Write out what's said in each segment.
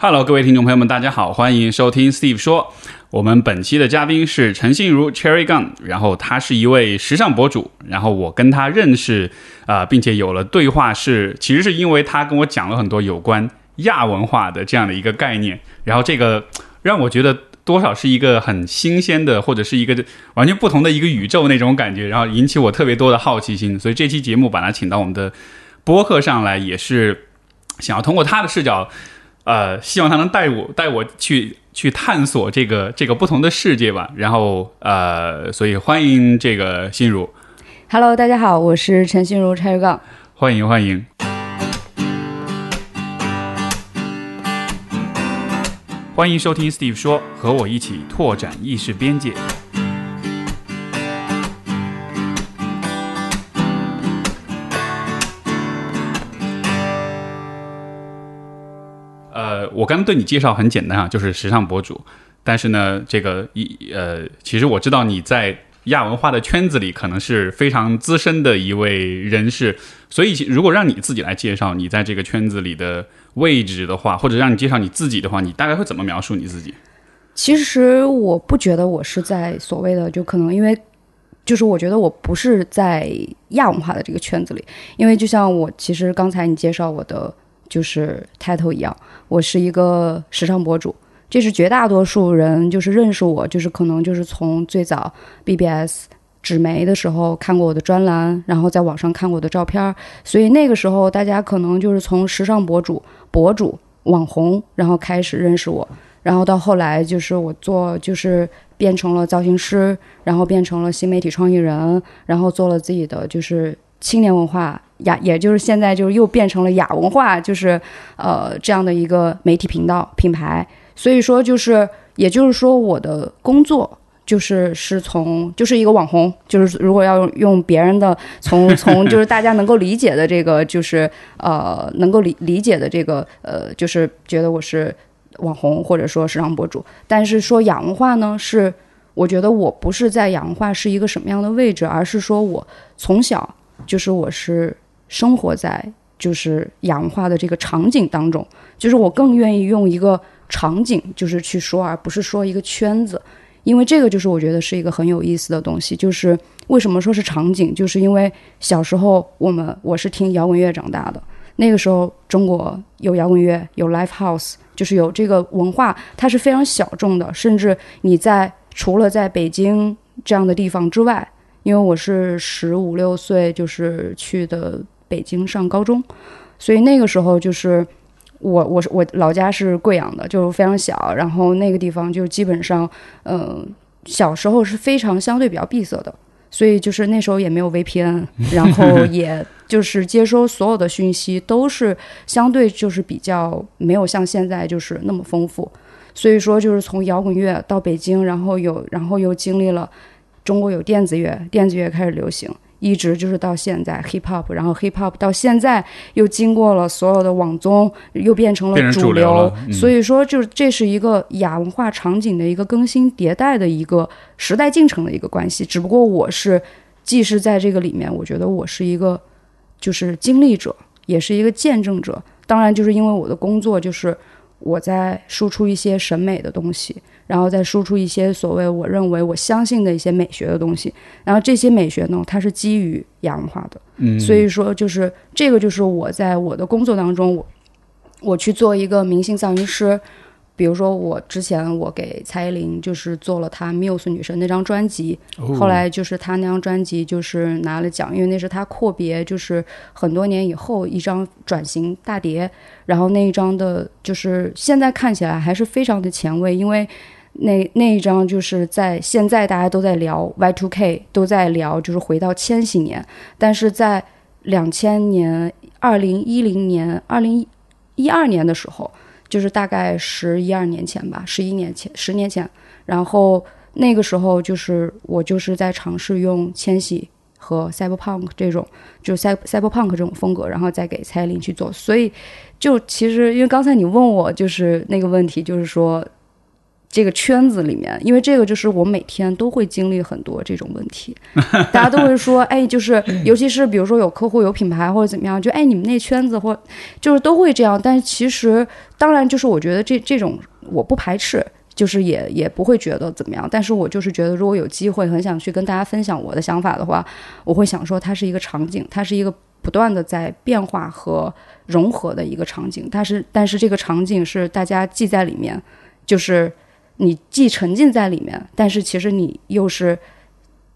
Hello，各位听众朋友们，大家好，欢迎收听 Steve 说。我们本期的嘉宾是陈信如 Cherry Gun，然后他是一位时尚博主，然后我跟他认识啊、并且有了对话是，其实是因为他跟我讲了很多有关亚文化的这样的一个概念，然后这个让我觉得多少是一个很新鲜的，或者是一个完全不同的一个宇宙那种感觉，然后引起我特别多的好奇心，所以这期节目把他请到我们的播客上来，也是想要通过他的视角。呃，希望他能带我带我去去探索这个这个不同的世界吧。然后呃，所以欢迎这个心如，Hello，大家好，我是陈心如拆杠。欢迎欢迎。欢迎收听 Steve 说，和我一起拓展意识边界。我刚对你介绍很简单啊，就是时尚博主。但是呢，这个一呃，其实我知道你在亚文化的圈子里可能是非常资深的一位人士，所以如果让你自己来介绍你在这个圈子里的位置的话，或者让你介绍你自己的话，你大概会怎么描述你自己？其实我不觉得我是在所谓的，就可能因为，就是我觉得我不是在亚文化的这个圈子里，因为就像我其实刚才你介绍我的就是 title 一样，我是一个时尚博主。这是绝大多数人就是认识我，就是可能就是从最早 BBS 纸媒的时候看过我的专栏，然后在网上看过我的照片，所以那个时候大家可能就是从时尚博主、博主、网红，然后开始认识我，然后到后来就是我做就是变成了造型师，然后变成了新媒体创意人，然后做了自己的就是青年文化亚，也就是现在就是又变成了亚文化，就是呃这样的一个媒体频道品牌。所以说，就是，也就是说，我的工作就是是从就是一个网红，就是如果要用用别人的从从就是大家能够理解的这个，就是呃能够理理解的这个呃，就是觉得我是网红或者说时尚博主。但是说亚文化呢，是我觉得我不是在亚文化是一个什么样的位置，而是说我从小就是我是生活在就是亚文化的这个场景当中，就是我更愿意用一个。场景就是去说，而不是说一个圈子，因为这个就是我觉得是一个很有意思的东西。就是为什么说是场景，就是因为小时候我们我是听摇滚乐长大的，那个时候中国有摇滚乐，有 live house，就是有这个文化，它是非常小众的，甚至你在除了在北京这样的地方之外，因为我是十五六岁就是去的北京上高中，所以那个时候就是。我我是我老家是贵阳的，就非常小，然后那个地方就基本上，嗯、小时候是非常相对比较闭塞的，所以就是那时候也没有 VPN，然后也就是接收所有的讯息都是相对就是比较没有像现在就是那么丰富，所以说就是从摇滚乐到北京，然后有然后又经历了中国有电子乐，电子乐开始流行。一直就是到现在 hip hop，然后 hip hop 到现在又经过了所有的网综，又变成了主流。所以说，就是这是一个亚文化场景的一个更新迭代的一个时代进程的一个关系。只不过我是既是在这个里面，我觉得我是一个就是经历者，也是一个见证者。当然，就是因为我的工作就是我在输出一些审美的东西。然后再输出一些所谓我认为我相信的一些美学的东西，然后这些美学呢，它是基于亚文化的，嗯，所以说就是这个就是我在我的工作当中，我我去做一个明星造型师，比如说我之前我给蔡依林就是做了她《Muse 女神》那张专辑，哦、后来就是她那张专辑就是拿了奖，因为那是她阔别就是很多年以后一张转型大碟，然后那一张的就是现在看起来还是非常的前卫，因为。那那一张就是在现在大家都在聊 Y2K，都在聊就是回到千禧年，但是在两千年、二零一零年、二零一二年的时候，就是大概十一二年前吧，十一年前、十年前，然后那个时候就是我就是在尝试用千禧和 Cyberpunk 这种，就 Cyberpunk 这种风格，然后再给蔡依林去做，所以就其实因为刚才你问我就是那个问题，就是说。这个圈子里面，因为这个就是我每天都会经历很多这种问题，大家都会说，哎，就是尤其是比如说有客户有品牌或者怎么样，就哎你们那圈子或就是都会这样，但是其实当然就是我觉得这这种我不排斥。就是也也不会觉得怎么样，但是我就是觉得，如果有机会，很想去跟大家分享我的想法的话，我会想说，它是一个场景，它是一个不断的在变化和融合的一个场景。但是，但是这个场景是大家记在里面，就是你既沉浸在里面，但是其实你又是，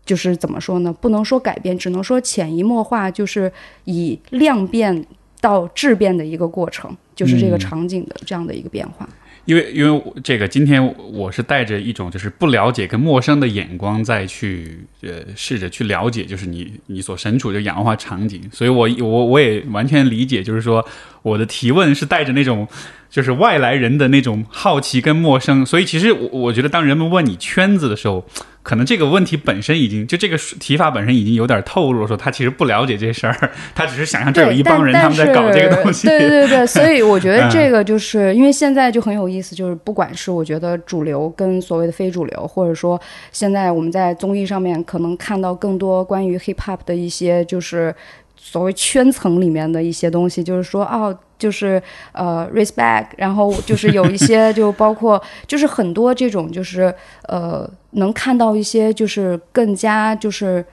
就是怎么说呢？不能说改变，只能说潜移默化，就是以量变到质变的一个过程，就是这个场景的这样的一个变化。因为因为这个今天我是带着一种就是不了解跟陌生的眼光再去呃试着去了解，就是你你所身处的氧化场景，所以我我我也完全理解，就是说我的提问是带着那种。就是外来人的那种好奇跟陌生，所以其实我我觉得，当人们问你圈子的时候，可能这个问题本身已经就这个提法本身已经有点透露，说他其实不了解这事儿，他只是想象这有一帮人他们在搞这个东西。对对对，所以我觉得这个就是因为现在就很有意思，就是不管是我觉得主流跟所谓的非主流，或者说现在我们在综艺上面可能看到更多关于 hip hop 的一些就是所谓圈层里面的一些东西，就是说哦。就是呃，respect，然后就是有一些，就包括就是很多这种，就是呃，能看到一些，就是更加就是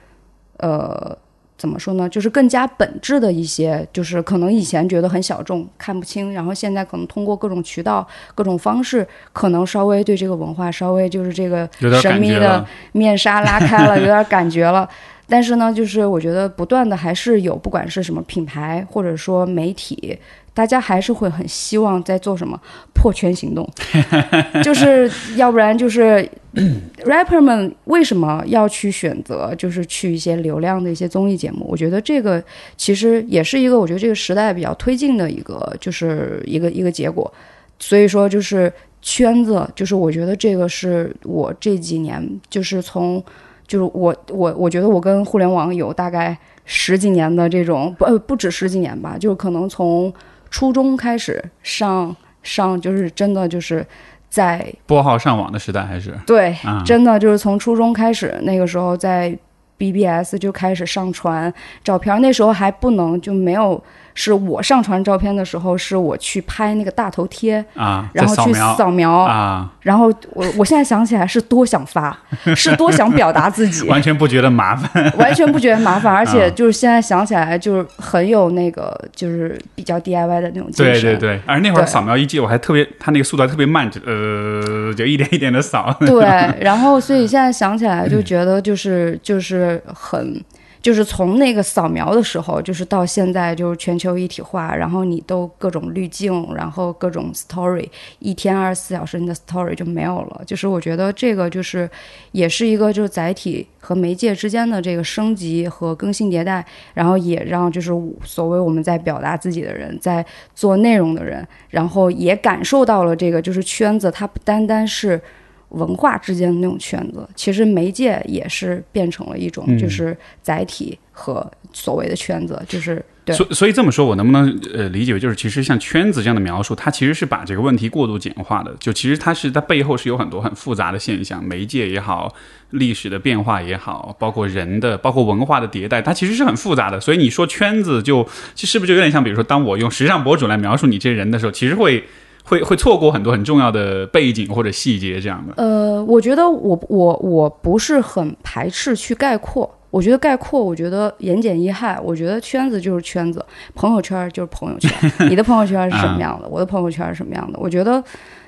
呃，怎么说呢？就是更加本质的一些，就是可能以前觉得很小众，看不清，然后现在可能通过各种渠道、各种方式，可能稍微对这个文化稍微就是这个神秘的面纱拉开了，有点感觉了。但是呢，就是我觉得不断的还是有，不管是什么品牌或者说媒体。大家还是会很希望在做什么破圈行动，就是要不然就是 rapper 们为什么要去选择，就是去一些流量的一些综艺节目？我觉得这个其实也是一个我觉得这个时代比较推进的一个，就是一个一个结果。所以说，就是圈子，就是我觉得这个是我这几年，就是从就是我我我觉得我跟互联网有大概十几年的这种不呃不止十几年吧，就是可能从。初中开始上上就是真的就是在拨号上网的时代还是对，真的就是从初中开始那个时候在 BBS 就开始上传照片，那时候还不能就没有。是我上传照片的时候，是我去拍那个大头贴啊，然后去扫描啊，然后我我现在想起来是多想发，是多想表达自己，完全不觉得麻烦，完全不觉得麻烦，而且就是现在想起来就是很有那个就是比较 DIY 的那种精神，对对对，而那会儿扫描一记，我还特别，它那个速度还特别慢，就呃，就一点一点的扫，对，然后所以现在想起来就觉得就是就是很。就是从那个扫描的时候，就是到现在，就是全球一体化，然后你都各种滤镜，然后各种 story，一天二十四小时你的 story 就没有了。就是我觉得这个就是也是一个就是载体和媒介之间的这个升级和更新迭代，然后也让就是所谓我们在表达自己的人，在做内容的人，然后也感受到了这个就是圈子，它不单单是。文化之间的那种圈子，其实媒介也是变成了一种，就是载体和所谓的圈子，就是对。所所以这么说，我能不能呃理解为，就是其实像圈子这样的描述，它其实是把这个问题过度简化的。就其实它是它背后是有很多很复杂的现象，媒介也好，历史的变化也好，包括人的，包括文化的迭代，它其实是很复杂的。所以你说圈子，就其实是不是就有点像，比如说，当我用时尚博主来描述你这人的时候，其实会。会会错过很多很重要的背景或者细节这样的。呃，我觉得我我我不是很排斥去概括。我觉得概括，我觉得言简意赅。我觉得圈子就是圈子，朋友圈就是朋友圈。你的朋友圈是什么 样的？我的朋友圈是什么样的？我觉得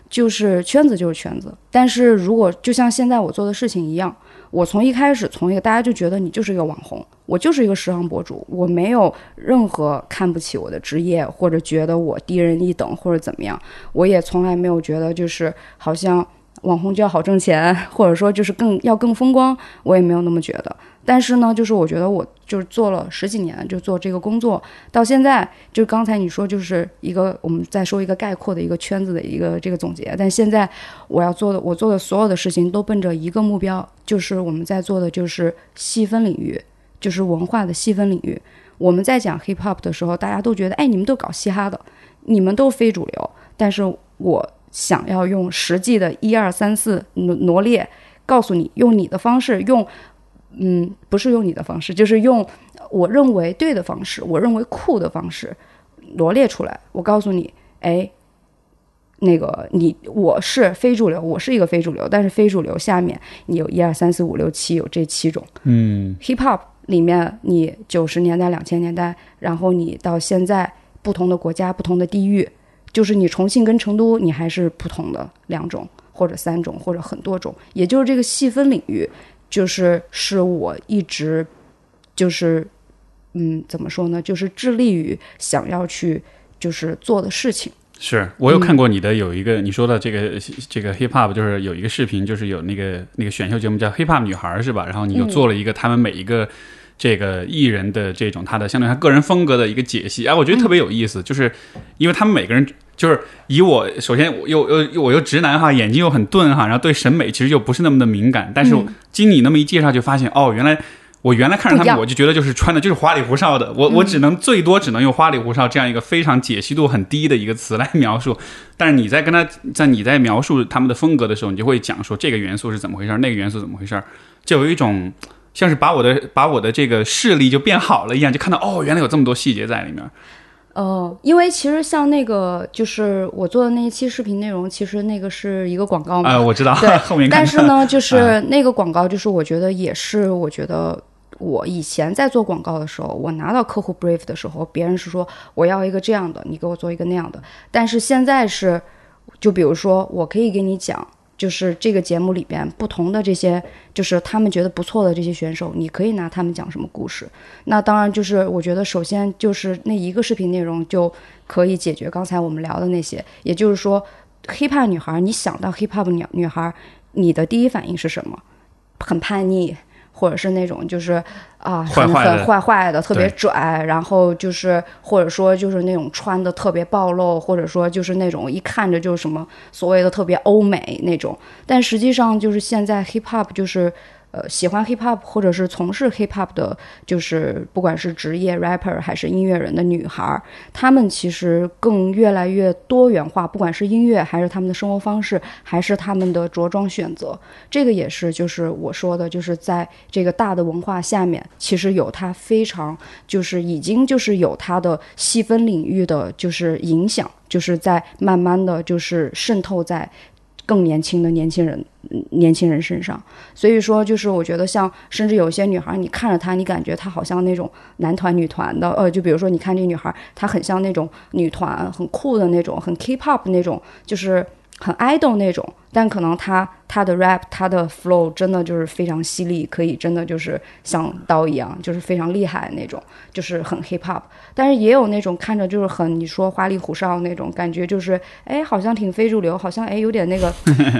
就是圈子就是圈子。但是如果就像现在我做的事情一样。我从一开始，从一个大家就觉得你就是一个网红，我就是一个时尚博主，我没有任何看不起我的职业，或者觉得我低人一等，或者怎么样，我也从来没有觉得就是好像。网红就要好挣钱，或者说就是更要更风光，我也没有那么觉得。但是呢，就是我觉得我就是做了十几年，就做这个工作，到现在就刚才你说就是一个我们再说一个概括的一个圈子的一个这个总结。但现在我要做的，我做的所有的事情都奔着一个目标，就是我们在做的就是细分领域，就是文化的细分领域。我们在讲 hip hop 的时候，大家都觉得，哎，你们都搞嘻哈的，你们都非主流。但是我。想要用实际的一二三四罗罗列，告诉你用你的方式，用嗯不是用你的方式，就是用我认为对的方式，我认为酷的方式罗列出来。我告诉你，哎，那个你我是非主流，我是一个非主流，但是非主流下面你有一二三四五六七，有这七种。嗯 hip hop 里面，你九十年代、两千年代，然后你到现在不同的国家、不同的地域，就是你重庆跟成都，你还是不同的两种或者三种或者很多种，也就是这个细分领域，就是是我一直就是嗯怎么说呢，就是致力于想要去就是做的事情。是我有看过你的有一个、你说的这个这个 hip hop，就是有一个视频，就是有那个那个选秀节目叫 hip hop 女孩是吧？然后你就做了一个他们每一个这个艺人的这种他的相对他个人风格的一个解析，哎，我觉得特别有意思，就是因为他们每个人。就是以我首先我又又又我又直男哈，眼睛又很钝哈，然后对审美其实又不是那么的敏感，但是经你那么一介绍，就发现哦，原来我原来看着他们，我就觉得就是穿的就是花里胡哨的，我我只能最多只能用花里胡哨这样一个非常解析度很低的一个词来描述。但是你在跟他在你在描述他们的风格的时候，你就会讲说这个元素是怎么回事，那个元素怎么回事，就有一种像是把我的把我的这个视力就变好了一样，就看到哦，原来有这么多细节在里面。呃，因为其实像那个，就是我做的那一期视频内容，其实那个是一个广告嘛。呃，我知道，对 后面但是呢，就是啊那个广告，就是我觉得也是，我觉得我以前在做广告的时候，我拿到客户 brief 的时候，别人是说我要一个这样的，你给我做一个那样的。但是现在是，就比如说，我可以给你讲。就是这个节目里边不同的这些，就是他们觉得不错的这些选手，你可以拿他们讲什么故事。那当然就是我觉得首先就是那一个视频内容就可以解决刚才我们聊的那些，也就是说，hiphop 女孩，你想到 hiphop 女女孩，你的第一反应是什么？很叛逆，或者是那种就是啊，很坏坏的很坏坏的，特别拽，然后就是或者说就是那种穿的特别暴露，或者说就是那种一看着就是什么所谓的特别欧美那种，但实际上就是现在 hip hop 就是。呃，喜欢 hip hop 或者是从事 hip hop 的，就是不管是职业 rapper 还是音乐人的女孩，她们其实更越来越多元化，不管是音乐还是他们的生活方式，还是他们的着装选择，这个也是就是我说的，就是在这个大的文化下面，其实有它非常就是已经就是有它的细分领域的就是影响，就是在慢慢的就是渗透在更年轻的年轻人年轻人身上。所以说，就是我觉得像甚至有些女孩，你看着她，你感觉她好像那种男团女团的，呃，就比如说你看这女孩，她很像那种女团，很酷的那种，很 K-pop 那种，就是很 idol 那种，但可能他他的 rap 他的 flow 真的就是非常犀利，可以真的就是像刀一样，就是非常厉害那种，就是很 hip hop。但是也有那种看着就是很你说花里胡哨那种感觉，就是哎好像挺非主流，好像哎有点那个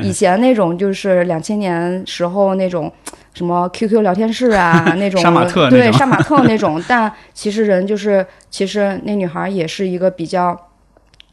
以前那种就是两千年时候那种。什么 QQ 聊天室啊，那种杀马特那种对杀马特那种，但其实人就是，其实那女孩也是一个比较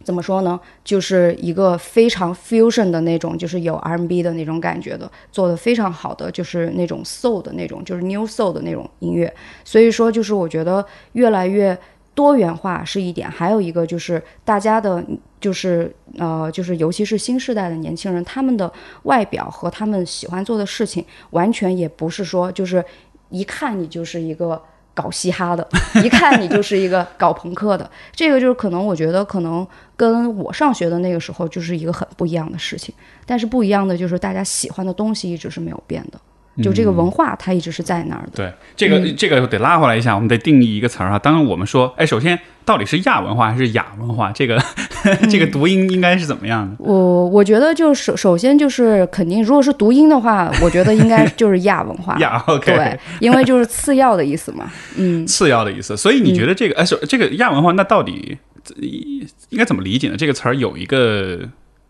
怎么说呢，就是一个非常 fusion 的那种，就是有 R&B 的那种感觉的，做的非常好的，就是那种 soul 的那种，就是 new soul 的那种音乐。所以说，就是我觉得越来越多元化是一点，还有一个就是大家的，就是呃，就是尤其是新时代的年轻人，他们的外表和他们喜欢做的事情，完全也不是说就是一看你就是一个。搞嘻哈的，一看你就是一个搞朋克的，这个就是可能我觉得可能跟我上学的那个时候就是一个很不一样的事情。但是不一样的就是大家喜欢的东西一直是没有变的，就这个文化它一直是在那儿的。对，这个、这个得拉回来一下，我们得定义一个词儿啊。当然我们说，哎，首先到底是亚文化还是亚文化？这个 这个读音应该是怎么样的？我我觉得就首首先就是肯定，如果是读音的话，我觉得应该 就是亚文化。亚 OK，对，因为就是次要的意思嘛。嗯，次要的意思。所以你觉得这个，哎、首这个亚文化，那到底呃应该怎么理解呢？这个词儿有一个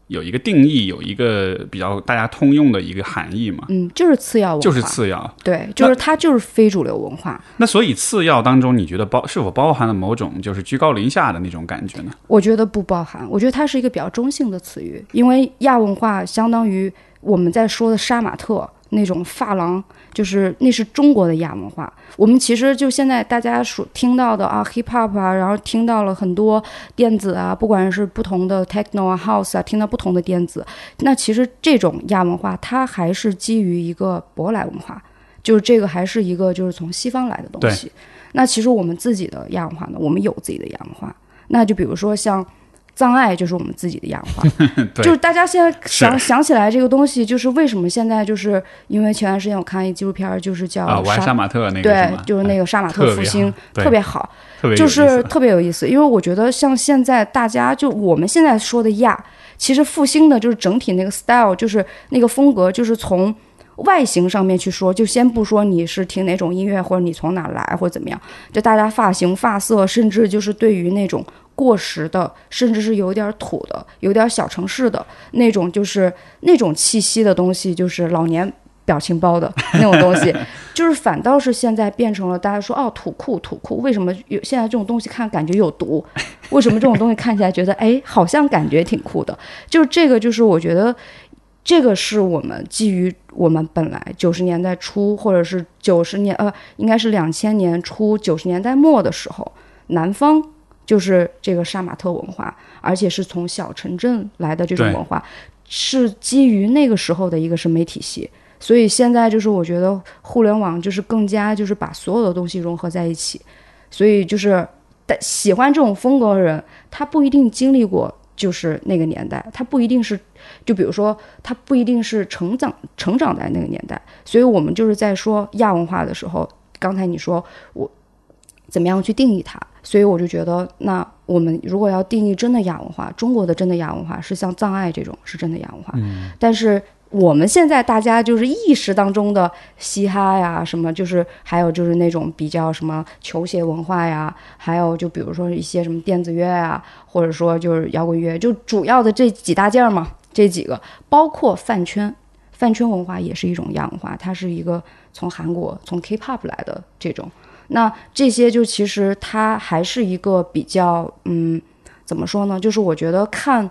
有一个定义，有一个比较大家通用的一个含义嘛？嗯，就是次要文化，就是次要。对，就是它就是非主流文化。那所以次要当中，你觉得包是否包含了某种就是居高临下的那种感觉呢？我觉得不包含，我觉得它是一个比较中性的词语，因为亚文化相当于我们在说的杀马特那种发廊，就是那是中国的亚文化。我们其实就现在大家所听到的啊，hip hop 啊，然后听到了很多电子啊，不管是不同的 techno 啊，house 啊，听到不同的电子，那其实这种亚文化它还是基于一个舶来文化，就是这个还是一个就是从西方来的东西。那其实我们自己的亚文化呢，我们有自己的亚文化。那就比如说像藏爱，就是我们自己的亚文化。就是大家现在想想起来这个东西，就是为什么现在就是因为前段时间我看一纪录片，就是叫啊，玩杀马特那个对，就是那个杀马特复兴，特别好，特别就是特别有意思。因为我觉得像现在大家就我们现在说的亚，其实复兴的就是整体那个 style，就是那个风格，就是从。外形上面去说，就先不说你是听哪种音乐，或者你从哪来，或者怎么样，就大家发型、发色，甚至就是对于那种过时的，甚至是有点土的、有点小城市的那种，就是那种气息的东西，就是老年表情包的 那种东西，就是反倒是现在变成了大家说哦土酷土酷，为什么有现在这种东西看感觉有毒？为什么这种东西看起来觉得哎好像感觉挺酷的？就是这个，就是我觉得。这个是我们基于我们本来九十年代初，或者是九十年呃，应该是两千年初九十年代末的时候，南方就是这个杀马特文化，而且是从小城镇来的这种文化，是基于那个时候的一个审美体系。所以现在就是我觉得互联网就是更加就是把所有的东西融合在一起，所以就是喜欢这种风格的人，他不一定经历过就是那个年代，他不一定是。就比如说，他不一定是成长成长在那个年代，所以我们就是在说亚文化的时候，刚才你说我怎么样去定义它，所以我就觉得，那我们如果要定义真的亚文化，中国的真的亚文化是像藏爱这种是真的亚文化，但是我们现在大家就是意识当中的嘻哈呀，什么就是还有就是那种比较什么球鞋文化呀，还有就比如说一些什么电子乐啊，或者说就是摇滚乐，就主要的这几大件儿嘛。这几个包括饭圈，饭圈文化也是一种亚文化，它是一个从韩国从 K-pop 来的这种。那这些就其实它还是一个比较，嗯，怎么说呢？就是我觉得看，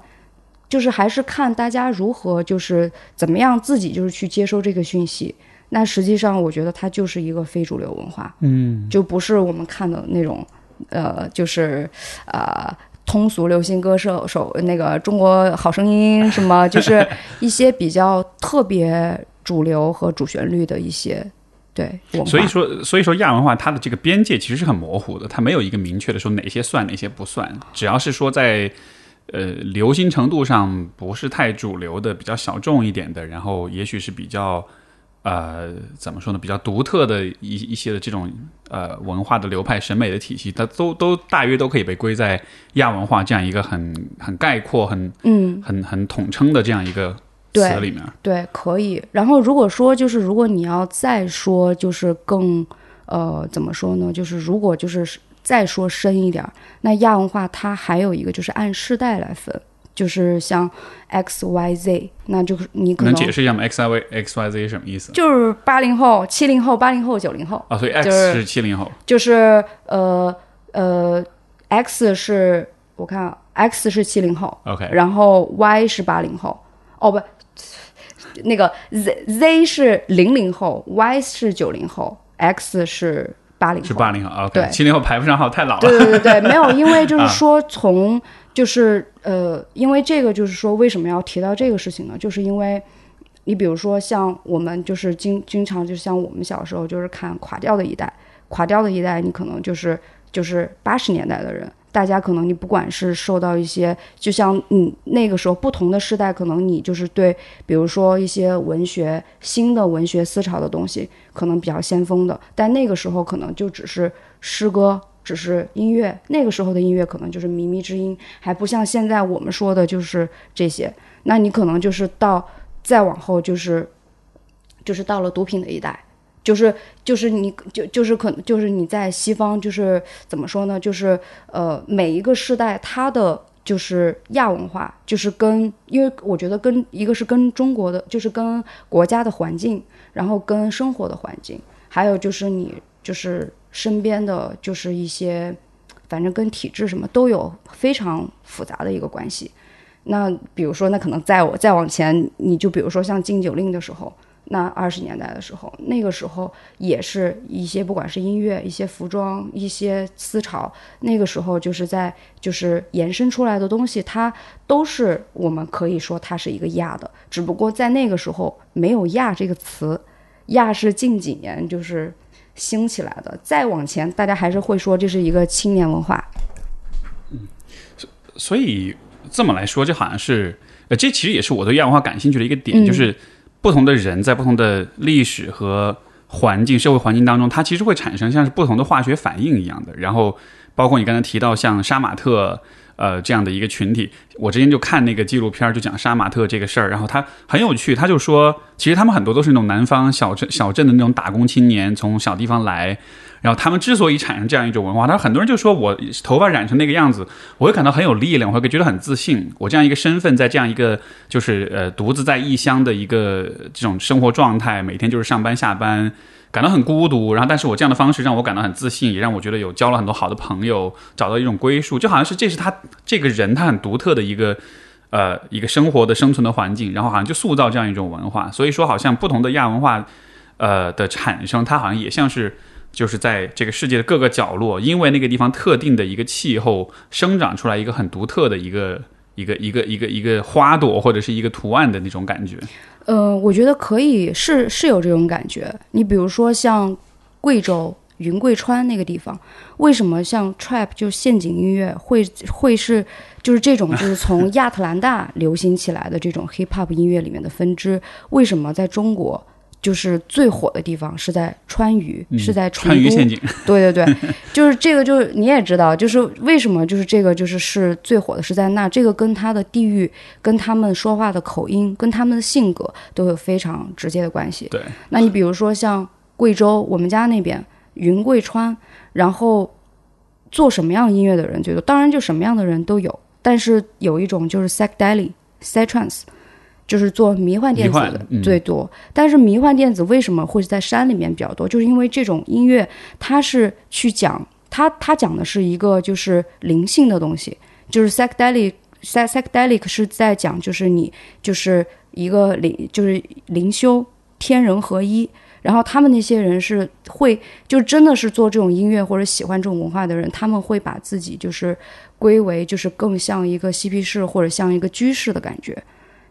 就是还是看大家如何就是怎么样自己就是去接收这个讯息。那实际上我觉得它就是一个非主流文化，嗯，就不是我们看的那种，呃，就是啊。通俗流行歌手手那个中国好声音什么，就是一些比较特别主流和主旋律的一些对。所以说，所以说亚文化它的这个边界其实是很模糊的，它没有一个明确的说哪些算哪些不算。只要是说在呃流行程度上不是太主流的，比较小众一点的，然后也许是比较。呃，怎么说呢？比较独特的一一些的这种呃文化的流派、审美的体系，它都都大约都可以被归在亚文化这样一个很很概括、很嗯很很统称的这样一个词里面。对，可以。然后如果说就是如果你要再说就是更呃怎么说呢？就是如果就是再说深一点，那亚文化它还有一个就是按世代来分。就是像 X Y Z，那就是你可能解释一下吗？X Y X Y Z 什么意思？就是八零后、七零后、八零后、九零后啊，所以 X 是七零后。就是呃呃，X 是我看 X 是七零后，OK，然后 Y 是八零后，哦不，那个 Z Z 是零零后，Y 是九零后，X 是八零后，是八零后啊，对七零后排不上号，太老了。对对对对，没有，因为就是说从。就是呃，因为这个，就是说，为什么要提到这个事情呢？就是因为，你比如说，像我们就是经经常，就像我们小时候就是看垮掉的一代，垮掉的一代，你可能就是就是八十年代的人，大家可能你不管是受到一些，就像你那个时候不同的时代，可能你就是对，比如说一些文学新的文学思潮的东西，可能比较先锋的，但那个时候可能就只是诗歌。只是音乐，那个时候的音乐可能就是靡靡之音，还不像现在我们说的就是这些。那你可能就是到再往后，就是就是到了毒品的一代，就是就是你就就是可能就是你在西方就是怎么说呢？就是呃每一个时代它的就是亚文化，就是跟因为我觉得跟一个是跟中国的，就是跟国家的环境，然后跟生活的环境，还有就是你就是。身边的就是一些，反正跟体制什么都有非常复杂的一个关系。那比如说，那可能在我再往前，你就比如说像禁酒令的时候，那二十年代的时候，那个时候也是一些不管是音乐、一些服装、一些思潮，那个时候就是在就是延伸出来的东西，它都是我们可以说它是一个亚的，只不过在那个时候没有亚这个词，亚是近几年就是兴起来的，再往前大家还是会说这是一个青年文化。嗯所以这么来说，就好像是，呃，这其实也是我对亚文化感兴趣的一个点，就是不同的人在不同的历史和环境、社会环境当中，它其实会产生像是不同的化学反应一样的。然后，包括你刚才提到像杀马特，呃，这样的一个群体，我之前就看那个纪录片，就讲杀马特这个事儿，然后他很有趣，他就说，其实他们很多都是那种南方小镇、小镇的那种打工青年，从小地方来。然后他们之所以产生这样一种文化，他很多人就说我头发染成那个样子，我会感到很有力量，我会觉得很自信。我这样一个身份，在这样一个就是呃独自在异乡的一个这种生活状态，每天就是上班下班，感到很孤独。然后，但是我这样的方式让我感到很自信，也让我觉得有交了很多好的朋友，找到一种归属，就好像是这是他这个人他很独特的一个呃一个生活的生存的环境，然后好像就塑造这样一种文化。所以说，好像不同的亚文化呃的产生，它好像也像是。就是在这个世界的各个角落，因为那个地方特定的一个气候，生长出来一个很独特的一个一个一个一个一个花朵或者是一个图案的那种感觉。呃，我觉得可以是是有这种感觉。你比如说像贵州云贵川那个地方，为什么像 trap 就是陷阱音乐会会是就是这种就是从亚特兰大流行起来的这种 hip hop 音乐里面的分支？为什么在中国？就是最火的地方是在川渝，是在成都。对对对，就是这个，就是你也知道，就是为什么就是这个就是是最火的是在那，这个跟他的地域、跟他们说话的口音、跟他们的性格都有非常直接的关系。对，那你比如说像贵州，我们家那边云贵川，然后做什么样音乐的人最多？当然就什么样的人都有，但是有一种就是 psychedelic psytrance。就是做迷幻电子的最多，但是迷幻电子为什么会在山里面比较多？就是因为这种音乐，它是去讲它，它讲的是一个就是灵性的东西，就是 psychedelic，psychedelic 是在讲就是你就是一个灵，就是灵修天人合一。然后他们那些人是会，就真的是做这种音乐或者喜欢这种文化的人，他们会把自己就是归为就是更像一个嬉皮士或者像一个居士的感觉。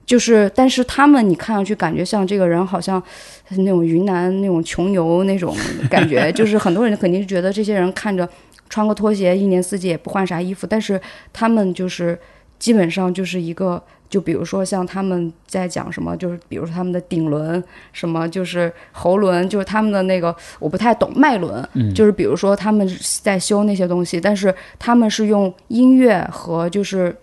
就是，但是他们你看上去感觉像这个人，好像那种云南那种穷游那种感觉。就是很多人肯定是觉得这些人看着穿个拖鞋，一年四季也不换啥衣服，但是他们就是基本上就是一个，就比如说像他们在讲什么，就是比如说他们的顶轮，什么就是喉轮，就是他们的那个我不太懂脉轮，就是比如说他们在修那些东西，但是他们是用音乐和就是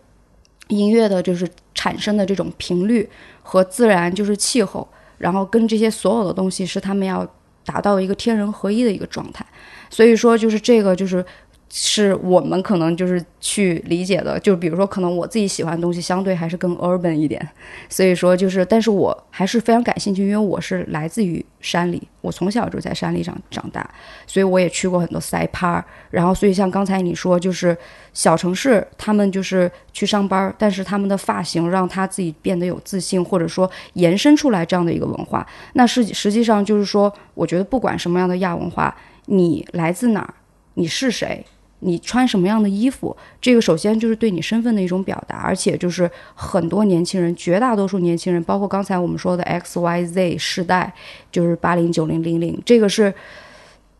音乐的，就是。产生的这种频率和自然就是气候，然后跟这些所有的东西是他们要达到一个天人合一的一个状态，所以说就是这个就是。是我们可能就是去理解的，就比如说，可能我自己喜欢的东西相对还是更 urban 一点，所以说就是，但是我还是非常感兴趣，因为我是来自于山里，我从小就在山里长长大，所以我也去过很多塞趴，然后所以像刚才你说，就是小城市他们就是去上班，但是他们的发型让他自己变得有自信，或者说延伸出来这样的一个文化，那是实际上就是说，我觉得不管什么样的亚文化，你来自哪儿，你是谁。你穿什么样的衣服，这个首先就是对你身份的一种表达，而且就是很多年轻人，绝大多数年轻人，包括刚才我们说的 X Y Z 世代，就是八零九零零零，这个是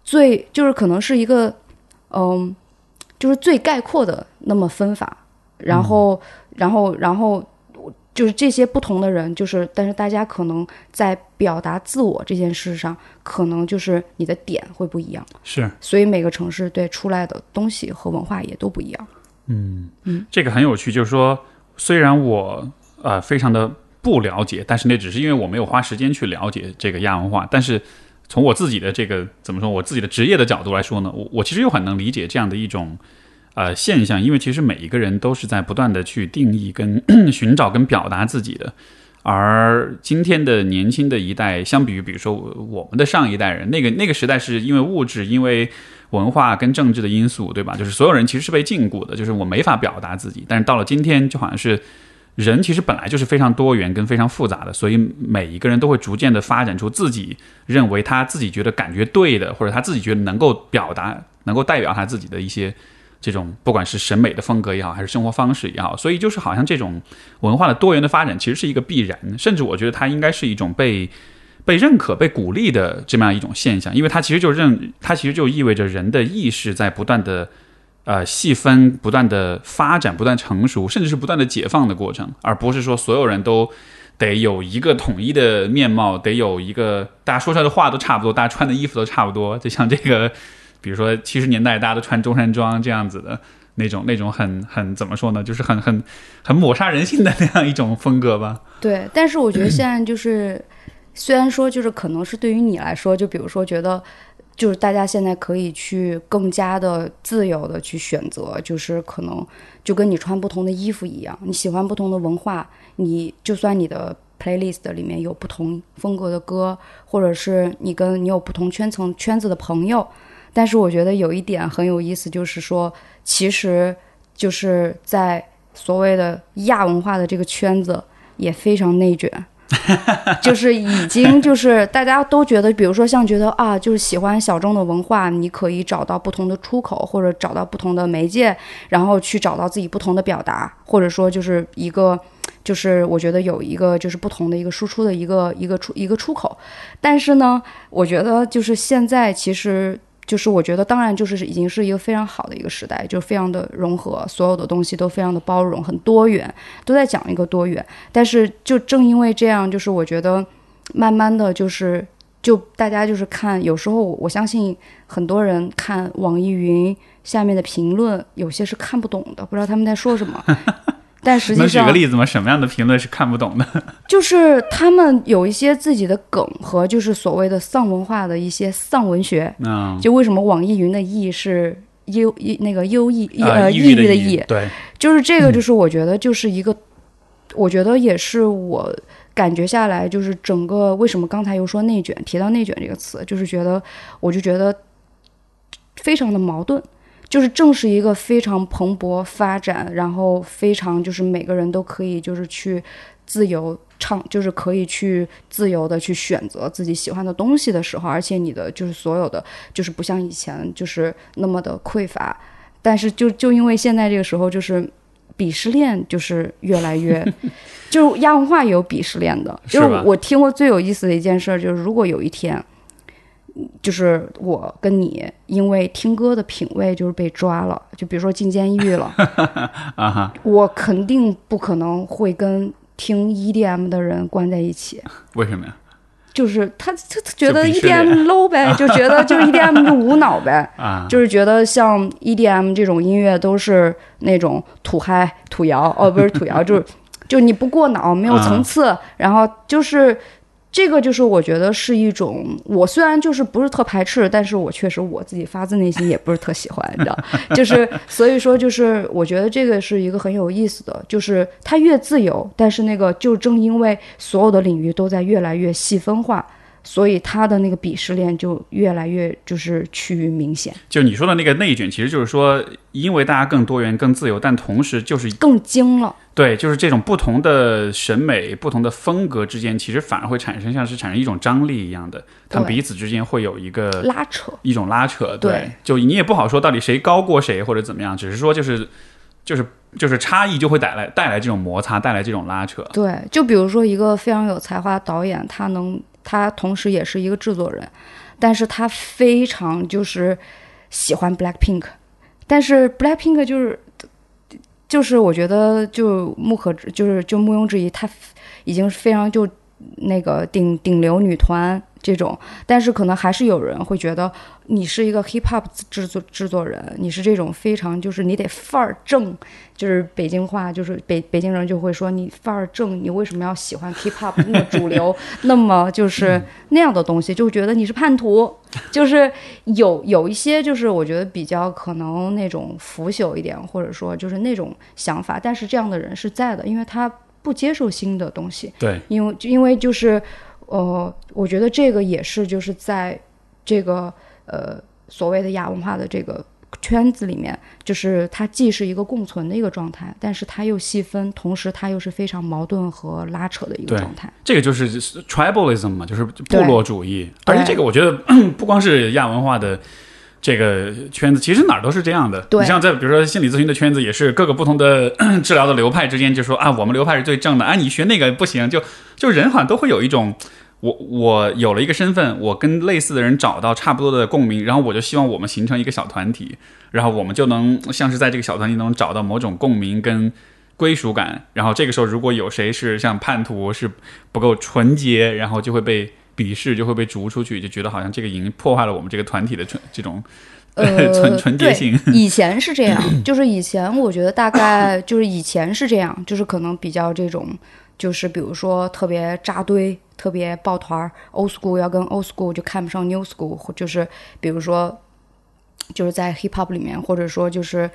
最就是可能是一个嗯，就是最概括的那么分法，然后然后然后。就是这些不同的人，就是，但是大家可能在表达自我这件事上，可能就是你的点会不一样。是，所以每个城市对出来的东西和文化也都不一样。嗯嗯，这个很有趣，就是说，虽然我呃非常的不了解，但是那只是因为我没有花时间去了解这个亚文化。但是从我自己的这个怎么说，我自己的职业的角度来说呢，我我其实又很能理解这样的一种。呃，现象，因为其实每一个人都是在不断的去定义、跟 寻找、跟表达自己的。而今天的年轻的一代，相比于比如说我们的上一代人，那个那个时代是因为物质、因为文化跟政治的因素，对吧？就是所有人其实是被禁锢的，就是我没法表达自己。但是到了今天，就好像是人其实本来就是非常多元跟非常复杂的，所以每一个人都会逐渐的发展出自己认为他自己觉得感觉对的，或者他自己觉得能够表达、能够代表他自己的一些这种，不管是审美的风格也好，还是生活方式也好，所以就是好像这种文化的多元的发展其实是一个必然，甚至我觉得它应该是一种被被认可、被鼓励的这么样一种现象，因为它其实就认，它其实就意味着人的意识在不断的。呃，细分不断的发展，不断成熟，甚至是不断的解放的过程，而不是说所有人都得有一个统一的面貌，得有一个大家说出来的话都差不多，大家穿的衣服都差不多。就像这个，比如说七十年代大家都穿中山装这样子的那种，那种很很怎么说呢，就是很很很抹杀人性的那样一种风格吧。对，但是我觉得现在就是，虽然说就是可能是对于你来说，就比如说觉得。就是大家现在可以去更加的自由的去选择，就是可能就跟你穿不同的衣服一样，你喜欢不同的文化，你就算你的 playlist 里面有不同风格的歌，或者是你跟你有不同圈层圈子的朋友，但是我觉得有一点很有意思，就是说，其实就是在所谓的亚文化的这个圈子也非常内卷。就是已经就是大家都觉得，比如说像觉得啊，就是喜欢小众的文化，你可以找到不同的出口，或者找到不同的媒介，然后去找到自己不同的表达，或者说就是一个，就是我觉得有一个就是不同的一个输出的一个一个出一个出口。但是呢，我觉得就是现在其实。就是我觉得，当然就是已经是一个非常好的一个时代，就非常的融合，所有的东西都非常的包容，很多元，都在讲一个多元。但是就正因为这样，就是我觉得，慢慢的就是，就大家就是看，有时候我相信很多人看网易云下面的评论，有些是看不懂的，不知道他们在说什么。但实际上，能举个例子吗？什么样的评论是看不懂的？就是他们有一些自己的梗和就是所谓的丧文化的一些丧文学。嗯，就为什么网易云的“易”是优一那个优异呃抑郁的“抑”？对，就是这个，就是我觉得就是一个，我觉得也是我感觉下来，就是整个为什么刚才又说内卷，提到内卷这个词，就是觉得我就觉得非常的矛盾。就是正是一个非常蓬勃发展，然后非常就是每个人都可以就是去自由唱，就是可以去自由的去选择自己喜欢的东西的时候，而且你的就是所有的就是不像以前就是那么的匮乏，但是就就因为现在这个时候就是鄙视链就是越来越，就是亚文化也有鄙视链的，就是我听过最有意思的一件事就是如果有一天。就是我跟你，因为听歌的品味就是被抓了，就比如说进监狱了，啊哈，我肯定不可能会跟听 EDM 的人关在一起。为什么呀？就是他他他觉得 EDM low 呗，就觉得就是 EDM 就无脑呗，啊，就是觉得像 EDM 这种音乐都是那种土嗨土摇，哦，不是土摇，就是就你不过脑，没有层次，然后就是。这个就是我觉得是一种，我虽然就是不是特排斥，但是我确实我自己发自内心也不是特喜欢，你知道，就是所以说就是我觉得这个是一个很有意思的，就是它越自由，但是那个就正因为所有的领域都在越来越细分化。所以他的那个鄙视链就越来越就是趋于明显。就你说的那个内卷，其实就是说，因为大家更多元、更自由，但同时就是更精了。对，就是这种不同的审美、不同的风格之间，其实反而会产生像是产生一种张力一样的，他们彼此之间会有一个拉扯，一种拉扯。对，就你也不好说到底谁高过谁或者怎么样，只是说就是就是就是差异就会带来带来这种摩擦，带来这种拉扯。对，就比如说一个非常有才华的导演，他能。他同时也是一个制作人，但是他非常就是喜欢 Black Pink，但是 Black Pink 就是就是我觉得就不可就是就毋庸置疑，他已经非常就那个顶顶流女团。这种，但是可能还是有人会觉得你是一个 hip hop 制作制作人，你是这种非常就是你得范儿正，就是北京话，就是 北北京人就会说你范儿正，你为什么要喜欢 hip hop 那么主流，那么就是那样的东西，就觉得你是叛徒，就是有有一些就是我觉得比较可能那种腐朽一点，或者说就是那种想法，但是这样的人是在的，因为他不接受新的东西，对，因为因为就是。呃，我觉得这个也是，就是在这个呃所谓的亚文化的这个圈子里面，就是它既是一个共存的一个状态，但是它又细分，同时它又是非常矛盾和拉扯的一个状态。这个就是 tribalism 嘛，就是部落主义。而且这个我觉得 不光是亚文化的这个圈子，其实哪儿都是这样的。对你像在比如说心理咨询的圈子，也是各个不同的 治疗的流派之间就说啊，我们流派是最正的，啊，你学那个不行，就就人好像都会有一种。我我有了一个身份，我跟类似的人找到差不多的共鸣，然后我就希望我们形成一个小团体，然后我们就能像是在这个小团体能找到某种共鸣跟归属感。然后这个时候，如果有谁是像叛徒是不够纯洁，然后就会被鄙视，就会被逐出去，就觉得好像这个已经破坏了我们这个团体的纯这种呃，纯纯洁性。以前是这样，就是以前我觉得大概就是以前是这样，就是可能比较这种，就是比如说特别扎堆、特别抱团儿，old school 要跟 old school 就看不上 new school，就是比如说就是在 hip hop 里面，或者说就是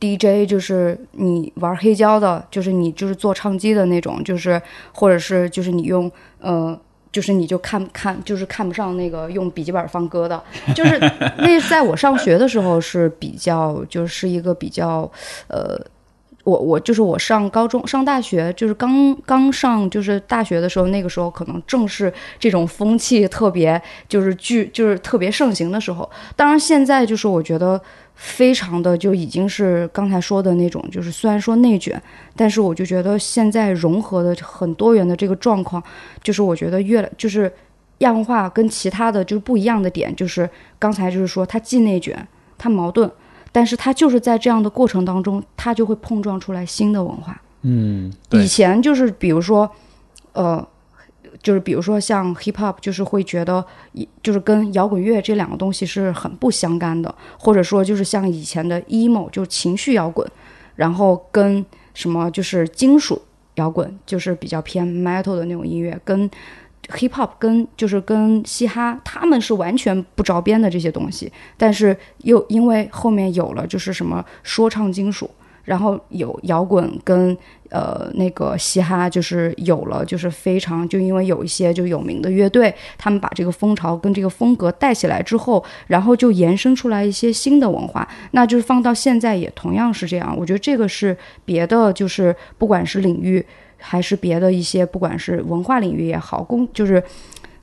DJ，就是你玩黑胶的，就是你就是做唱机的那种，就是或者是就是你用呃。就是你就看看，就是看不上那个用笔记本放歌的，就是那在我上学的时候是比较，就是一个比较，呃，我我就是我上高中上大学，就是刚刚上就是大学的时候，那个时候可能正是这种风气特别就是巨就是特别盛行的时候。当然现在就是我觉得非常的就已经是刚才说的那种，就是虽然说内卷，但是我就觉得现在融合的很多元的这个状况，就是我觉得越来就是亚文化跟其他的就是不一样的点，就是刚才就是说它既内卷，它矛盾，但是它就是在这样的过程当中，它就会碰撞出来新的文化。嗯，以，前就是比如说，呃，就是比如说像 hip hop，就是会觉得一就是跟摇滚乐这两个东西是很不相干的，或者说就是像以前的 emo，就是情绪摇滚，然后跟什么就是金属摇滚，就是比较偏 metal 的那种音乐，跟 hip hop 跟就是跟嘻哈，他们是完全不着边的这些东西，但是又因为后面有了就是什么说唱金属。然后有摇滚跟呃那个嘻哈，就是有了，就是非常就因为有一些就有名的乐队，他们把这个风潮跟这个风格带起来之后，然后就延伸出来一些新的文化，那就是放到现在也同样是这样。我觉得这个是别的，就是不管是领域还是别的一些，不管是文化领域也好，工就是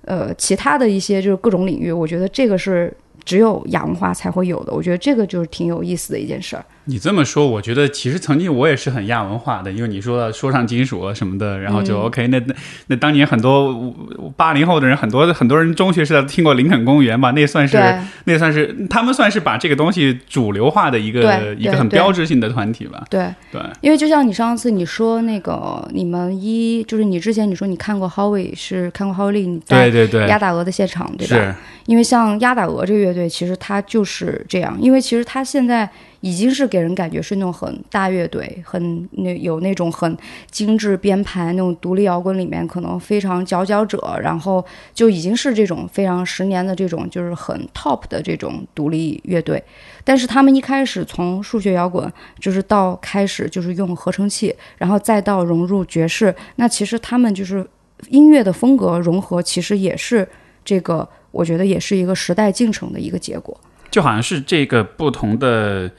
呃其他的一些就是各种领域，我觉得这个是。只有亚文化才会有的，我觉得这个就是挺有意思的一件事儿。你这么说，我觉得其实曾经我也是很亚文化的，因为你说到说唱金属啊什么的，然后就 OK 那。那那当年很多八零后的人，很多很多人中学时代听过林肯公园吧？那算是对那算是他们算是把这个东西主流化的一个一个很标志性的团体吧？对，对，因为就像你上次你说那个，你们一就是你之前你说你看过 Howie 是看过 Howie 利你在对对对，鸭打鹅的现场对吧？是因为像鸭打鹅这个乐队，其实它就是这样，因为其实它现在已经是给人感觉是那种很大乐队，很那有那种很精致编排那种独立摇滚里面可能非常佼佼者，然后就已经是这种非常十年的这种就是很 top 的这种独立乐队。但是他们一开始从数学摇滚，就是到开始就是用合成器，然后再到融入爵士，那其实他们就是音乐的风格融合，其实也是这个，我觉得也是一个时代进程的一个结果。就好像是这个不同的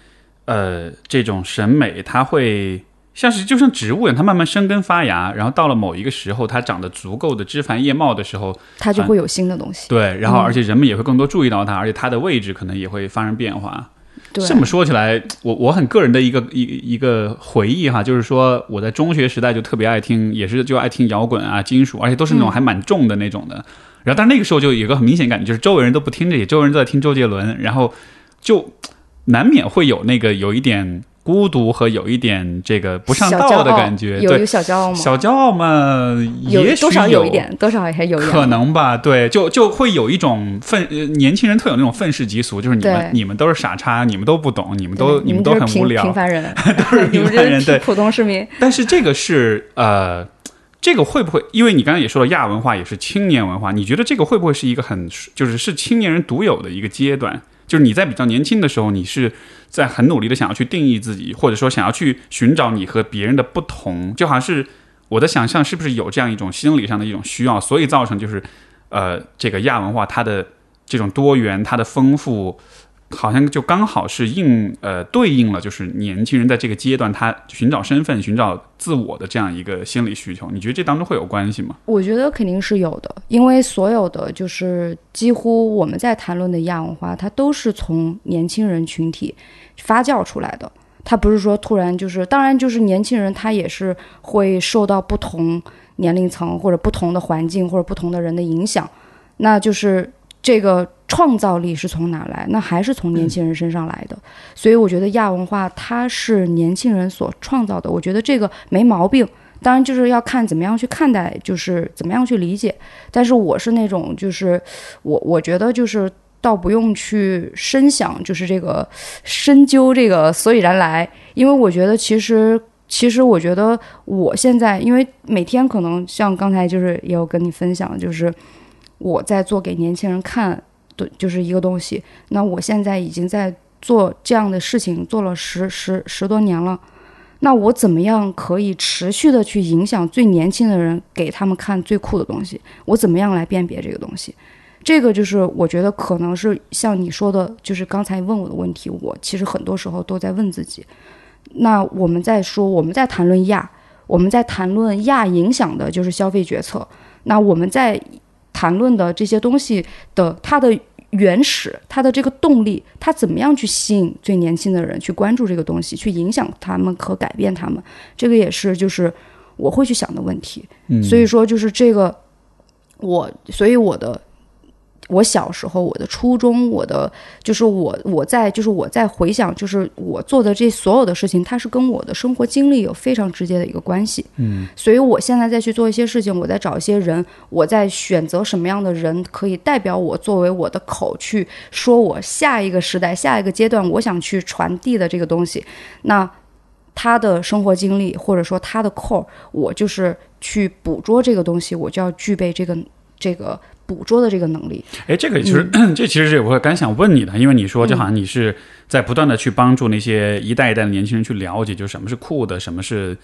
呃这种审美，它会像是就像植物一样，它慢慢生根发芽，然后到了某一个时候，它长得足够的枝繁叶茂的时候，它就会有新的东西。对，然后嗯而且人们也会更多注意到它，而且它的位置可能也会发生变化。这么说起来，我我很个人的一个一一个回忆哈，就是说我在中学时代就特别爱听，也是就爱听摇滚啊、金属，而且都是那种嗯还蛮重的那种的。然后，但是那个时候就有一个很明显感觉，就是周围人都不听这些，周围人都在听周杰伦，然后就难免会有那个有一点孤独和有一点这个不上道的感觉。对有有，小骄傲吗？小骄傲嘛，也许有多少有一点，多少还有一点。可能吧，对，就就会有一种愤，呃年轻人特有那种愤世嫉俗，就是你们你们都是傻叉，你们都不懂，你们都你们都很无聊平，凡人，都 是平凡人，对。普通市民。但是这个是呃，这个会不会？因为你刚才也说了，亚文化也是青年文化，你觉得这个会不会是一个很就是是青年人独有的一个阶段？就是你在比较年轻的时候，你是在很努力的想要去定义自己，或者说想要去寻找你和别人的不同，就好像是我的想象，是不是有这样一种心理上的一种需要，所以造成就是呃，这个亚文化它的这种多元、它的丰富，好像就刚好是应呃对应了，就是年轻人在这个阶段他寻找身份、寻找自我的这样一个心理需求。你觉得这当中会有关系吗？我觉得肯定是有的，因为所有的就是几乎我们在谈论的亚文化，它都是从年轻人群体发酵出来的。它不是说突然就是，当然就是年轻人他也是会受到不同年龄层或者不同的环境或者不同的人的影响，那就是这个。创造力是从哪来？那还是从年轻人身上来的。所以我觉得亚文化它是年轻人所创造的，我觉得这个没毛病。当然就是要看怎么样去看待，就是怎么样去理解。但是我是那种，就是我我觉得就是倒不用去深想，就是这个深究这个所以然来，因为我觉得其实其实我觉得我现在，因为每天可能像刚才就是也有跟你分享，就是我在做给年轻人看。对，就是一个东西。那我现在已经在做这样的事情，做了十十十多年了。那我怎么样可以持续的去影响最年轻的人，给他们看最酷的东西？我怎么样来辨别这个东西？这个就是我觉得可能是像你说的，就是刚才问我的问题，我其实很多时候都在问自己。那我们在说，我们在谈论亚，我们在谈论亚影响的就是消费决策。那我们在。谈论的这些东西的它的原始，它的这个动力，它怎么样去吸引最年轻的人去关注这个东西，去影响他们和改变他们，这个也是就是我会去想的问题。所以说就是这个，我所以我的。我小时候，我的初衷，我的就是我，我在就是我在回想，就是我做的这所有的事情，它是跟我的生活经历有非常直接的一个关系。嗯，所以我现在再去做一些事情，我在找一些人，我在选择什么样的人可以代表我作为我的口去说我下一个时代、下一个阶段我想去传递的这个东西。那他的生活经历或者说他的 core，我就是去捕捉这个东西，我就要具备这个这个。捕捉的这个能力，哎，这个其实 这其实是我刚想问你的，因为你说就好像你是在不断的去帮助那些一代一代的年轻人去了解，就什么是酷的，什么是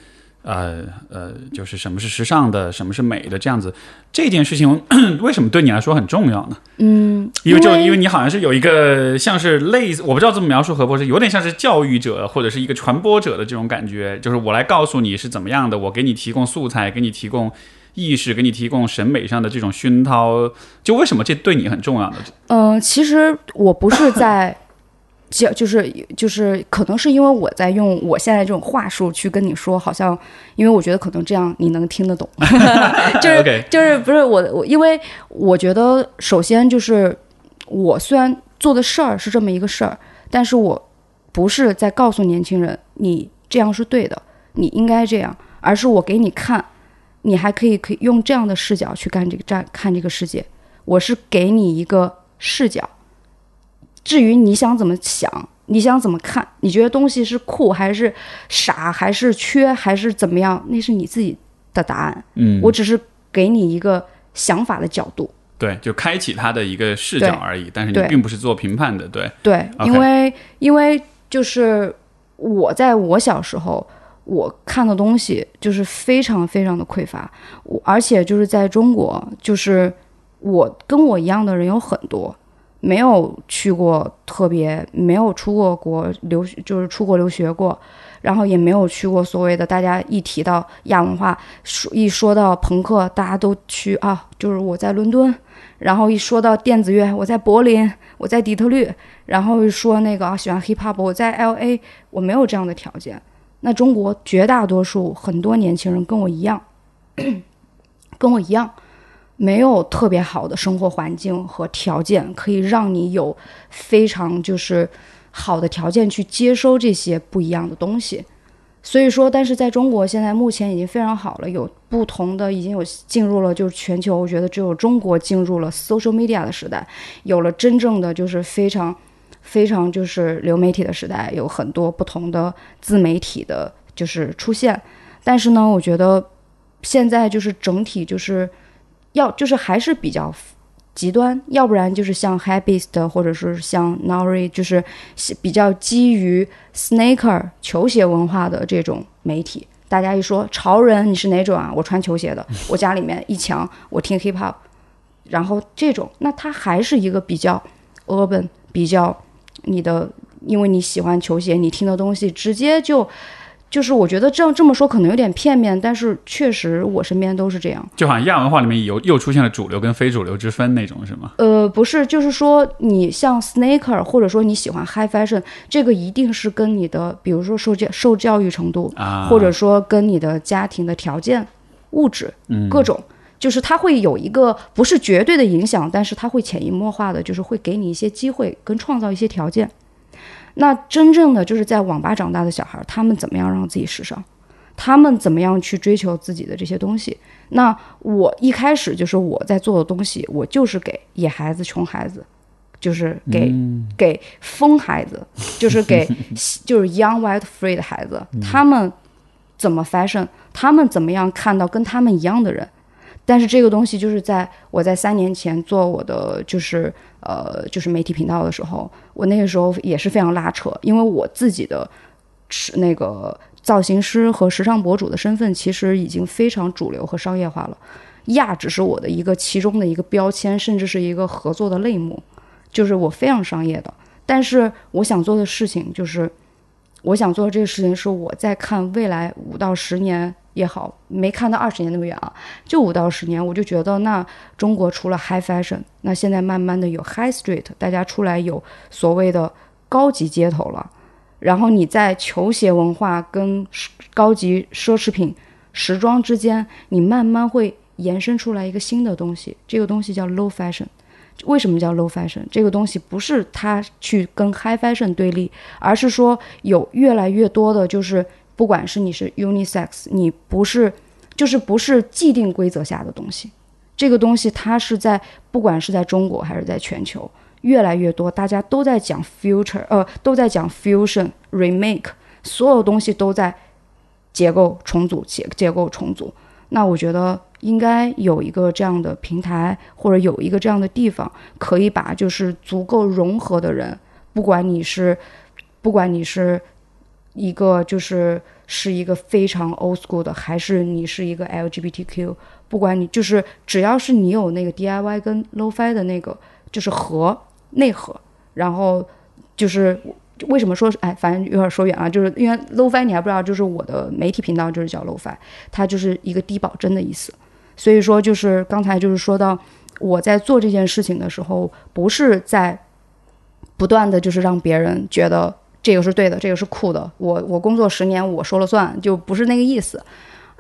呃呃，就是什么是时尚的，什么是美的，这样子。这件事情 为什么对你来说很重要呢？嗯，因为就因为你好像是有一个像是类似，我不知道怎么描述何博士，有点像是教育者或者是一个传播者的这种感觉，就是我来告诉你是怎么样的，我给你提供素材，给你提供。意识给你提供审美上的这种熏陶，就为什么这对你很重要呢？嗯，其实我不是在 就，就是就是，可能是因为我在用我现在这种话术去跟你说，好像因为我觉得可能这样你能听得懂，就是就是不是我我，因为我觉得首先就是我虽然做的事儿是这么一个事儿，但是我不是在告诉年轻人你这样是对的，你应该这样，而是我给你看。你还可以可以用这样的视角去干这个站看这个世界，我是给你一个视角。至于你想怎么想，你想怎么看，你觉得东西是酷还是傻还是缺还是怎么样，那是你自己的答案。嗯，我只是给你一个想法的角度。对，就开启他的一个视角而已，但是你并不是做评判的。对对，因为因为就是我在我小时候。我看的东西就是非常非常的匮乏，我而且就是在中国，就是我跟我一样的人有很多，没有去过特别，没有出过国留，就是出国留学过，然后也没有去过所谓的大家一提到亚文化，说一说到朋克，大家都去啊，就是我在伦敦，然后一说到电子乐，我在柏林，我在底特律，然后说那个啊喜欢 hip hop，我在 L A，我没有这样的条件。那中国绝大多数很多年轻人跟我一样，跟我一样，没有特别好的生活环境和条件，可以让你有非常就是好的条件去接收这些不一样的东西。所以说，但是在中国现在目前已经非常好了，有不同的已经有进入了就是全球，我觉得只有中国进入了 social media 的时代，有了真正的就是非常。非常就是流媒体的时代，有很多不同的自媒体的，就是出现。但是呢，我觉得现在就是整体就是要就是还是比较极端，要不然就是像 Habist 或者是像 Nori，就是比较基于 Sneaker 球鞋文化的这种媒体。大家一说潮人，你是哪种啊？我穿球鞋的，我家里面一墙我听 Hip Hop，然后这种，那它还是一个比较 urban，比较。你的，因为你喜欢球鞋，你听的东西直接就。就是我觉得这样这么说可能有点片面，但是确实我身边都是这样。就好像亚文化里面有又出现了主流跟非主流之分那种，是吗？呃，不是，就是说你像 sneaker，或者说你喜欢 high fashion，这个一定是跟你的，比如说受教受教育程度，啊，或者说跟你的家庭的条件、物质嗯各种，就是它会有一个不是绝对的影响，但是它会潜移默化的，就是会给你一些机会跟创造一些条件。那真正的就是在网吧长大的小孩儿，他们怎么样让自己时尚？他们怎么样去追求自己的这些东西？那我一开始就是我在做的东西，我就是给野孩子、穷孩子，就是给、给疯孩子，就是给就是 young white free 的孩子，他们怎么 fashion，他们怎么样看到跟他们一样的人。但是这个东西就是在我在三年前做我的就是呃就是媒体频道的时候，我那个时候也是非常拉扯，因为我自己的是那个造型师和时尚博主的身份其实已经非常主流和商业化了，亚只是我的一个其中的一个标签，甚至是一个合作的类目，就是我非常商业的。但是我想做的事情就是，我想做的这个事情是我在看未来五到十年也好，没看到二十年那么远啊，就五到十年，我就觉得那中国除了 high fashion，那现在慢慢的有 high street，大家出来有所谓的高级街头了。然后你在球鞋文化跟高级奢侈品、时装之间，你慢慢会延伸出来一个新的东西，这个东西叫 low fashion。为什么叫 low fashion？这个东西不是它去跟 high fashion 对立，而是说有越来越多的，就是不管是你是 unisex，你不是，就是不是既定规则下的东西。这个东西它是在不管是在中国还是在全球，越来越多，大家都在讲 future，呃，都在讲 fusion remake，所有东西都在结构重组、结结构重组。那我觉得应该有一个这样的平台，或者有一个这样的地方，可以把就是足够融合的人，不管你是，不管你是一个就是是一个非常 old school 的，还是你是一个 LGBTQ，不管你就是只要是你有那个 DIY 跟 low-fi 的那个就是核内核，然后就是为什么说是哎，反正有点说远了，就是因为 low-fi 你还不知道，就是我的媒体频道就是叫 low-fi，它就是一个低保真的意思。所以说，就是刚才就是说到我在做这件事情的时候，不是在不断的就是让别人觉得这个是对的，这个是酷的。我我工作十年我说了算，就不是那个意思。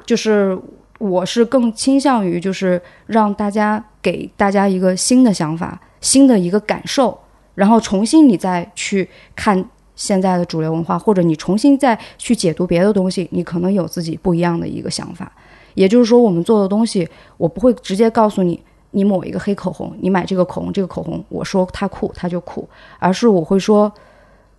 就是我是更倾向于就是让大家给大家一个新的想法、新的一个感受，然后重新你再去看现在的主流文化，或者你重新再去解读别的东西，你可能有自己不一样的一个想法。也就是说，我们做的东西，我不会直接告诉你，你抹一个黑口红，你买这个口红，这个口红，我说它酷，它就酷，而是我会说，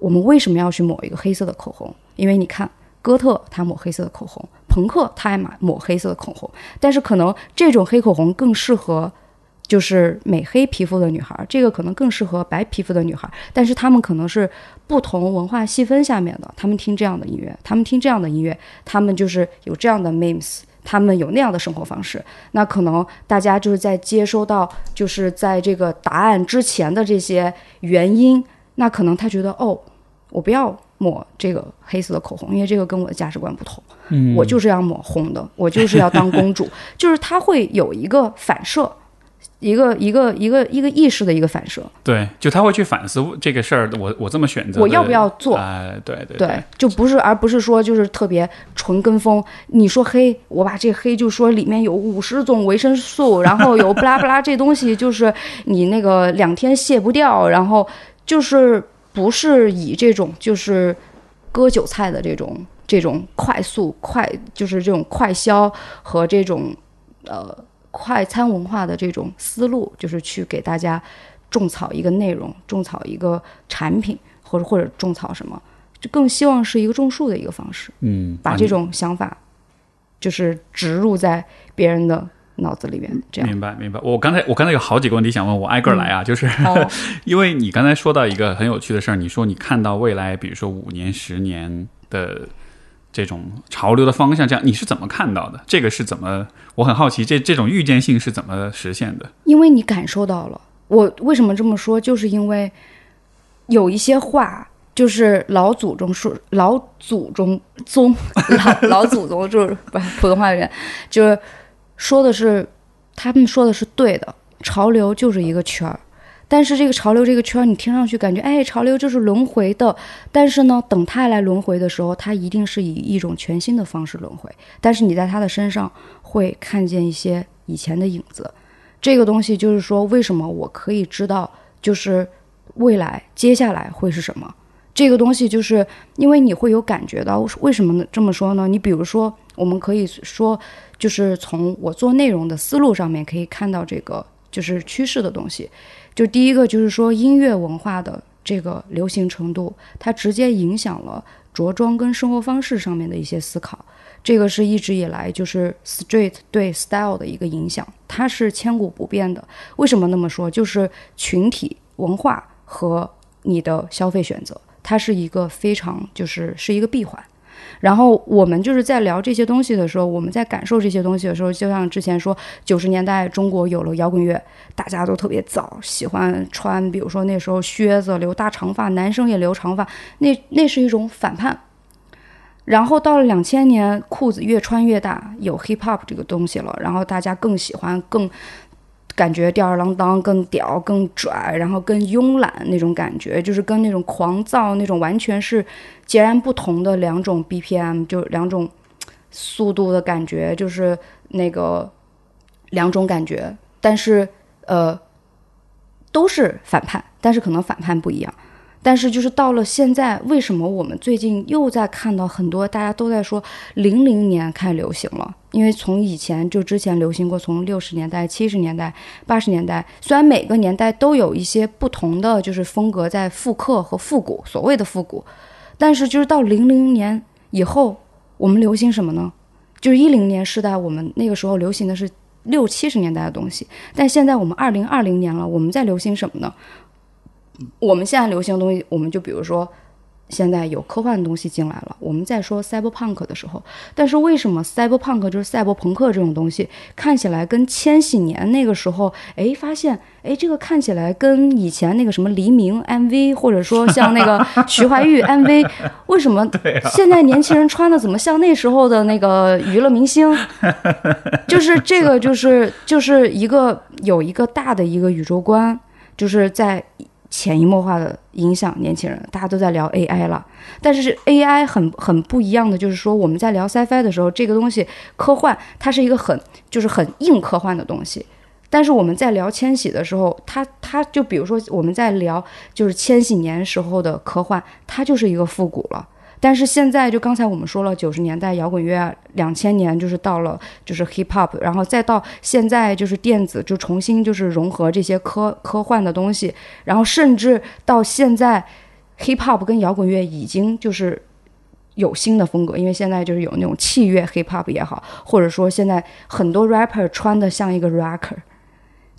我们为什么要去抹一个黑色的口红？因为你看，哥特他抹黑色的口红，朋克他爱买抹黑色的口红，但是可能这种黑口红更适合。就是美黑皮肤的女孩，这个可能更适合白皮肤的女孩，但是她们可能是不同文化细分下面的，她们听这样的音乐，她们听这样的音乐，她们就是有这样的 memes，他们有那样的生活方式。那可能大家就是在接收到，就是在这个答案之前的这些原因，那可能他觉得哦，我不要抹这个黑色的口红，因为这个跟我的价值观不同。嗯，我就是要抹红的，我就是要当公主，就是他会有一个反射。一个一个一个一个意识的一个反射，对，就他会去反思这个事儿，我我这么选择，我要不要做？啊、对对对，就不是，而不是说就是特别纯跟风。你说黑，我把这黑就说里面有五十种维生素，然后有不拉不拉这东西，就是你那个两天卸不掉，然后就是不是以这种就是割韭菜的这种这种快速快，就是这种快销和这种呃。快餐文化的这种思路，就是去给大家种草一个内容，种草一个产品，或者或者种草什么，就更希望是一个种树的一个方式。嗯，把这种想法就是植入在别人的脑子里边。这样明白明白。我刚才我刚才有好几个问题想问，我挨个来啊，就是、哦 因为你刚才说到一个很有趣的事儿，你说你看到未来，比如说五年、十年的。这种潮流的方向，这样你是怎么看到的？这个是怎么？我很好奇，这这种预见性是怎么实现的？因为你感受到了。我为什么这么说？就是因为有一些话，就是老祖宗说，老祖宗宗老老祖宗就是不普通话的人，就是说的是，他们说的是对的，潮流就是一个圈儿。但是这个潮流这个圈儿，你听上去感觉，哎，潮流就是轮回的。但是呢，等它来轮回的时候，它一定是以一种全新的方式轮回。但是你在他的身上会看见一些以前的影子。这个东西就是说，为什么我可以知道，就是未来接下来会是什么？这个东西就是因为你会有感觉到，为什么呢？这么说呢？你比如说，我们可以说，就是从我做内容的思路上面可以看到这个就是趋势的东西。就第一个就是说，音乐文化的这个流行程度，它直接影响了着装跟生活方式上面的一些思考。这个是一直以来就是 street 对 style 的一个影响，它是千古不变的。为什么那么说？就是群体文化和你的消费选择，它是一个非常就是是一个闭环。然后我们就是在聊这些东西的时候，我们在感受这些东西的时候，就像之前说，九十年代中国有了摇滚乐，大家都特别早，喜欢穿，比如说那时候靴子，留大长发，男生也留长发，那那是一种反叛。然后到了两千年，裤子越穿越大，有 hip hop 这个东西了，然后大家更喜欢更。感觉吊儿郎当，更屌，更拽，然后更慵懒那种感觉，就是跟那种狂躁那种完全是截然不同的两种 BPM，就两种速度的感觉，就是那个两种感觉，但是呃都是反叛，但是可能反叛不一样。但是就是到了现在，为什么我们最近又在看到很多大家都在说零零年开始流行了？因为从以前就之前流行过，从六十年代、七十年代、八十年代，虽然每个年代都有一些不同的就是风格在复刻和复古，所谓的复古，但是就是到零零年以后，我们流行什么呢？就是一零年时代，我们那个时候流行的是六七十年代的东西，但现在我们二零二零年了，我们在流行什么呢？我们现在流行的东西，我们就比如说，现在有科幻的东西进来了。我们在说 cyberpunk 的时候，但是为什么 cyberpunk 就是赛博朋克这种东西看起来跟千禧年那个时候，哎，发现哎，这个看起来跟以前那个什么黎明 MV，或者说像那个 徐怀钰 MV，为什么现在年轻人穿的怎么像那时候的那个娱乐明星？就是这个，就是就是一个有一个大的一个宇宙观，就是在。潜移默化的影响年轻人，大家都在聊 AI 了，但是 AI 很很不一样的，就是说我们在聊 Sci-Fi 的时候，这个东西科幻，它是一个很就是很硬科幻的东西，但是我们在聊千禧的时候，它它就比如说我们在聊就是千禧年时候的科幻，它就是一个复古了。但是现在就刚才我们说了，九十年代摇滚乐，两千年就是到了就是 hip hop，然后再到现在就是电子，就重新就是融合这些科科幻的东西，然后甚至到现在 hip hop 跟摇滚乐已经就是有新的风格，因为现在就是有那种器乐 hip hop 也好，或者说现在很多 rapper 穿的像一个 rocker，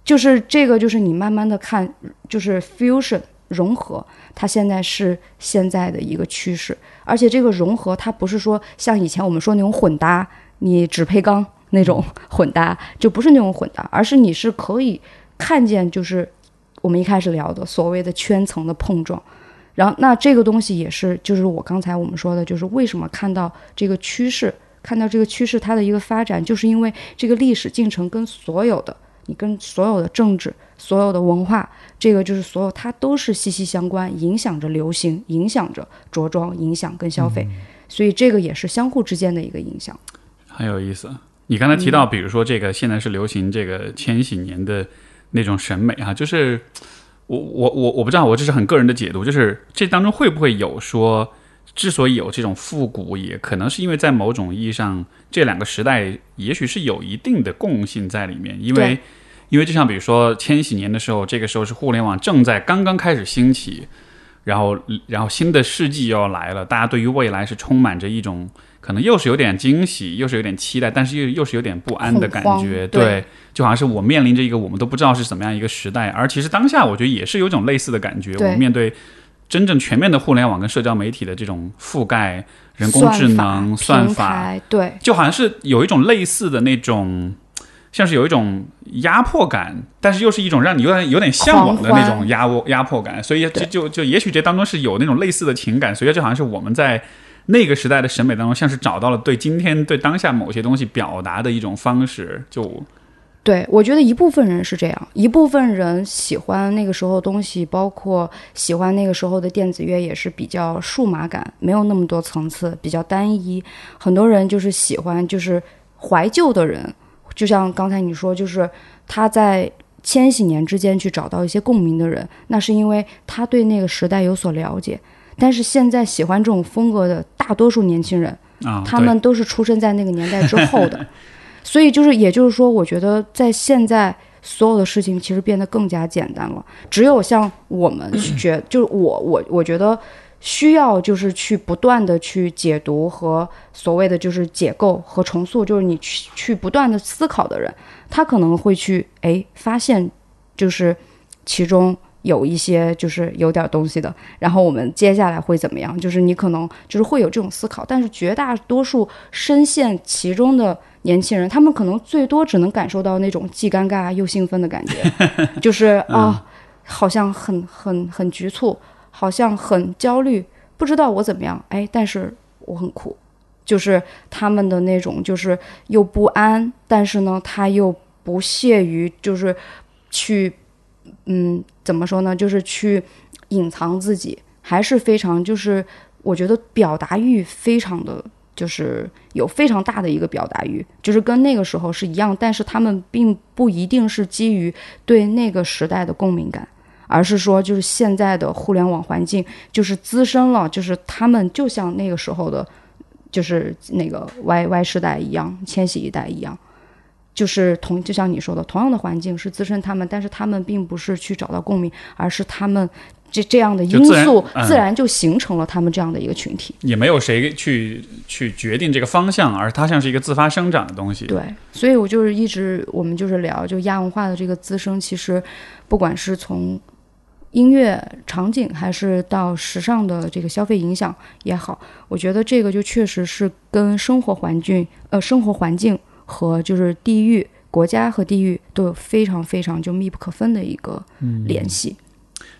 就是这个就是你慢慢的看就是 fusion 融合。它现在是现在的一个趋势，而且这个融合它不是说像以前我们说那种混搭，你只配钢那种混搭，就不是那种混搭，而是你是可以看见，就是我们一开始聊的所谓的圈层的碰撞。然后，那这个东西也是，就是我刚才我们说的，就是为什么看到这个趋势，看到这个趋势它的一个发展，就是因为这个历史进程跟所有的。你跟所有的政治、所有的文化，这个就是所有，它都是息息相关，影响着流行，影响着着装，影响跟消费，所以这个也是相互之间的一个影响。很有意思。你刚才提到，比如说这个现在是流行这个千禧年的那种审美哈，就是我我我我不知道，我这是很个人的解读，就是这当中会不会有说？之所以有这种复古，也可能是因为在某种意义上，这两个时代也许是有一定的共性在里面。因为，因为就像比如说千禧年的时候，这个时候是互联网正在刚刚开始兴起，然后，然后新的世纪要来了，大家对于未来是充满着一种可能又是有点惊喜，又是有点期待，但是又又是有点不安的感觉。对，就好像是我面临着一个我们都不知道是怎么样一个时代，而其实当下我觉得也是有一种类似的感觉。我们面对。真正全面的互联网跟社交媒体的这种覆盖，人工智能算法，对，就好像是有一种类似的那种像是有一种压迫感，但是又是一种让你有点有点向往的那种压压迫感，所以就就就也许这当中是有那种类似的情感，所以就好像是我们在那个时代的审美当中，像是找到了对今天对当下某些东西表达的一种方式，就。对，我觉得一部分人是这样，一部分人喜欢那个时候东西，包括喜欢那个时候的电子乐，也是比较数码感，没有那么多层次，比较单一。很多人就是喜欢，就是怀旧的人，就像刚才你说，就是他在千禧年之间去找到一些共鸣的人，那是因为他对那个时代有所了解。但是现在喜欢这种风格的大多数年轻人，啊，他们都是出生在那个年代之后的。所以就是，也就是说，我觉得在现在所有的事情其实变得更加简单了。只有像我们 觉，就是我我我觉得需要就是去不断的去解读和所谓的就是解构和重塑，就是你去去不断的思考的人，他可能会去哎发现，就是其中有一些就是有点东西的。然后我们接下来会怎么样？就是你可能就是会有这种思考，但是绝大多数深陷其中的。年轻人，他们可能最多只能感受到那种既尴尬又兴奋的感觉，就是啊，好像很很很局促，好像很焦虑，不知道我怎么样，哎，但是我很酷，就是他们的那种，就是又不安，但是呢，他又不屑于就是去，嗯，怎么说呢，就是去隐藏自己，还是非常就是我觉得表达欲非常的。就是有非常大的一个表达欲，就是跟那个时候是一样，但是他们并不一定是基于对那个时代的共鸣感，而是说就是现在的互联网环境就是滋生了，就是他们就像那个时候的，就是那个 Y Y 时代一样，千禧一代一样，就是同就像你说的，同样的环境是滋生他们，但是他们并不是去找到共鸣，而是他们。这这样的因素自然就形成了他们这样的一个群体，也没有谁去去决定这个方向，而它像是一个自发生长的东西。对，所以我就是一直我们就是聊，就亚文化的这个滋生，其实不管是从音乐场景，还是到时尚的这个消费影响也好，我觉得这个就确实是跟生活环境、呃生活环境和就是地域、国家和地域都有非常非常就密不可分的一个联系。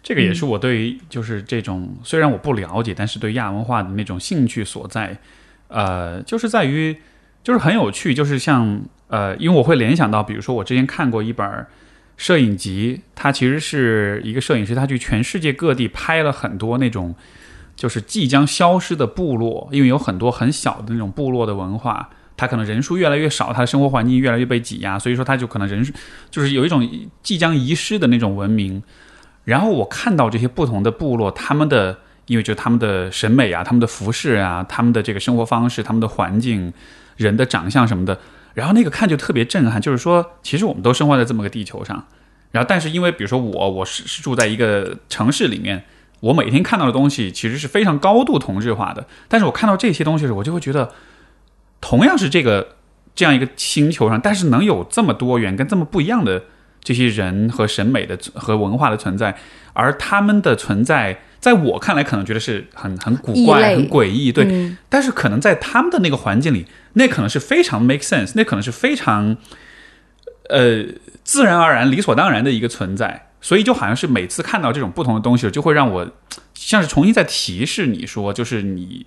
这个也是我对于就是这种虽然我不了解，但是对亚文化的那种兴趣所在，呃，就是在于就是很有趣，就是像呃，因为我会联想到，比如说我之前看过一本摄影集，它其实是一个摄影师，他去全世界各地拍了很多那种就是即将消失的部落，因为有很多很小的那种部落的文化，他可能人数越来越少，他的生活环境越来越被挤压，所以说他就可能人就是有一种即将遗失的那种文明。然后我看到这些不同的部落，他们的因为就他们的审美啊，他们的服饰啊，他们的这个生活方式，他们的环境，人的长相什么的，然后那个看就特别震撼。就是说，其实我们都生活在这么个地球上，然后但是因为比如说我我是是住在一个城市里面，我每天看到的东西其实是非常高度同质化的。但是我看到这些东西时，我就会觉得，同样是这个这样一个星球上，但是能有这么多元跟这么不一样的。这些人和审美的和文化的存在，而他们的存在，在我看来可能觉得是很很古怪、很诡异，对。但是可能在他们的那个环境里，那可能是非常 make sense，那可能是非常呃自然而然、理所当然的一个存在。所以就好像是每次看到这种不同的东西，就会让我像是重新在提示你说，就是你。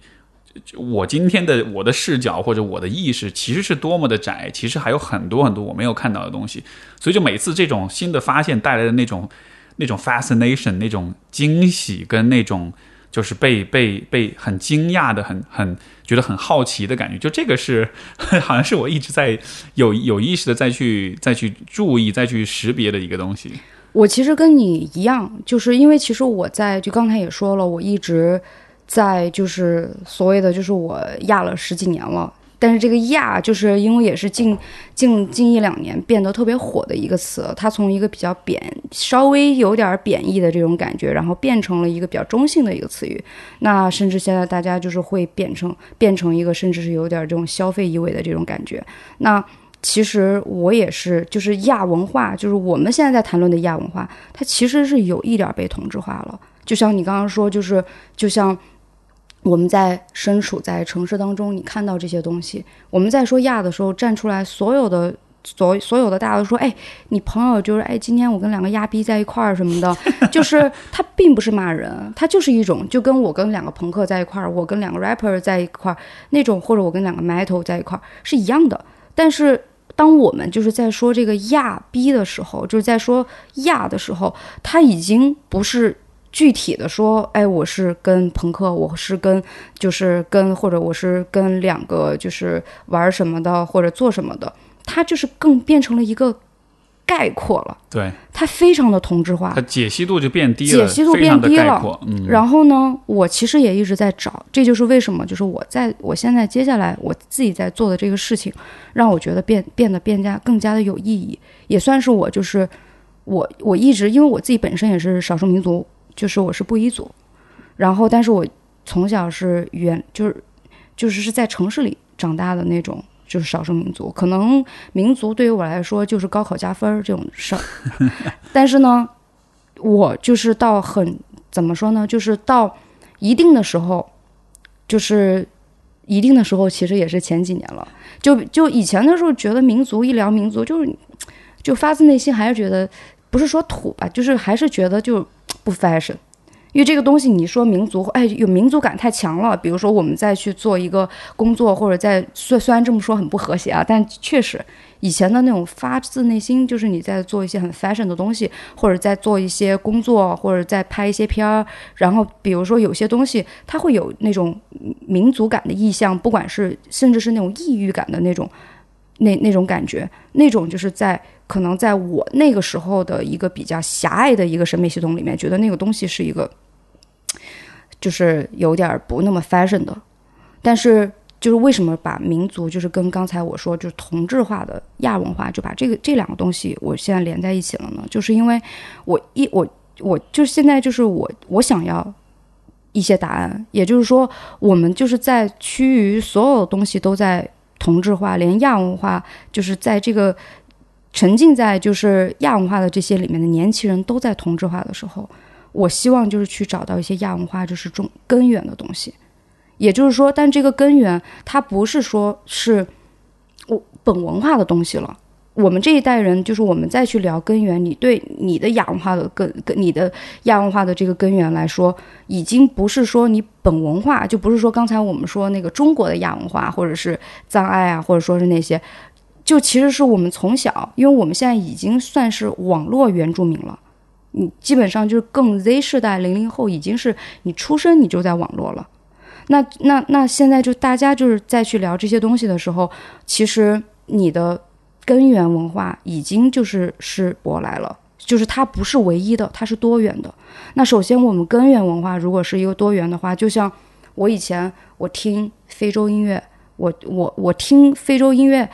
我今天的我的视角或者我的意识其实是多么的窄，其实还有很多很多我没有看到的东西，所以就每次这种新的发现带来的那种那种 fascination，那种惊喜跟那种就是被被被很惊讶的很很觉得很好奇的感觉，就这个是 好像是我一直在有有意识的再去再去注意再去识别的一个东西。我其实跟你一样，就是因为其实我在就刚才也说了，我一直。在就是所谓的，就是我压了十几年了，但是这个亚，就是因为也是近近近一两年变得特别火的一个词，它从一个比较贬，稍微有点贬义的这种感觉，然后变成了一个比较中性的一个词语。那甚至现在大家就是会变成变成一个，甚至是有点这种消费意味的这种感觉。那其实我也是，就是亚文化，就是我们现在在谈论的亚文化，它其实是有一点被同质化了。就像你刚刚说，就是就像。我们在身处在城市当中，你看到这些东西。我们在说亚的时候，站出来所有的所 所有的大家都说，哎，你朋友就是哎，今天我跟两个亚逼在一块儿什么的，就是他并不是骂人，他就是一种就跟我跟两个朋克在一块儿，我跟两个 rapper 在一块儿那种，或者我跟两个 metal 在一块儿是一样的。但是当我们就是在说这个亚逼的时候，就是在说亚的时候，他已经不是。具体的说，哎，我是跟朋克，我是跟，就是跟，或者我是跟两个，就是玩什么的，或者做什么的，它就是更变成了一个概括了。对，它非常的同质化，它解析度就变低了，解析度变低了。嗯，然后呢，我其实也一直在找，这就是为什么，就是我在我现在接下来我自己在做的这个事情，让我觉得变变得变加更加的有意义，也算是我就是我我一直因为我自己本身也是少数民族。就是我是布依族，然后但是我从小是原就是就是是在城市里长大的那种，就是少数民族。可能民族对于我来说就是高考加分儿这种事儿，但是呢，我就是到很怎么说呢？就是到一定的时候，就是一定的时候，其实也是前几年了。就就以前的时候，觉得民族一聊民族，就是就发自内心还是觉得不是说土吧，就是还是觉得就。不 fashion，因为这个东西你说民族，哎，有民族感太强了。比如说我们再去做一个工作，或者在虽虽然这么说很不和谐啊，但确实以前的那种发自内心，就是你在做一些很 fashion 的东西，或者在做一些工作，或者在拍一些片儿。然后比如说有些东西，它会有那种民族感的意向，不管是甚至是那种异域感的那种那那种感觉，那种就是在。可能在我那个时候的一个比较狭隘的一个审美系统里面，觉得那个东西是一个，就是有点不那么 fashion 的。但是，就是为什么把民族，就是跟刚才我说就是同质化的亚文化，就把这个这两个东西，我现在连在一起了呢？就是因为我一我我就现在就是我我想要一些答案，也就是说，我们就是在趋于所有东西都在同质化，连亚文化就是在这个。沉浸在就是亚文化的这些里面的年轻人都在同质化的时候，我希望就是去找到一些亚文化就是中根源的东西，也就是说，但这个根源它不是说是我本文化的东西了。我们这一代人就是我们再去聊根源，你对你的亚文化的根跟你的亚文化的这个根源来说，已经不是说你本文化，就不是说刚才我们说那个中国的亚文化，或者是藏爱啊，或者说是那些。就其实是我们从小，因为我们现在已经算是网络原住民了，你基本上就是更 Z 世代零零后，已经是你出生你就在网络了。那那那现在就大家就是再去聊这些东西的时候，其实你的根源文化已经就是是舶来了，就是它不是唯一的，它是多元的。那首先我们根源文化如果是一个多元的话，就像我以前我听非洲音乐，我我我听非洲音乐。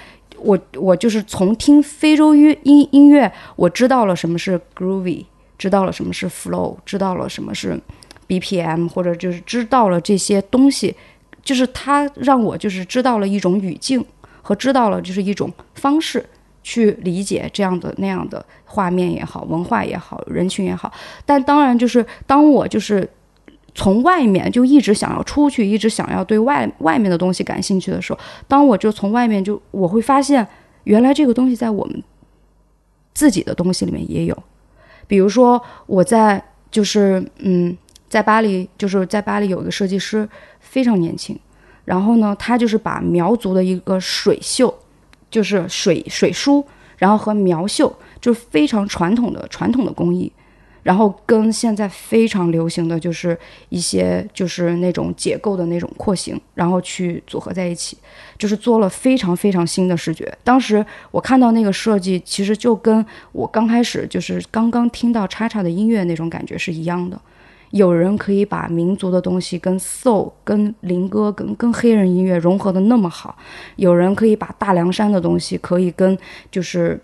我我就是从听非洲音音音乐，我知道了什么是 groovy，知道了什么是 flow，知道了什么是 BPM，或者就是知道了这些东西，就是它让我就是知道了一种语境和知道了就是一种方式去理解这样的那样的画面也好，文化也好，人群也好。但当然就是当我就是。从外面就一直想要出去，一直想要对外外面的东西感兴趣的时候，当我就从外面就我会发现，原来这个东西在我们自己的东西里面也有。比如说我在就是嗯，在巴黎就是在巴黎有一个设计师非常年轻，然后呢，他就是把苗族的一个水绣，就是水水书，然后和苗绣就是非常传统的传统的工艺。然后跟现在非常流行的就是一些就是那种解构的那种廓形，然后去组合在一起，就是做了非常非常新的视觉。当时我看到那个设计，其实就跟我刚开始就是刚刚听到叉叉的音乐那种感觉是一样的。有人可以把民族的东西跟 soul、跟灵歌、跟跟黑人音乐融合的那么好，有人可以把大凉山的东西可以跟就是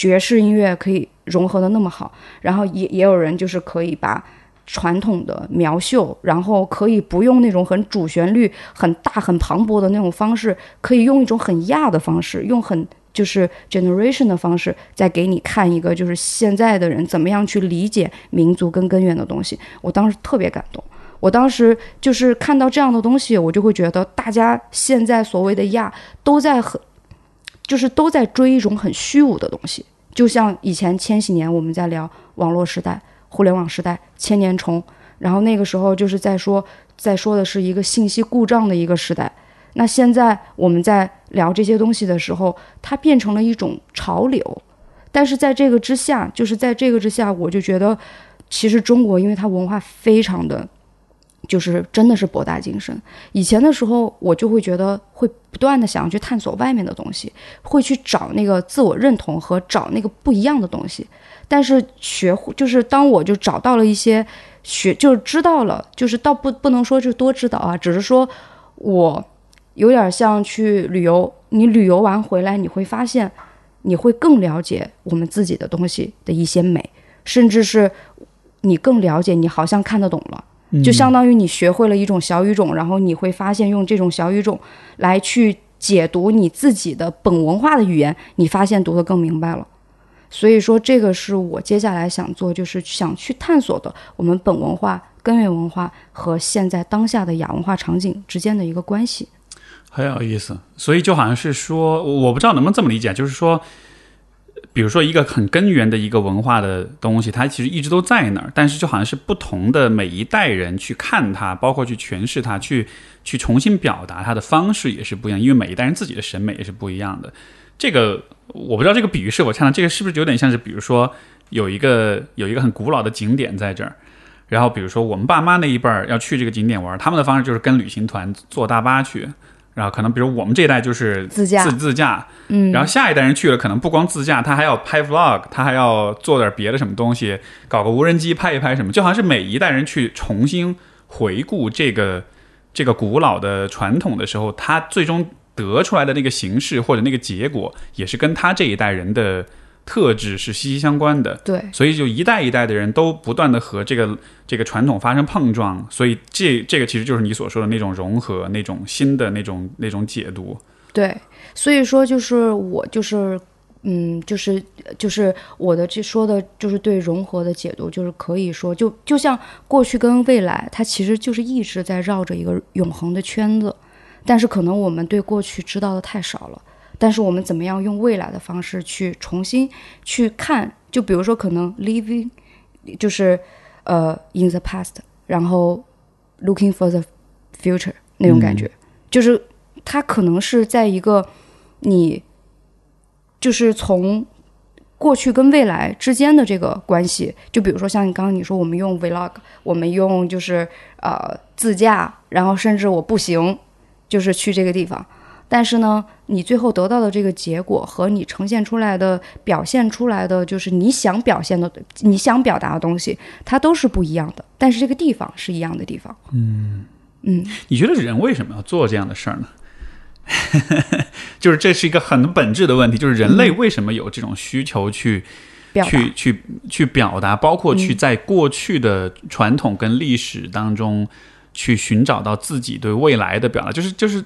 爵士音乐可以。融合的那么好，然后也也有人就是可以把传统的苗绣，然后可以不用那种很主旋律、很大、很磅礴的那种方式，可以用一种很亚的方式，用很就是 generation 的方式，再给你看一个就是现在的人怎么样去理解民族跟根源的东西。我当时特别感动，我当时就是看到这样的东西，我就会觉得大家现在所谓的亚都在很。就是都在追一种很虚无的东西。就像以前千禧年我们在聊网络时代、互联网时代、千年虫，然后那个时候就是在说，在说的是一个信息故障的一个时代。那现在我们在聊这些东西的时候，它变成了一种潮流。但是在这个之下，就是在这个之下，我就觉得，其实中国因为它文化非常的，就是真的是博大精深。以前的时候，我就会觉得会不断的想要去探索外面的东西，会去找那个自我认同和找那个不一样的东西。但是学会就是当我就找到了一些学，就是知道了，就是倒不不能说是多知道啊，只是说我有点像去旅游，你旅游完回来，你会发现。你会更了解我们自己的东西的一些美，甚至是你更了解，你好像看得懂了，就相当于你学会了一种小语种，然后你会发现用这种小语种来去解读你自己的本文化的语言，你发现读得更明白了。所以说，这个是我接下来想做，就是想去探索的我们本文化、根源文化和现在当下的亚文化场景之间的一个关系。很有意思，所以就好像是说，我不知道能不能这么理解，就是说，比如说一个很根源的一个文化的东西，它其实一直都在那儿，但是就好像是不同的每一代人去看它，包括去诠释它，去去重新表达它的方式也是不一样，因为每一代人自己的审美也是不一样的。这个我不知道这个比喻是否恰当，这个是不是有点像是，比如说有一个有一个很古老的景点在这儿，然后比如说我们爸妈那一辈儿要去这个景点玩，他们的方式就是跟旅行团坐大巴去。然后可能，比如我们这一代就是自驾，自自驾，嗯，然后下一代人去了，可能不光自驾，他还要拍 vlog，他还要做点别的什么东西，搞个无人机拍一拍什么，就好像是每一代人去重新回顾这个这个古老的传统的时候，他最终得出来的那个形式或者那个结果，也是跟他这一代人的。特质是息息相关的，对，所以就一代一代的人都不断的和这个这个传统发生碰撞，所以这这个其实就是你所说的那种融合，那种新的那种那种解读。对，所以说就是我就是嗯，就是就是我的这说的就是对融合的解读，就是可以说就就像过去跟未来，它其实就是一直在绕着一个永恒的圈子，但是可能我们对过去知道的太少了。但是我们怎么样用未来的方式去重新去看？就比如说，可能 living 就是呃 in the past，然后 looking for the future 那种感觉，就是它可能是在一个你就是从过去跟未来之间的这个关系。就比如说像你刚刚你说，我们用 vlog，我们用就是呃自驾，然后甚至我步行，就是去这个地方。但是呢，你最后得到的这个结果和你呈现出来的、表现出来的，就是你想表现的、你想表达的东西，它都是不一样的。但是这个地方是一样的地方。嗯嗯，你觉得人为什么要做这样的事儿呢？就是这是一个很本质的问题，就是人类为什么有这种需求去去去去表达，包括去在过去的传统跟历史当中去寻找到自己对未来的表达，就是就是。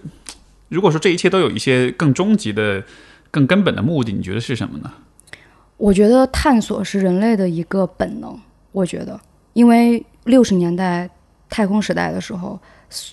如果说这一切都有一些更终极的、更根本的目的，你觉得是什么呢？我觉得探索是人类的一个本能。我觉得，因为六十年代太空时代的时候，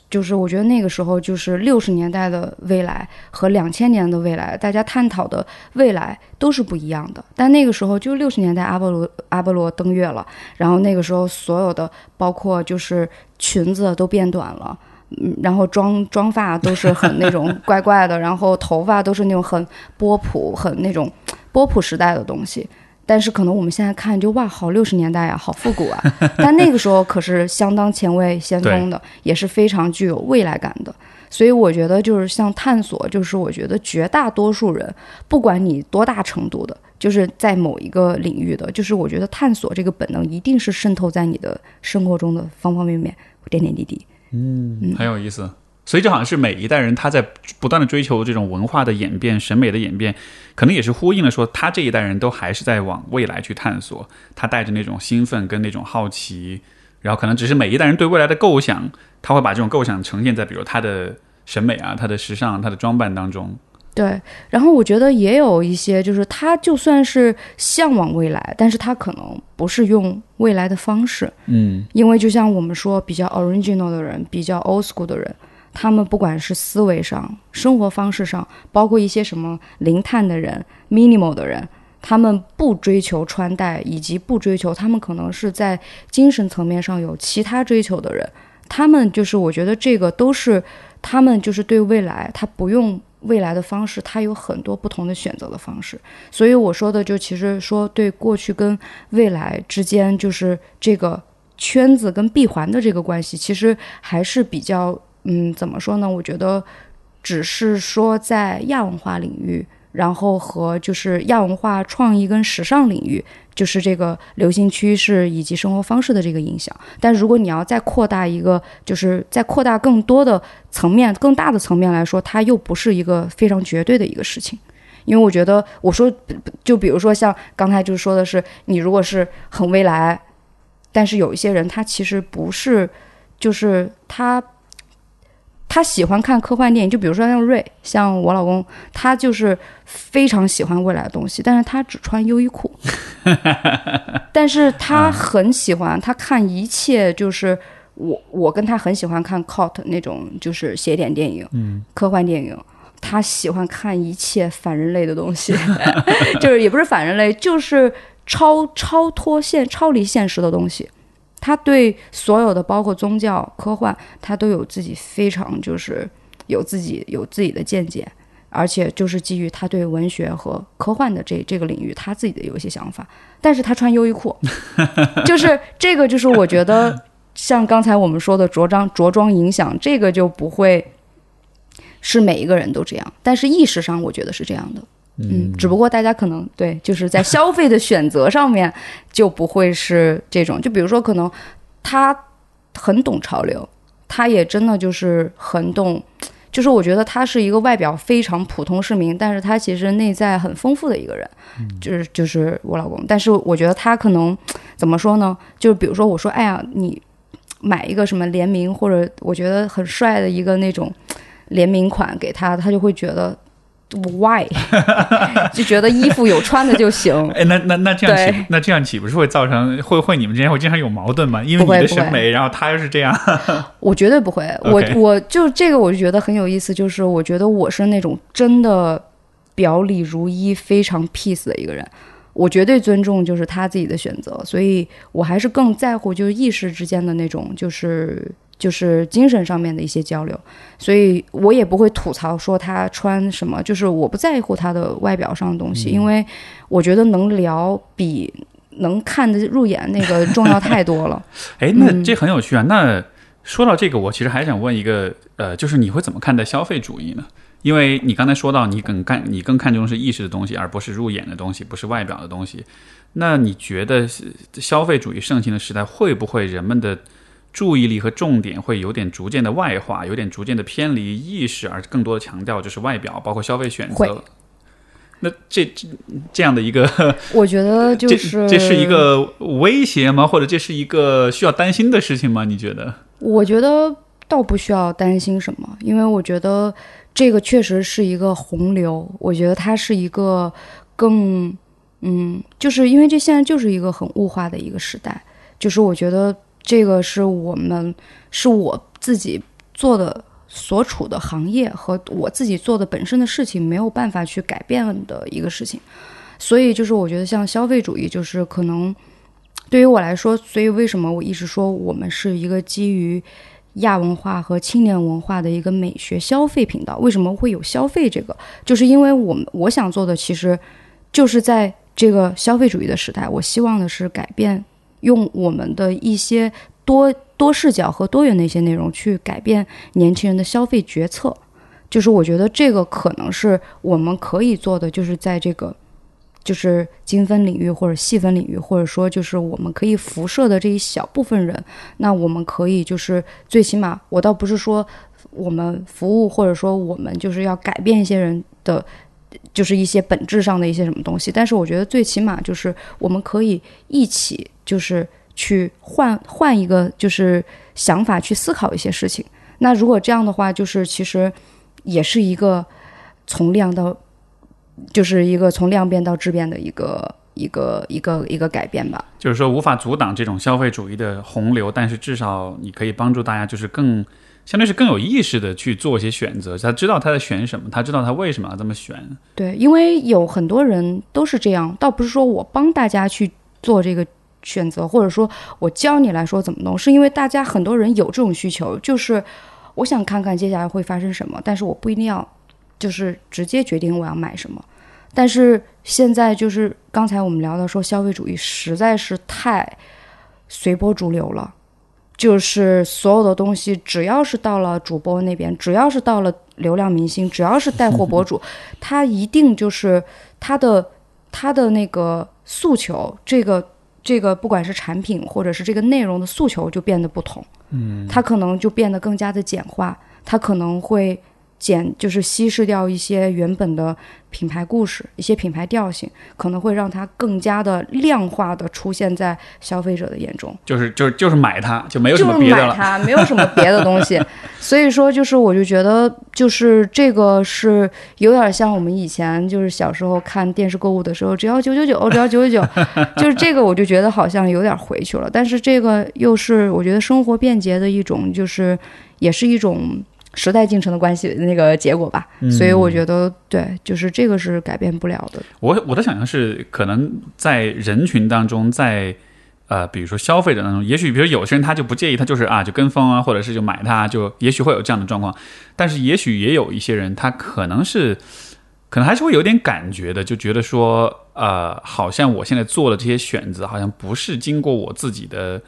就是我觉得那个时候就是六十年代的未来和两千年的未来，大家探讨的未来都是不一样的。但那个时候就六十年代，阿波罗阿波罗登月了，然后那个时候所有的包括就是裙子都变短了。嗯，然后妆妆发都是很那种 怪怪的，然后头发都是那种很波普、很那种波普时代的东西。但是可能我们现在看就哇，好六十年代啊，好复古啊。但那个时候可是相当前卫、先锋的，也是非常具有未来感的。所以我觉得就是像探索，就是我觉得绝大多数人，不管你多大程度的，就是在某一个领域的，就是我觉得探索这个本能一定是渗透在你的生活中的方方面面、点点滴滴。嗯，很有意思。所以，这好像是每一代人他在不断的追求这种文化的演变、审美的演变，可能也是呼应了说，他这一代人都还是在往未来去探索。他带着那种兴奋跟那种好奇，然后可能只是每一代人对未来的构想，他会把这种构想呈现在比如他的审美啊、他的时尚、他的装扮当中。对，然后我觉得也有一些，就是他就算是向往未来，但是他可能不是用未来的方式，嗯，因为就像我们说，比较 original 的人，比较 old school 的人，他们不管是思维上、生活方式上，包括一些什么零碳的人、minimal 的人，他们不追求穿戴，以及不追求，他们可能是在精神层面上有其他追求的人。他们就是，我觉得这个都是他们就是对未来，他不用未来的方式，它有很多不同的选择的方式。所以我说的就其实说对过去跟未来之间，就是这个圈子跟闭环的这个关系，其实还是比较。嗯，怎么说呢？我觉得，只是说在亚文化领域，然后和就是亚文化创意跟时尚领域，就是这个流行趋势以及生活方式的这个影响。但如果你要再扩大一个，就是再扩大更多的层面、更大的层面来说，它又不是一个非常绝对的一个事情。因为我觉得，我说，就比如说像刚才就说的是，你如果是很未来，但是有一些人他其实不是，就是他。他喜欢看科幻电影，就比如说像瑞，像我老公，他就是非常喜欢未来的东西，但是他只穿优衣库，但是他很喜欢他看一切，就是我我跟他很喜欢看 cult 那种就是写点电影，嗯，科幻电影，他喜欢看一切反人类的东西，就是也不是反人类，就是超超脱现、超离现实的东西。他对所有的包括宗教、科幻，他都有自己非常就是有自己有自己的见解，而且就是基于他对文学和科幻的这这个领域，他自己的有一些想法。但是他穿优衣库，就是这个就是我觉得像刚才我们说的着装着装影响，这个就不会是每一个人都这样，但是意识上我觉得是这样的。嗯，只不过大家可能对，就是在消费的选择上面就不会是这种。就比如说，可能他很懂潮流，他也真的就是很懂，就是我觉得他是一个外表非常普通市民，但是他其实内在很丰富的一个人。就是就是我老公，但是我觉得他可能怎么说呢？就是比如说我说，哎呀，你买一个什么联名或者我觉得很帅的一个那种联名款给他，他就会觉得。Why？就觉得衣服有穿的就行。哎，那那那这样岂那这样岂不是会造成会会你们之间会经常有矛盾吗？因为你的审美，然后他又是这样。我绝对不会。我我就这个我就觉得很有意思，就是我觉得我是那种真的表里如一、非常 peace 的一个人。我绝对尊重就是他自己的选择，所以我还是更在乎就是意识之间的那种就是。就是精神上面的一些交流，所以我也不会吐槽说他穿什么，就是我不在乎他的外表上的东西，因为我觉得能聊比能看得入眼那个重要太多了。哎，那这很有趣啊。那说到这个，我其实还想问一个，呃，就是你会怎么看待消费主义呢？因为你刚才说到你更看你更看重是意识的东西，而不是入眼的东西，不是外表的东西。那你觉得消费主义盛行的时代，会不会人们的？注意力和重点会有点逐渐的外化，有点逐渐的偏离意识，而更多的强调就是外表，包括消费选择。那这这这样的一个，我觉得就是这是一个威胁吗？或者这是一个需要担心的事情吗？你觉得？我觉得倒不需要担心什么，因为我觉得这个确实是一个洪流。我觉得它是一个更嗯，就是因为这现在就是一个很物化的一个时代，就是我觉得。这个是我们是我自己做的所处的行业和我自己做的本身的事情没有办法去改变的一个事情，所以就是我觉得像消费主义，就是可能对于我来说，所以为什么我一直说我们是一个基于亚文化和青年文化的一个美学消费频道？为什么会有消费这个？就是因为我们我想做的其实就是在这个消费主义的时代，我希望的是改变。用我们的一些多多视角和多元的一些内容去改变年轻人的消费决策，就是我觉得这个可能是我们可以做的，就是在这个就是精分领域或者细分领域，或者说就是我们可以辐射的这一小部分人，那我们可以就是最起码，我倒不是说我们服务或者说我们就是要改变一些人的。就是一些本质上的一些什么东西，但是我觉得最起码就是我们可以一起就是去换换一个就是想法去思考一些事情。那如果这样的话，就是其实也是一个从量到就是一个从量变到质变的一个一个一个一个改变吧。就是说无法阻挡这种消费主义的洪流，但是至少你可以帮助大家就是更。相对是更有意识的去做一些选择，他知道他在选什么，他知道他为什么要这么选。对，因为有很多人都是这样，倒不是说我帮大家去做这个选择，或者说我教你来说怎么弄，是因为大家很多人有这种需求，就是我想看看接下来会发生什么，但是我不一定要就是直接决定我要买什么。但是现在就是刚才我们聊到说，消费主义实在是太随波逐流了。就是所有的东西，只要是到了主播那边，只要是到了流量明星，只要是带货博主，他一定就是他的他的那个诉求，这个这个不管是产品或者是这个内容的诉求就变得不同，嗯，他可能就变得更加的简化，他可能会简就是稀释掉一些原本的。品牌故事，一些品牌调性，可能会让它更加的量化的出现在消费者的眼中。就是就是就是买它，就没有什么别的了。买它，没有什么别的东西。所以说，就是我就觉得，就是这个是有点像我们以前就是小时候看电视购物的时候，只要九九九，只要九九九，就是这个，我就觉得好像有点回去了。但是这个又是我觉得生活便捷的一种，就是也是一种。时代进程的关系那个结果吧，所以我觉得对，就是这个是改变不了的。我我的想象是，可能在人群当中，在呃，比如说消费者当中，也许比如有些人他就不介意，他就是啊，就跟风啊，或者是就买它，就也许会有这样的状况。但是也许也有一些人，他可能是可能还是会有点感觉的，就觉得说，呃，好像我现在做的这些选择，好像不是经过我自己的。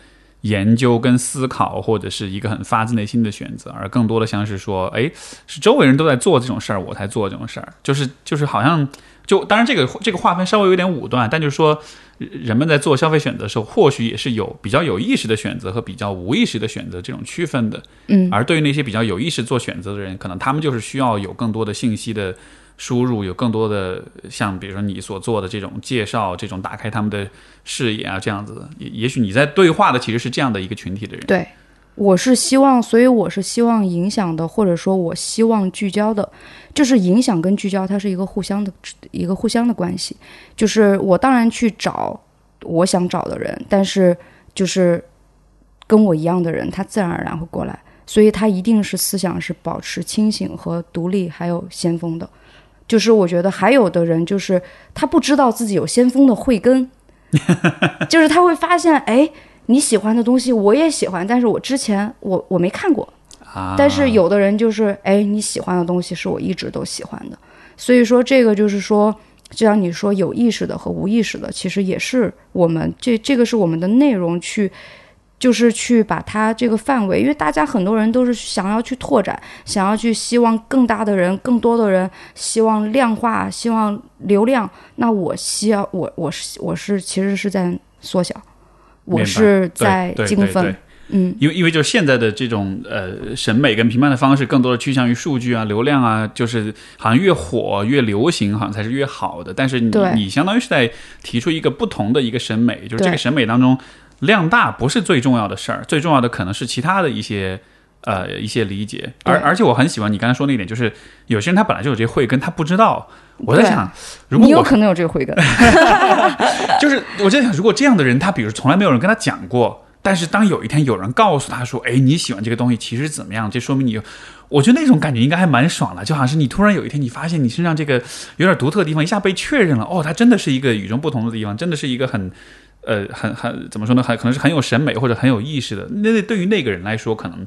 研究跟思考，或者是一个很发自内心的选择，而更多的像是说，哎，是周围人都在做这种事儿，我才做这种事儿，就是就是好像就当然这个这个划分稍微有点武断，但就是说，人们在做消费选择的时候，或许也是有比较有意识的选择和比较无意识的选择这种区分的。嗯，而对于那些比较有意识做选择的人，可能他们就是需要有更多的信息的。输入有更多的像，比如说你所做的这种介绍，这种打开他们的视野啊，这样子，也也许你在对话的其实是这样的一个群体的人。对，我是希望，所以我是希望影响的，或者说我希望聚焦的，就是影响跟聚焦，它是一个互相的一个互相的关系。就是我当然去找我想找的人，但是就是跟我一样的人，他自然而然会过来，所以他一定是思想是保持清醒和独立，还有先锋的。就是我觉得还有的人，就是他不知道自己有先锋的慧根，就是他会发现，哎，你喜欢的东西我也喜欢，但是我之前我我没看过，但是有的人就是，哎，你喜欢的东西是我一直都喜欢的，所以说这个就是说，就像你说有意识的和无意识的，其实也是我们这这个是我们的内容去。就是去把它这个范围，因为大家很多人都是想要去拓展，想要去希望更大的人、更多的人，希望量化、希望流量。那我需要我我是我是其实是在缩小，我是在精分。嗯，因为因为就是现在的这种呃审美跟评判的方式，更多的趋向于数据啊、流量啊，就是好像越火越流行，好像才是越好的。但是你你相当于是在提出一个不同的一个审美，就是这个审美当中。量大不是最重要的事儿，最重要的可能是其他的一些呃一些理解。而而且我很喜欢你刚才说那一点，就是有些人他本来就有这些慧根，他不知道。我在想，如果你有可能有这个慧根，就是我在想，如果这样的人，他比如从来没有人跟他讲过，但是当有一天有人告诉他说：“哎，你喜欢这个东西，其实怎么样？”这说明你，我觉得那种感觉应该还蛮爽的，就好像是你突然有一天你发现你身上这个有点独特的地方一下被确认了，哦，它真的是一个与众不同的地方，真的是一个很。呃，很很怎么说呢？很可能是很有审美或者很有意识的。那对于那个人来说，可能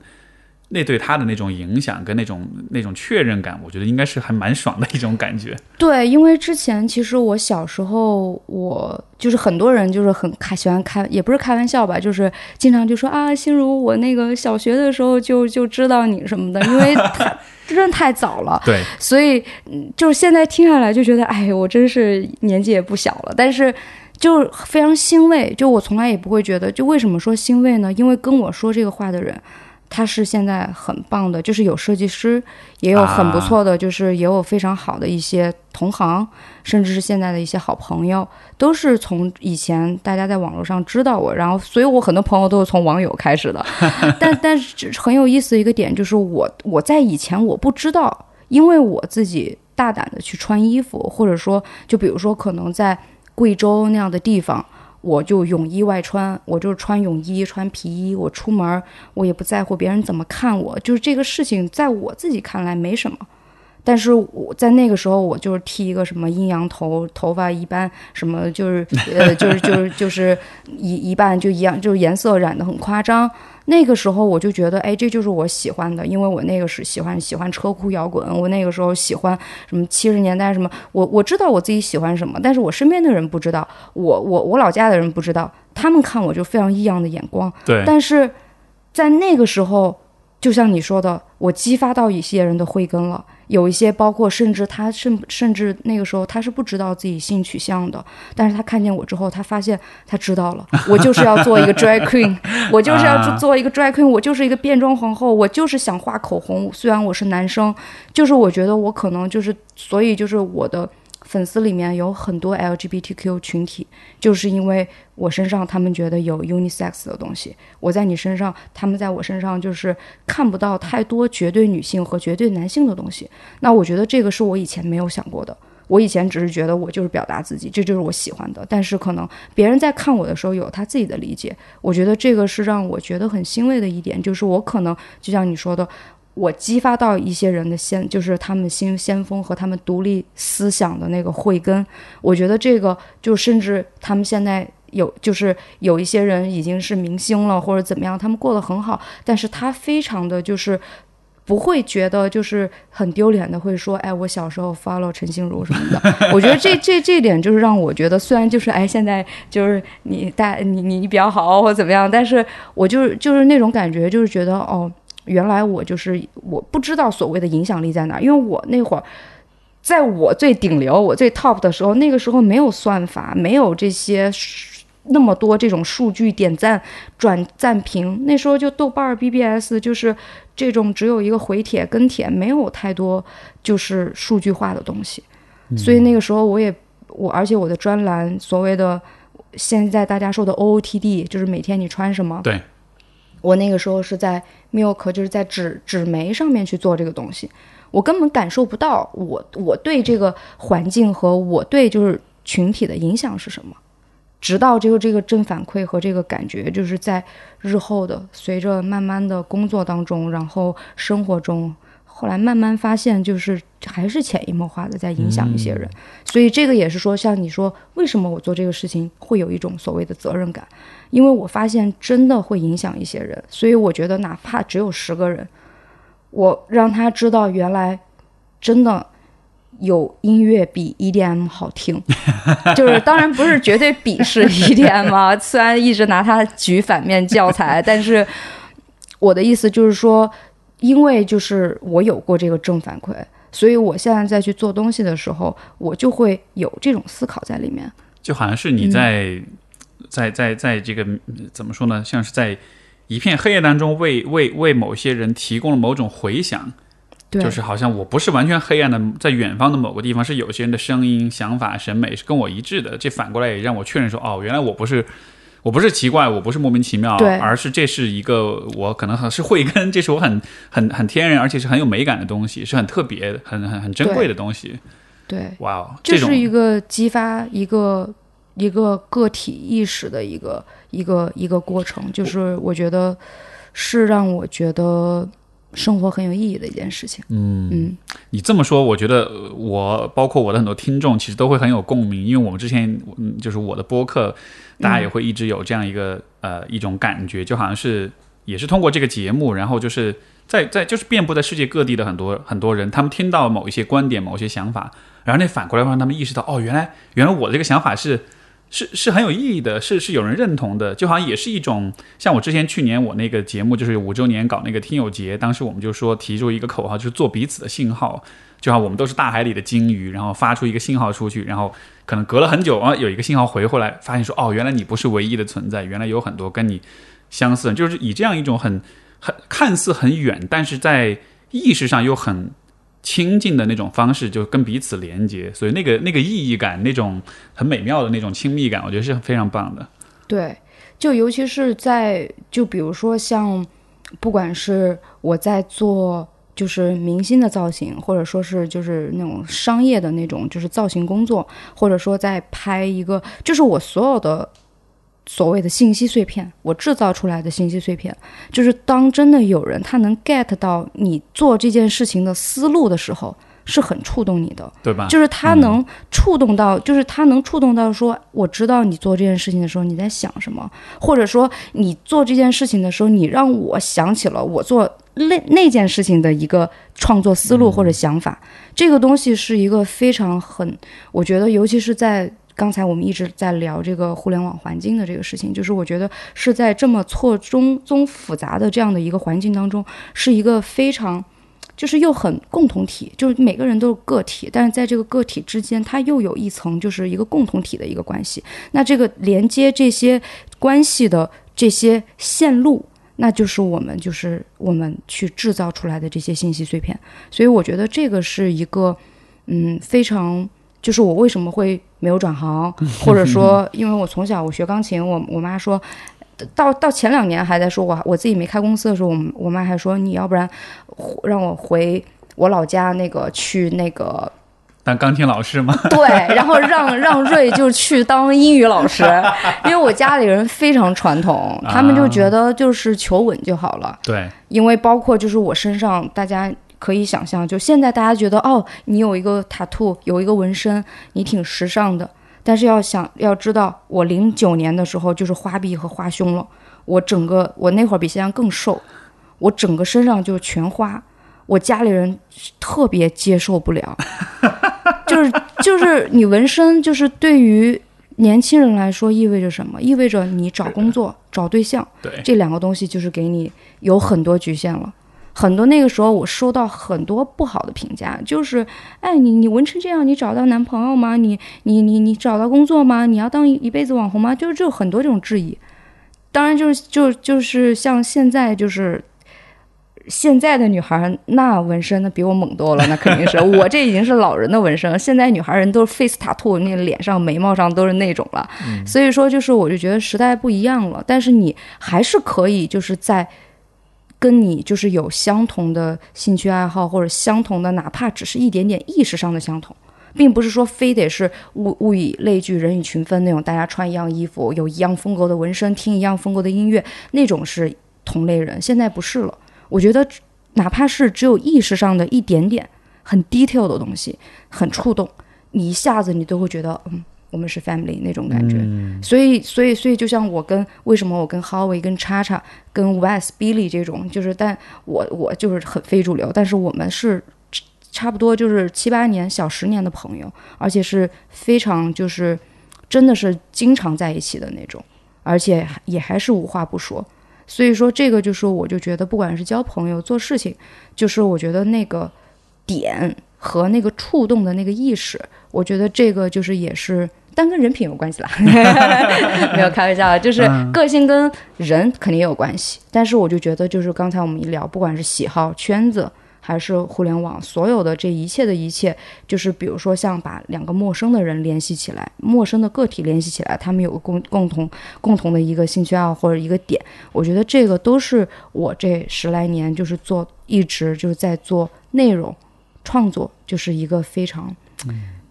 那对他的那种影响跟那种那种确认感，我觉得应该是还蛮爽的一种感觉。对，因为之前其实我小时候，我就是很多人就是很开喜欢开，也不是开玩笑吧，就是经常就说啊，心如我那个小学的时候就 就知道你什么的，因为太真的太早了。对，所以就是现在听下来就觉得，哎，我真是年纪也不小了，但是。就非常欣慰，就我从来也不会觉得，就为什么说欣慰呢？因为跟我说这个话的人，他是现在很棒的，就是有设计师，也有很不错的，就是也有非常好的一些同行，甚至是现在的一些好朋友，都是从以前大家在网络上知道我，然后，所以我很多朋友都是从网友开始的。但但是很有意思的一个点就是，我我在以前我不知道，因为我自己大胆的去穿衣服，或者说，就比如说可能在。贵州那样的地方，我就泳衣外穿，我就穿泳衣、穿皮衣，我出门我也不在乎别人怎么看我，就是这个事情在我自己看来没什么。但是我在那个时候，我就是剃一个什么阴阳头，头发一般什么就是呃就是就是就是一一半就一样，就是颜色染得很夸张。那个时候我就觉得，哎，这就是我喜欢的，因为我那个是喜欢喜欢车库摇滚，我那个时候喜欢什么七十年代什么，我我知道我自己喜欢什么，但是我身边的人不知道，我我我老家的人不知道，他们看我就非常异样的眼光。对，但是在那个时候，就像你说的，我激发到一些人的慧根了。有一些，包括甚至他甚甚至那个时候他是不知道自己性取向的，但是他看见我之后，他发现他知道了，我就是要做一个 drag queen，我就是要做一个 drag queen，我就是一个变装皇后，我就是想画口红，虽然我是男生，就是我觉得我可能就是，所以就是我的。粉丝里面有很多 LGBTQ 群体，就是因为我身上他们觉得有 unisex 的东西，我在你身上，他们在我身上就是看不到太多绝对女性和绝对男性的东西。那我觉得这个是我以前没有想过的，我以前只是觉得我就是表达自己，这就是我喜欢的。但是可能别人在看我的时候有他自己的理解，我觉得这个是让我觉得很欣慰的一点，就是我可能就像你说的。我激发到一些人的先，就是他们新先锋和他们独立思想的那个慧根。我觉得这个就甚至他们现在有，就是有一些人已经是明星了或者怎么样，他们过得很好，但是他非常的就是不会觉得就是很丢脸的，会说，哎，我小时候 follow 陈心如什么的。我觉得这这这点就是让我觉得，虽然就是哎，现在就是你大你你你比较好或怎么样，但是我就是就是那种感觉，就是觉得哦。原来我就是我不知道所谓的影响力在哪，因为我那会儿，在我最顶流、我最 top 的时候，那个时候没有算法，没有这些那么多这种数据点赞、转赞评，那时候就豆瓣、BBS 就是这种只有一个回帖跟帖，没有太多就是数据化的东西，所以那个时候我也我而且我的专栏所谓的现在大家说的 OOTD 就是每天你穿什么，对。我那个时候是在 Milk，就是在纸纸媒上面去做这个东西，我根本感受不到我我对这个环境和我对就是群体的影响是什么，直到这个这个正反馈和这个感觉，就是在日后的随着慢慢的工作当中，然后生活中。后来慢慢发现，就是还是潜移默化的在影响一些人，所以这个也是说，像你说，为什么我做这个事情会有一种所谓的责任感？因为我发现真的会影响一些人，所以我觉得哪怕只有十个人，我让他知道原来真的有音乐比 EDM 好听，就是当然不是绝对鄙视 EDM 啊，虽然一直拿它举反面教材，但是我的意思就是说。因为就是我有过这个正反馈，所以我现在再去做东西的时候，我就会有这种思考在里面。就好像是你在在在在这个怎么说呢？像是在一片黑夜当中，为为为某些人提供了某种回响。对，就是好像我不是完全黑暗的，在远方的某个地方，是有些人的声音、想法、审美是跟我一致的。这反过来也让我确认说，哦，原来我不是。我不是奇怪，我不是莫名其妙，而是这是一个我可能很是慧根，这是我很很很天然，而且是很有美感的东西，是很特别、很很很珍贵的东西。对，哇哦，这是一个激发一个一个个体意识的一个一个一个过程，就是我觉得是让我觉得。生活很有意义的一件事情。嗯嗯，你这么说，我觉得我包括我的很多听众，其实都会很有共鸣，因为我们之前嗯，就是我的播客，大家也会一直有这样一个呃一种感觉，就好像是也是通过这个节目，然后就是在在就是遍布在世界各地的很多很多人，他们听到某一些观点、某些想法，然后那反过来让他们意识到，哦，原来原来我的这个想法是。是是很有意义的，是是有人认同的，就好像也是一种像我之前去年我那个节目就是五周年搞那个听友节，当时我们就说提出一个口号，就是做彼此的信号，就好像我们都是大海里的鲸鱼，然后发出一个信号出去，然后可能隔了很久啊，有一个信号回回来，发现说哦，原来你不是唯一的存在，原来有很多跟你相似，就是以这样一种很很看似很远，但是在意识上又很。亲近的那种方式，就跟彼此连接，所以那个那个意义感，那种很美妙的那种亲密感，我觉得是非常棒的。对，就尤其是在就比如说像，不管是我在做就是明星的造型，或者说是就是那种商业的那种就是造型工作，或者说在拍一个，就是我所有的所谓的信息碎片，我制造出来的信息碎片，就是当真的有人他能 get 到你做这件事情的思路的时候，是很触动你的。对吧？就是他能触动到，就是他能触动到说，我知道你做这件事情的时候你在想什么，或者说你做这件事情的时候，你让我想起了我做那那件事情的一个创作思路或者想法。这个东西是一个非常很，我觉得尤其是在刚才我们一直在聊这个互联网环境的这个事情，就是我觉得是在这么错综综复杂的这样的一个环境当中，是一个非常。就是又很共同体，就是每个人都是个体，但是在这个个体之间，它又有一层就是一个共同体的一个关系。那这个连接这些关系的这些线路，那就是我们就是我们去制造出来的这些信息碎片。所以我觉得这个是一个，嗯，非常就是我为什么会没有转行，或者说因为我从小我学钢琴，我我妈说。到到前两年还在说我我自己没开公司的时候，我我妈还说你要不然让我回我老家那个去那个当钢琴老师吗？对，然后让让瑞就去当英语老师，因为我家里人非常传统，他们就觉得就是求稳就好了。对，因为包括就是我身上，大家可以想象，就现在大家觉得哦，你有一个塔兔，有一个纹身，你挺时尚的。但是要想要知道，我零九年的时候就是花臂和花胸了。我整个我那会儿比现在更瘦，我整个身上就全花。我家里人特别接受不了，就 是就是你纹身，就是对于年轻人来说意味着什么？意味着你找工作、找对象，对这两个东西就是给你有很多局限了。很多那个时候，我收到很多不好的评价，就是，哎，你你纹成这样，你找到男朋友吗？你你你你找到工作吗？你要当一一辈子网红吗？就是就很多这种质疑。当然，就是就就是像现在就是现在的女孩，那纹身那比我猛多了，那肯定是我这已经是老人的纹身。现在女孩人都是 face tattoo，那脸上眉毛上都是那种了。所以说，就是我就觉得时代不一样了，但是你还是可以就是在。跟你就是有相同的兴趣爱好，或者相同的，哪怕只是一点点意识上的相同，并不是说非得是物物以类聚，人以群分那种，大家穿一样衣服，有一样风格的纹身，听一样风格的音乐，那种是同类人。现在不是了，我觉得哪怕是只有意识上的一点点很 detail 的东西，很触动你，一下子你都会觉得，嗯。我们是 family 那种感觉，所以，所以，所以，就像我跟为什么我跟 Howie、跟叉叉、跟 Wes、Billy 这种，就是，但我我就是很非主流，但是我们是差不多就是七八年、小十年的朋友，而且是非常就是真的是经常在一起的那种，而且也还是无话不说。所以说，这个就是我就觉得，不管是交朋友、做事情，就是我觉得那个点。和那个触动的那个意识，我觉得这个就是也是，但跟人品有关系啦，没有开玩笑，就是个性跟人肯定也有关系。但是我就觉得，就是刚才我们一聊，不管是喜好、圈子，还是互联网，所有的这一切的一切，就是比如说像把两个陌生的人联系起来，陌生的个体联系起来，他们有个共共同共同的一个兴趣爱好或者一个点，我觉得这个都是我这十来年就是做一直就是在做内容。创作就是一个非常，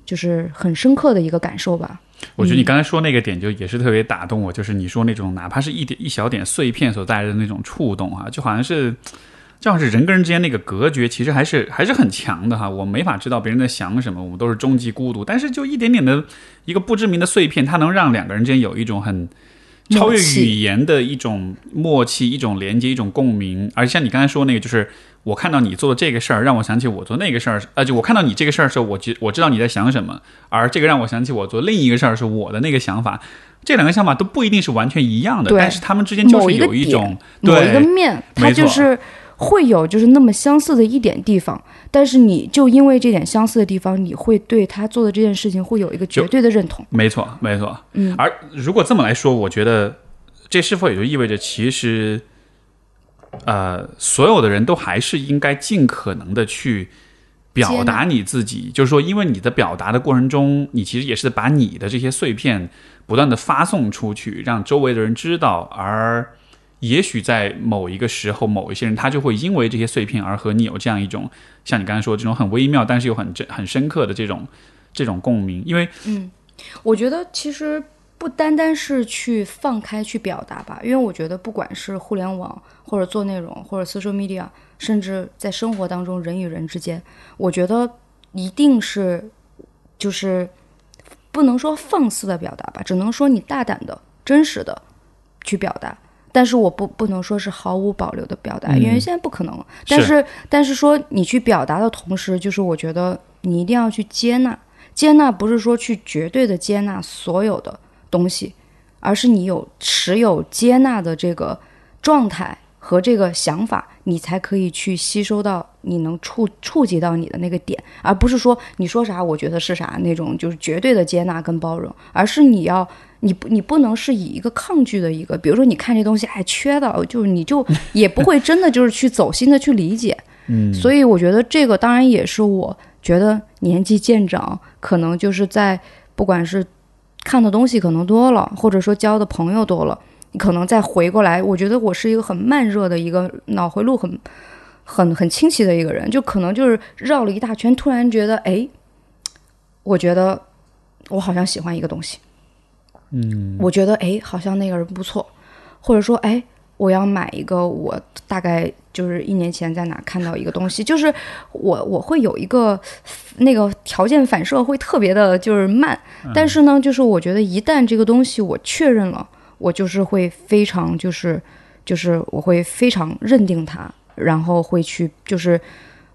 就是很深刻的一个感受吧。我觉得你刚才说那个点就也是特别打动我，就是你说那种哪怕是一点一小点碎片所带来的那种触动啊，就好像是，就好像是人跟人之间那个隔绝，其实还是还是很强的哈。我没法知道别人在想什么，我们都是终极孤独，但是就一点点的一个不知名的碎片，它能让两个人之间有一种很。超越语言的一种默契，一种连接，一种共鸣。而且像你刚才说那个，就是我看到你做的这个事儿，让我想起我做那个事儿。呃，就我看到你这个事儿的时候，我觉我知道你在想什么。而这个让我想起我做另一个事儿是我的那个想法。这两个想法都不一定是完全一样的，但是他们之间就是有一种某一个面，它就是会有就是那么相似的一点地方。但是你就因为这点相似的地方，你会对他做的这件事情会有一个绝对的认同。没错，没错。嗯，而如果这么来说，我觉得这是否也就意味着，其实，呃，所有的人都还是应该尽可能的去表达你自己。就是说，因为你的表达的过程中，你其实也是把你的这些碎片不断的发送出去，让周围的人知道，而。也许在某一个时候，某一些人他就会因为这些碎片而和你有这样一种，像你刚才说这种很微妙，但是又很、很深刻的这种这种共鸣。因为，嗯，我觉得其实不单单是去放开去表达吧，因为我觉得不管是互联网或者做内容，或者 social media，甚至在生活当中人与人之间，我觉得一定是就是不能说放肆的表达吧，只能说你大胆的、真实的去表达。但是我不不能说是毫无保留的表达，因为现在不可能。但是但是说你去表达的同时，就是我觉得你一定要去接纳，接纳不是说去绝对的接纳所有的东西，而是你有持有接纳的这个状态和这个想法，你才可以去吸收到你能触触及到你的那个点，而不是说你说啥我觉得是啥那种就是绝对的接纳跟包容，而是你要。你不，你不能是以一个抗拒的一个，比如说你看这东西还缺的，就是你就也不会真的就是去走心的去理解。嗯，所以我觉得这个当然也是我觉得年纪渐长，可能就是在不管是看的东西可能多了，或者说交的朋友多了，你可能再回过来，我觉得我是一个很慢热的一个脑回路很很很清晰的一个人，就可能就是绕了一大圈，突然觉得哎，我觉得我好像喜欢一个东西。嗯，我觉得哎，好像那个人不错，或者说哎，我要买一个。我大概就是一年前在哪看到一个东西，就是我我会有一个那个条件反射会特别的就是慢，但是呢，就是我觉得一旦这个东西我确认了，我就是会非常就是就是我会非常认定它，然后会去就是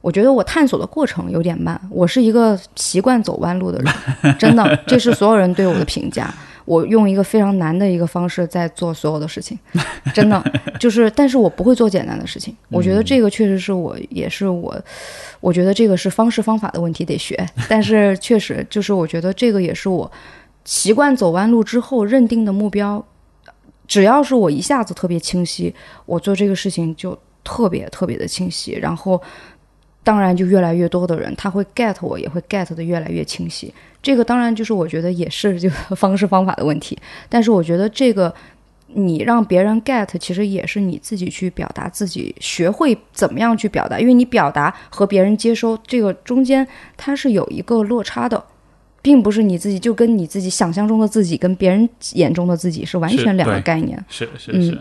我觉得我探索的过程有点慢，我是一个习惯走弯路的人，真的，这是所有人对我的评价。我用一个非常难的一个方式在做所有的事情，真的就是，但是我不会做简单的事情。我觉得这个确实是我，也是我，我觉得这个是方式方法的问题，得学。但是确实就是，我觉得这个也是我习惯走弯路之后认定的目标。只要是我一下子特别清晰，我做这个事情就特别特别的清晰，然后。当然，就越来越多的人，他会 get 我，也会 get 的越来越清晰。这个当然就是我觉得也是就 方式方法的问题。但是我觉得这个你让别人 get，其实也是你自己去表达自己，学会怎么样去表达。因为你表达和别人接收这个中间，它是有一个落差的，并不是你自己就跟你自己想象中的自己跟别人眼中的自己是完全两个概念。是是是。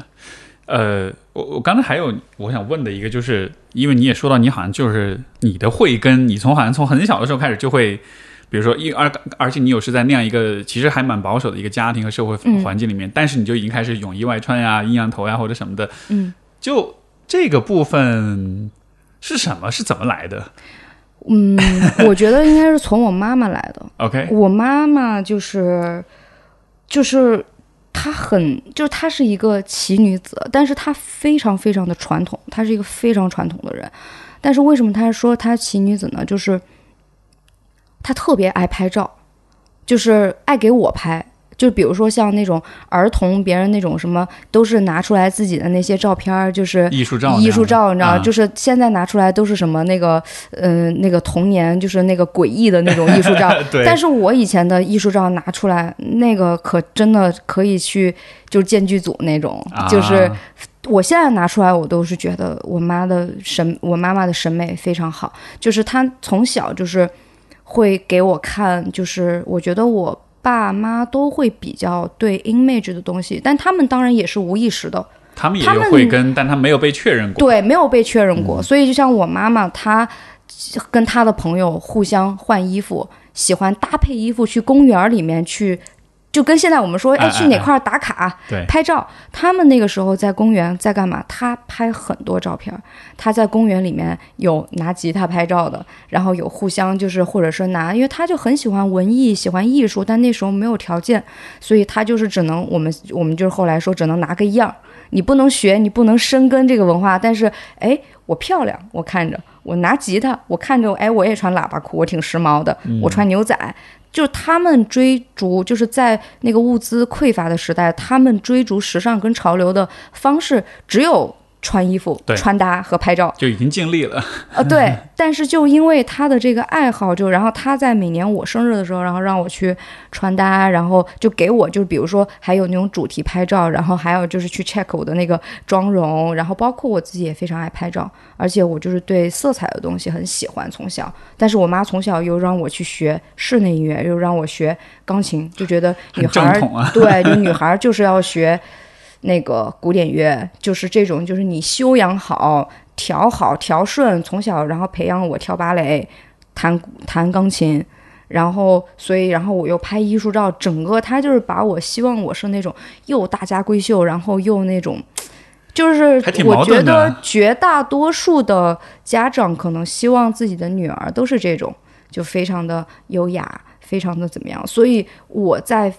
呃，我我刚才还有我想问的一个，就是因为你也说到，你好像就是你的慧根，你从好像从很小的时候开始就会，比如说一而而且你有是在那样一个其实还蛮保守的一个家庭和社会环境里面，但是你就已经开始泳衣外穿呀、阴阳头呀或者什么的，嗯，就这个部分是什么？是怎么来的？嗯，我觉得应该是从我妈妈来的。OK，我妈妈就是就是。她很，就是她是一个奇女子，但是她非常非常的传统，她是一个非常传统的人。但是为什么她说她奇女子呢？就是她特别爱拍照，就是爱给我拍。就比如说像那种儿童，别人那种什么，都是拿出来自己的那些照片，就是艺术照，艺术照，你知道，就是现在拿出来都是什么那个，嗯，那个童年，就是那个诡异的那种艺术照。对。但是我以前的艺术照拿出来，那个可真的可以去就是建剧组那种，就是我现在拿出来，我都是觉得我妈的审，我妈妈的审美非常好，就是她从小就是会给我看，就是我觉得我。爸妈都会比较对 image 的东西，但他们当然也是无意识的。他们也有慧根，但他没有被确认过。对，没有被确认过。所以就像我妈妈，她跟她的朋友互相换衣服，喜欢搭配衣服去公园里面去。就跟现在我们说，哎，去哪块打卡、拍照？他们那个时候在公园在干嘛？他拍很多照片。他在公园里面有拿吉他拍照的，然后有互相就是或者说拿，因为他就很喜欢文艺、喜欢艺术，但那时候没有条件，所以他就是只能我们我们就是后来说只能拿个样儿，你不能学，你不能深耕这个文化，但是哎，我漂亮，我看着我拿吉他，我看着哎，我也穿喇叭裤，我挺时髦的，我穿牛仔。就是他们追逐，就是在那个物资匮乏的时代，他们追逐时尚跟潮流的方式，只有穿衣服、穿搭和拍照。就已经尽力了。呃，对，但是就因为他的这个爱好，就然后他在每年我生日的时候，然后让我去穿搭，然后就给我就是比如说还有那种主题拍照，然后还有就是去 check 我的那个妆容，然后包括我自己也非常爱拍照，而且我就是对色彩的东西很喜欢，从小，但是我妈从小又让我去学室内音乐，又让我学钢琴，就觉得女孩儿啊对，就女孩儿就是要学那个古典乐，就是这种，就是你修养好、调好、调顺，从小然后培养我跳芭蕾、弹弹钢琴，然后所以然后我又拍艺术照，整个他就是把我希望我是那种又大家闺秀，然后又那种。就是我觉得绝大多数的家长可能希望自己的女儿都是这种，就非常的优雅，非常的怎么样。所以我在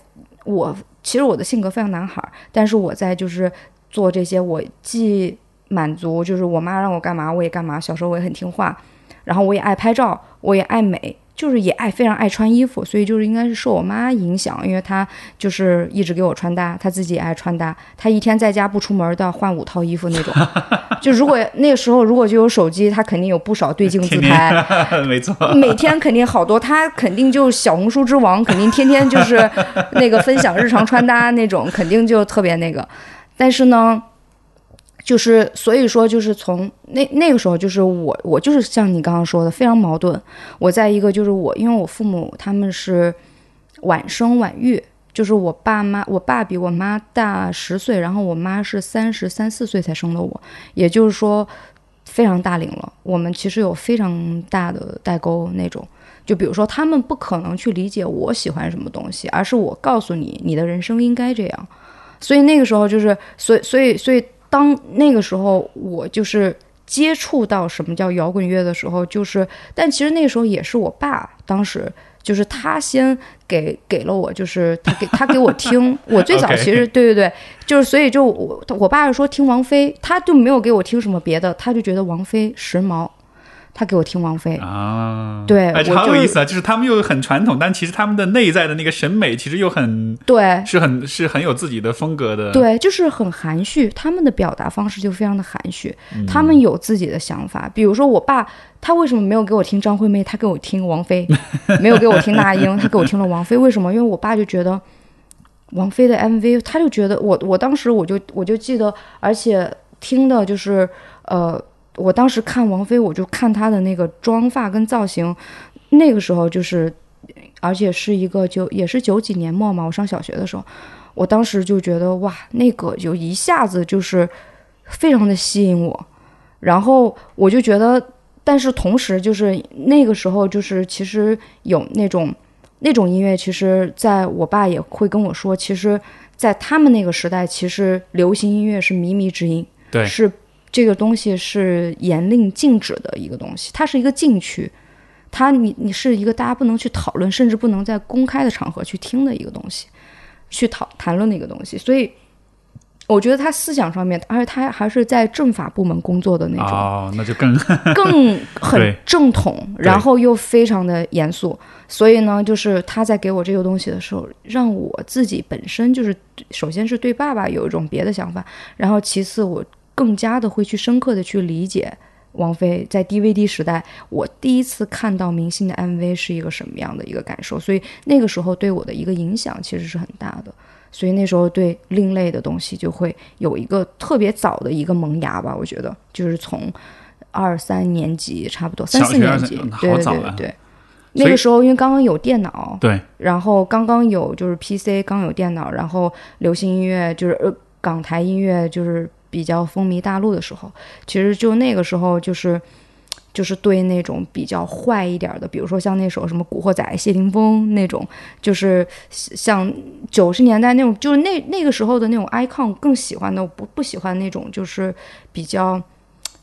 我其实我的性格非常男孩儿，但是我在就是做这些，我既满足就是我妈让我干嘛我也干嘛，小时候我也很听话，然后我也爱拍照，我也爱美。就是也爱非常爱穿衣服，所以就是应该是受我妈影响，因为她就是一直给我穿搭，她自己也爱穿搭，她一天在家不出门都要换五套衣服那种。就如果那个时候如果就有手机，她肯定有不少对镜自拍，天 没错，每天肯定好多，她肯定就小红书之王，肯定天天就是那个分享日常穿搭那种，肯定就特别那个。但是呢，就是所以说，就是从那那个时候，就是我我就是像你刚刚说的，非常矛盾。我在一个就是我，因为我父母他们是晚生晚育，就是我爸妈，我爸比我妈大十岁，然后我妈是三十三四岁才生的我，也就是说非常大龄了。我们其实有非常大的代沟那种。就比如说，他们不可能去理解我喜欢什么东西，而是我告诉你，你的人生应该这样。所以那个时候就是，所以所以所以，当那个时候我就是接触到什么叫摇滚乐的时候，就是，但其实那个时候也是我爸当时。就是他先给给了我，就是他给他给我听，我最早其实对对对，就是所以就我我爸是说听王菲，他就没有给我听什么别的，他就觉得王菲时髦，他给我听王菲，啊，对哎，好有意思啊！就是他们又很传统，但其实他们的内在的那个审美其实又很对是很是很有自己的风格的。，对，就是很含蓄，他们的表达方式就非常的含蓄，嗯他们有自己的想法。比如说我爸，他为什么没有给我听张惠妹，他给我听王菲，没有给我听那英，他给我听了王菲，为什么？因为我爸就觉得王菲的 MV，他就觉得我我当时我就我就记得，而且听的就是呃，我当时看王菲，我就看她的那个妆发跟造型，那个时候就是，而且是一个九也是九几年末嘛，我上小学的时候。我当时就觉得哇，那个就一下子就是非常的吸引我，然后我就觉得，但是同时就是那个时候就是其实有那种那种音乐，其实在我爸也会跟我说，其实，在他们那个时代，其实流行音乐是靡靡之音，对是这个东西是严令禁止的一个东西，它是一个禁区。它你你是一个大家不能去讨论，甚至不能在公开的场合去听的一个东西。去讨谈论的一个东西，所以我觉得他思想上面，而且他还是在政法部门工作的那种，哦，那就更 更很正统，然后又非常的严肃。所以呢，就是他在给我这个东西的时候，让我自己本身就是，首先是对爸爸有一种别的想法，然后其次我更加的会去深刻的去理解。王菲在 DVD 时代，我第一次看到明星的 MV 是一个什么样的一个感受，所以那个时候对我的一个影响其实是很大的。所以那时候对另类的东西就会有一个特别早的一个萌芽吧，我觉得就是从二三年级差不多三四年级，嗯对对对对。那个时候因为刚刚有电脑，对，然后刚刚有就是 PC，刚有电脑，然后流行音乐就是呃港台音乐就是比较风靡大陆的时候，其实就那个时候就是就是对那种比较坏一点的，比如说像那首什么《古惑仔》谢霆锋那种，就是像九十年代那种，就是那那个时候的那种 icon 更喜欢的，不不喜欢那种就是比较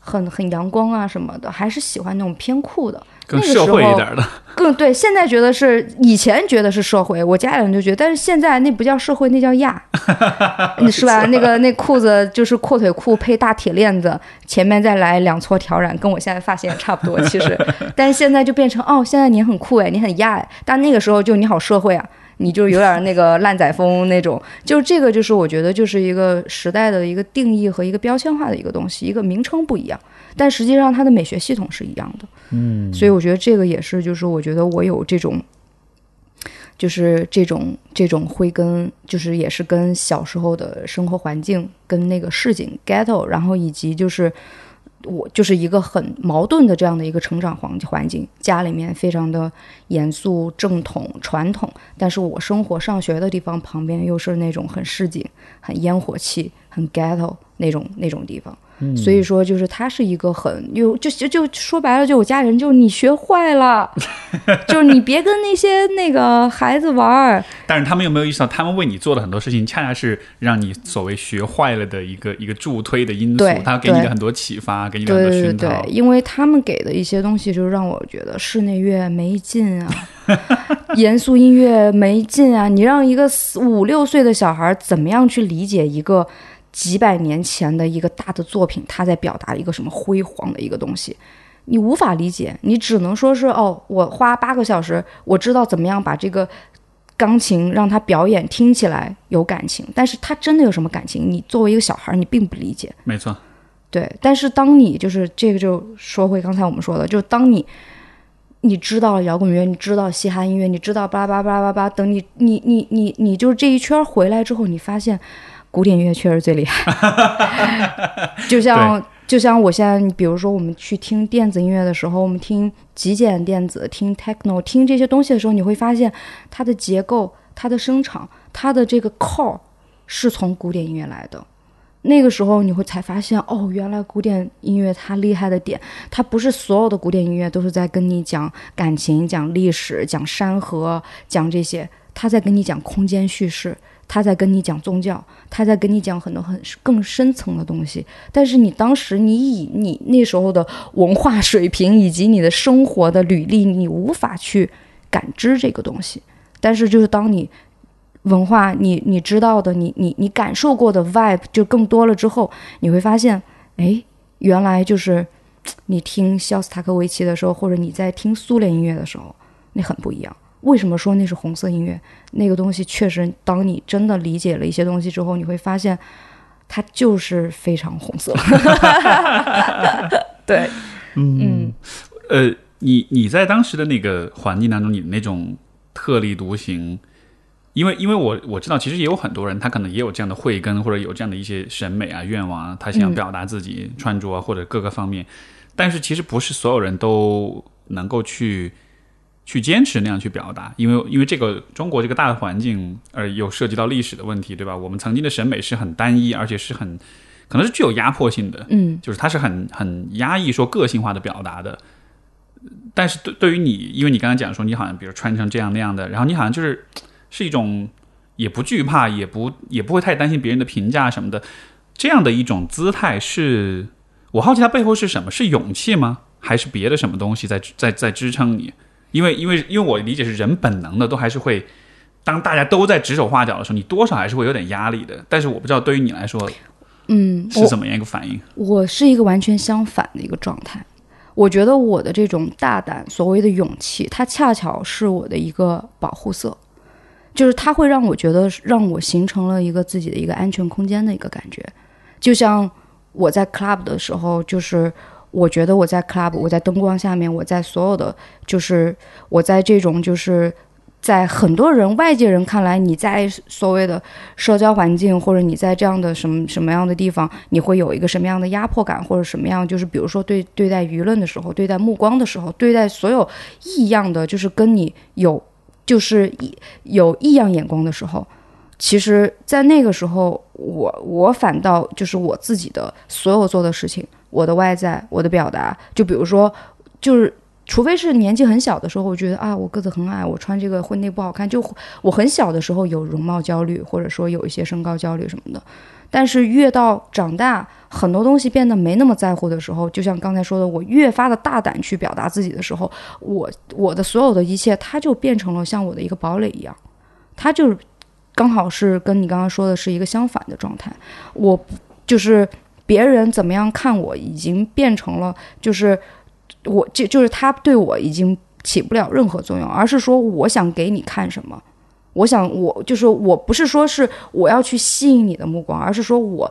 很很阳光啊什么的，还是喜欢那种偏酷的。更社会一点的。更对，现在觉得是以前觉得是社会，我家里人就觉得，但是现在那不叫社会，那叫亚，是吧？那个那裤子就是阔腿裤配大铁链子，前面再来两撮挑染，跟我现在发型也差不多，其实，但是现在就变成哦，现在你很酷哎，你很亚哎，但那个时候就你好社会啊。你就有点那个烂仔风那种。就这个，就是我觉得就是一个时代的一个定义和一个标签化的一个东西，一个名称不一样，但实际上它的美学系统是一样的。嗯，所以我觉得这个也是，就是我觉得我有这种。就是这种这种会跟就是也是跟小时候的生活环境跟那个市井 ghetto，然后以及就是我就是一个很矛盾的这样的一个成长环环境，家里面非常的严肃正统传统，但是我生活上学的地方旁边又是那种很市井、很烟火气、很 ghetto 那种那种地方。所以说，就是他是一个很有，就就就说白了，就我家人就是你学坏了，就是你别跟那些那个孩子玩儿。但是他们有没有意识到，他们为你做的很多事情，恰恰是让你所谓学坏了的一个一个助推的因素。他给你的很多启发，给你的很多熏陶。对对对，因为他们给的一些东西，就让我觉得室内乐没劲啊，严肃音乐没劲啊。你让一个五六岁的小孩怎么样去理解一个？几百年前的一个大的作品，他在表达一个什么辉煌的一个东西，你无法理解，你只能说是哦，我花八个小时，我知道怎么样把这个钢琴让他表演听起来有感情，但是他真的有什么感情？你作为一个小孩，你并不理解。没错，对。但是当你就是这个，就说回刚才我们说的，就当你你知道摇滚乐，你知道嘻哈音乐，你知道巴拉巴拉巴拉巴拉，等你你你你你就是这一圈回来之后，你发现。古典音乐确实最厉害，就像就像我现在，比如说我们去听电子音乐的时候，我们听极简电子、听 techno、听这些东西的时候，你会发现它的结构、它的声场、它的这个 core 是从古典音乐来的。那个时候你会才发现，哦，原来古典音乐它厉害的点，它不是所有的古典音乐都是在跟你讲感情、讲历史、讲山河、讲这些，它在跟你讲空间叙事。他在跟你讲宗教，他在跟你讲很多很更深层的东西。但是你当时你以你那时候的文化水平以及你的生活的履历，你无法去感知这个东西。但是就是当你文化你你知道的，你你你感受过的 vibe 就更多了之后，你会发现，哎，原来就是你听肖斯塔科维奇的时候，或者你在听苏联音乐的时候，那很不一样。为什么说那是红色音乐？那个东西确实，当你真的理解了一些东西之后，你会发现，它就是非常红色。对，嗯，呃，你你在当时的那个环境当中，你的那种特立独行，因为因为我我知道，其实也有很多人，他可能也有这样的慧根，或者有这样的一些审美啊、愿望啊，他想表达自己穿着啊或者各个方面，但是其实不是所有人都能够去。去坚持那样去表达，因为因为这个中国这个大的环境，而又涉及到历史的问题，对吧？我们曾经的审美是很单一，而且是很可能是具有压迫性的，嗯，就是它是很很压抑说个性化的表达的。但是对对于你，因为你刚刚讲说你好像比如穿成这样那样的，然后你好像就是是一种也不惧怕，也不也不会太担心别人的评价什么的，这样的一种姿态，是我好奇它背后是什么？是勇气吗？还是别的什么东西在在在支撑你？因为，因为，因为我理解是人本能的，都还是会，当大家都在指手画脚的时候，你多少还是会有点压力的。但是我不知道对于你来说，嗯，是怎么样一个反应？我是一个完全相反的一个状态。我觉得我的这种大胆，所谓的勇气，它恰巧是我的一个保护色，就是它会让我觉得，让我形成了一个自己的一个安全空间的一个感觉。就像我在 club 的时候，就是。我觉得我在 club，我在灯光下面，我在所有的，就是我在这种，就是在很多人外界人看来，你在所谓的社交环境，或者你在这样的什么什么样的地方，你会有一个什么样的压迫感，或者什么样，就是比如说对对待舆论的时候，对待目光的时候，对待所有异样的，就是跟你有就是异有异样眼光的时候，其实，在那个时候，我我反倒就是我自己的所有做的事情。我的外在，我的表达，就比如说，就是除非是年纪很小的时候，我觉得啊，我个子很矮，我穿这个婚内不好看。就我很小的时候有容貌焦虑，或者说有一些身高焦虑什么的。但是越到长大，很多东西变得没那么在乎的时候，就像刚才说的，我越发的大胆去表达自己的时候，我我的所有的一切，它就变成了像我的一个堡垒一样，它就是刚好是跟你刚刚说的是一个相反的状态。我就是。别人怎么样看我，已经变成了就是我就就是他对我已经起不了任何作用，而是说我想给你看什么，我想我就是我不是说是我要去吸引你的目光，而是说我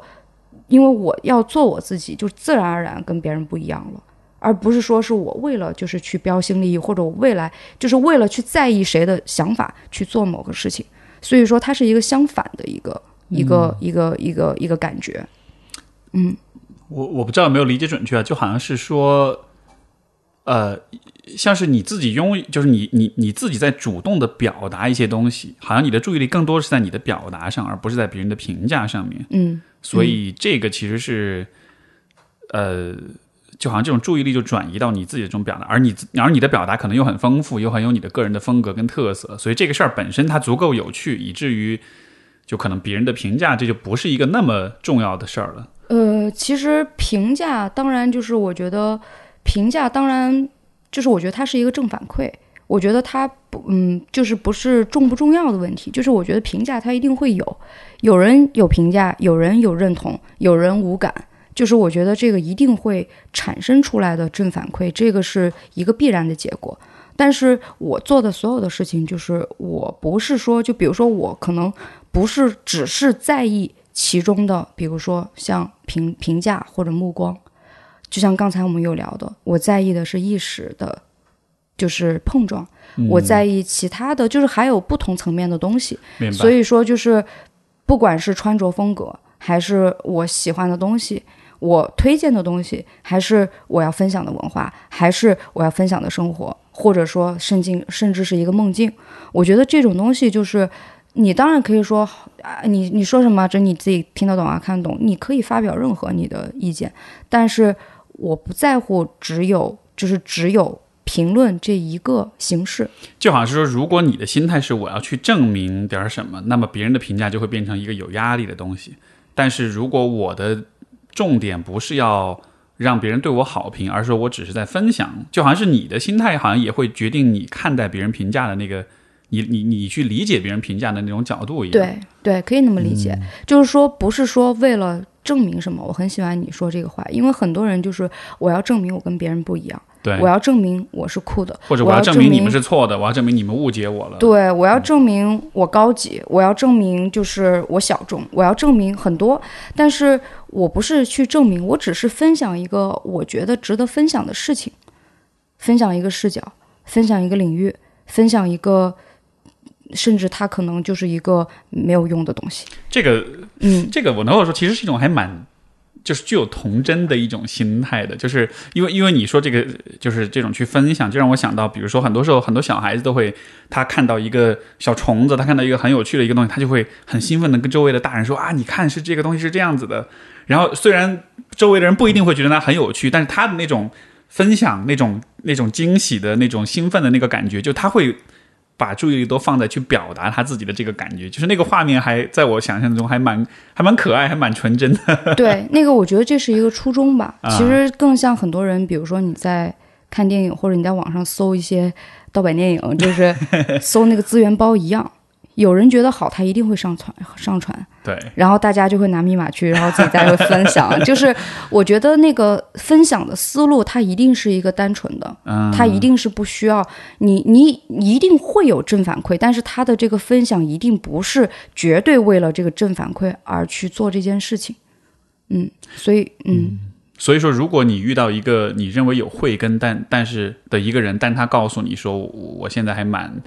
因为我要做我自己，就自然而然跟别人不一样了。而不是说是我为了就是去标新立异，或者我未来就是为了去在意谁的想法去做某个事情，所以说它是一个相反的一个一个一个一个一个感觉。嗯，我我不知道有没有理解准确啊，就好像是说，呃，像是你自己拥，就是你你你自己在主动的表达一些东西，好像你的注意力更多是在你的表达上，而不是在别人的评价上面。嗯，所以这个其实是，呃。就好像这种注意力就转移到你自己的这种表达，而你而你的表达可能又很丰富，又很有你的个人的风格跟特色，所以这个事儿本身它足够有趣，以至于就可能别人的评价这就不是一个那么重要的事儿了。呃，其实评价当然就是我觉得评价当然就是我觉得它是一个正反馈，我觉得它不嗯就是不是重不重要的问题，就是我觉得评价它一定会有，有人有评价，有人有认同，有人无感。就是我觉得这个一定会产生出来的正反馈，这个是一个必然的结果。但是我做的所有的事情，就是我不是说，就比如说我可能不是只是在意其中的，比如说像评评价或者目光，就像刚才我们有聊的，我在意的是意识的，就是碰撞，我在意其他的就是还有不同层面的东西。所以说，就是不管是穿着风格，还是我喜欢的东西。我推荐的东西，还是我要分享的文化，还是我要分享的生活，或者说甚至甚至是一个梦境。我觉得这种东西就是，你当然可以说啊，你你说什么，这你自己听得懂啊，看得懂，你可以发表任何你的意见。但是我不在乎只有就是只有评论这一个形式。就好像是说，如果你的心态是我要去证明点什么，那么别人的评价就会变成一个有压力的东西。但是如果我的重点不是要让别人对我好评，而是说我只是在分享，就好像是你的心态，好像也会决定你看待别人评价的那个，你你你去理解别人评价的那种角度一样。对对，可以那么理解，就是说不是说为了证明什么。我很喜欢你说这个话，因为很多人就是我要证明我跟别人不一样。我要证明我是酷的，或者我要证明你们是错的，我要证明你们误解我了。对，我要证明我高级，我要证明就是我小众，我要证明很多。但是我不是去证明，我只是分享一个我觉得值得分享的事情，分享一个视角，分享一个领域，分享一个，甚至它可能就是一个没有用的东西。这个，嗯，这个我能够说，其实是一种还蛮。就是具有童真的一种心态的，就是因为因为你说这个就是这种去分享，就让我想到，比如说很多时候很多小孩子都会，他看到一个小虫子，他看到一个很有趣的一个东西，他就会很兴奋的跟周围的大人说啊，你看是这个东西是这样子的。然后虽然周围的人不一定会觉得它很有趣，但是他的那种分享、那种那种惊喜的那种兴奋的那个感觉，就他会。把注意力都放在去表达他自己的这个感觉，就是那个画面还在我想象中还蛮还蛮可爱，还蛮纯真的。对，那个我觉得这是一个初衷吧。其实更像很多人，比如说你在看电影，或者你在网上搜一些盗版电影，就是 搜那个资源包一样。有人觉得好，他一定会上传上传，对，然后大家就会拿密码去，然后自己再会分享。就是我觉得那个分享的思路，它一定是一个单纯的，它一定是不需要你，你一定会有正反馈，但是他的这个分享一定不是绝对为了这个正反馈而去做这件事情。嗯，所以嗯，所以说，如果你遇到一个你认为有慧根但但是的一个人，但他告诉你说，我现在还蛮。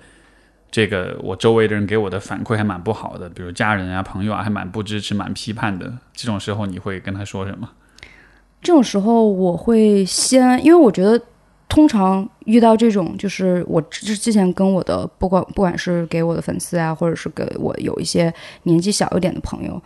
这个我周围的人给我的反馈还蛮不好的，比如家人啊、朋友啊，还蛮不支持、蛮批判的。这种时候你会跟他说什么？这种时候我会先，因为我觉得通常遇到这种，就是我之前跟我的不管不管是给我的粉丝啊，或者是给我有一些年纪小一点的朋友。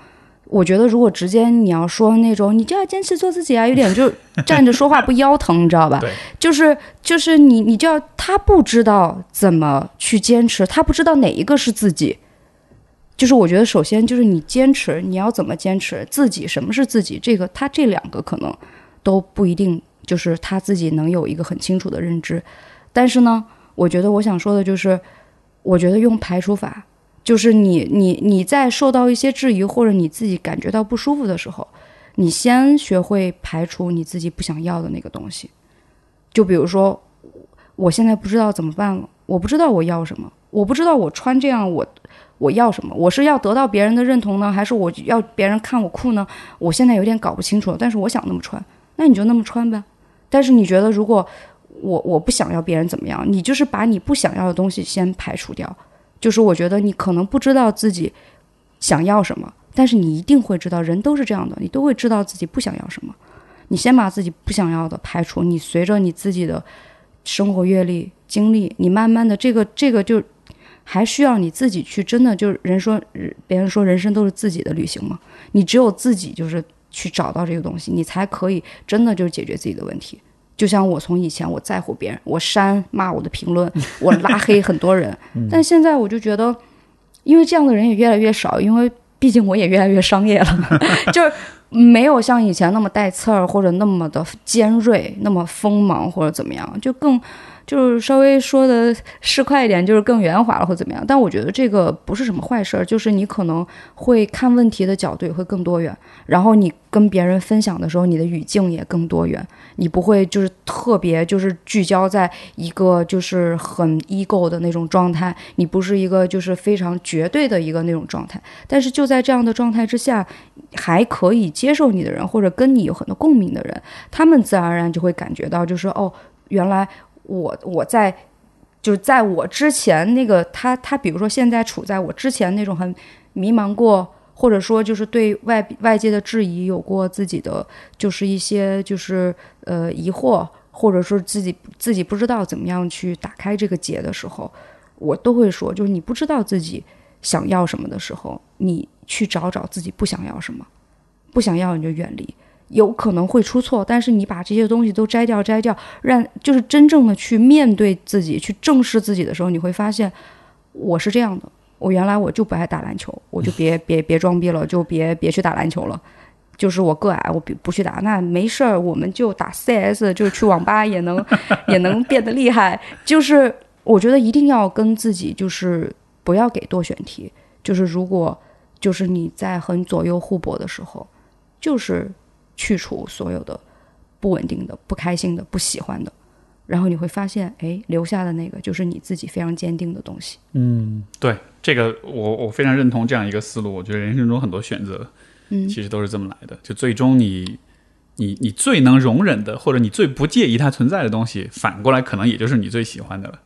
我觉得，如果直接你要说那种，你就要坚持做自己啊，有点就 站着说话不腰疼，你知道吧？就是就是你你就要他不知道怎么去坚持，他不知道哪一个是自己。就是我觉得，首先就是你坚持，你要怎么坚持自己？什么是自己？这个他这两个可能都不一定，就是他自己能有一个很清楚的认知。但是呢，我觉得我想说的就是，我觉得用排除法。就是你，你，你在受到一些质疑或者你自己感觉到不舒服的时候，你先学会排除你自己不想要的那个东西。就比如说，我现在不知道怎么办了，我不知道我要什么，我不知道我穿这样我我要什么，我是要得到别人的认同呢，还是我要别人看我酷呢？我现在有点搞不清楚，但是我想那么穿，那你就那么穿呗。但是你觉得如果我我不想要别人怎么样，你就是把你不想要的东西先排除掉。就是我觉得你可能不知道自己想要什么，但是你一定会知道，人都是这样的，你都会知道自己不想要什么。你先把自己不想要的排除，你随着你自己的生活阅历、经历，你慢慢的这个这个就还需要你自己去真的就是人说别人说人生都是自己的旅行嘛，你只有自己就是去找到这个东西，你才可以真的就是解决自己的问题。就像我从以前我在乎别人，我删骂我的评论，我拉黑很多人，但现在我就觉得，因为这样的人也越来越少，因为毕竟我也越来越商业了，就是没有像以前那么带刺儿或者那么的尖锐、那么锋芒或者怎么样，就更。就是稍微说的市侩一点，就是更圆滑了或怎么样。但我觉得这个不是什么坏事儿，就是你可能会看问题的角度也会更多元，然后你跟别人分享的时候，你的语境也更多元，你不会就是特别就是聚焦在一个就是很 ego 的那种状态，你不是一个就是非常绝对的一个那种状态。但是就在这样的状态之下，还可以接受你的人或者跟你有很多共鸣的人，他们自然而然就会感觉到就是哦，原来。我我在就是在我之前那个他他比如说现在处在我之前那种很迷茫过，或者说就是对外外界的质疑有过自己的就是一些就是呃疑惑，或者说自己自己不知道怎么样去打开这个结的时候，我都会说，就是你不知道自己想要什么的时候，你去找找自己不想要什么，不想要你就远离。有可能会出错，但是你把这些东西都摘掉，摘掉，让就是真正的去面对自己，去正视自己的时候，你会发现，我是这样的。我原来我就不爱打篮球，我就别 别别装逼了，就别别去打篮球了。就是我个矮，我不不去打，那没事儿，我们就打 CS，就去网吧也能 也能变得厉害。就是我觉得一定要跟自己，就是不要给多选题。就是如果就是你在很左右互搏的时候，就是。去除所有的不稳定的、不开心的、不喜欢的，然后你会发现，哎，留下的那个就是你自己非常坚定的东西。嗯，对，这个我我非常认同这样一个思路。我觉得人生中很多选择，嗯，其实都是这么来的。就最终你你你最能容忍的，或者你最不介意它存在的东西，反过来可能也就是你最喜欢的了。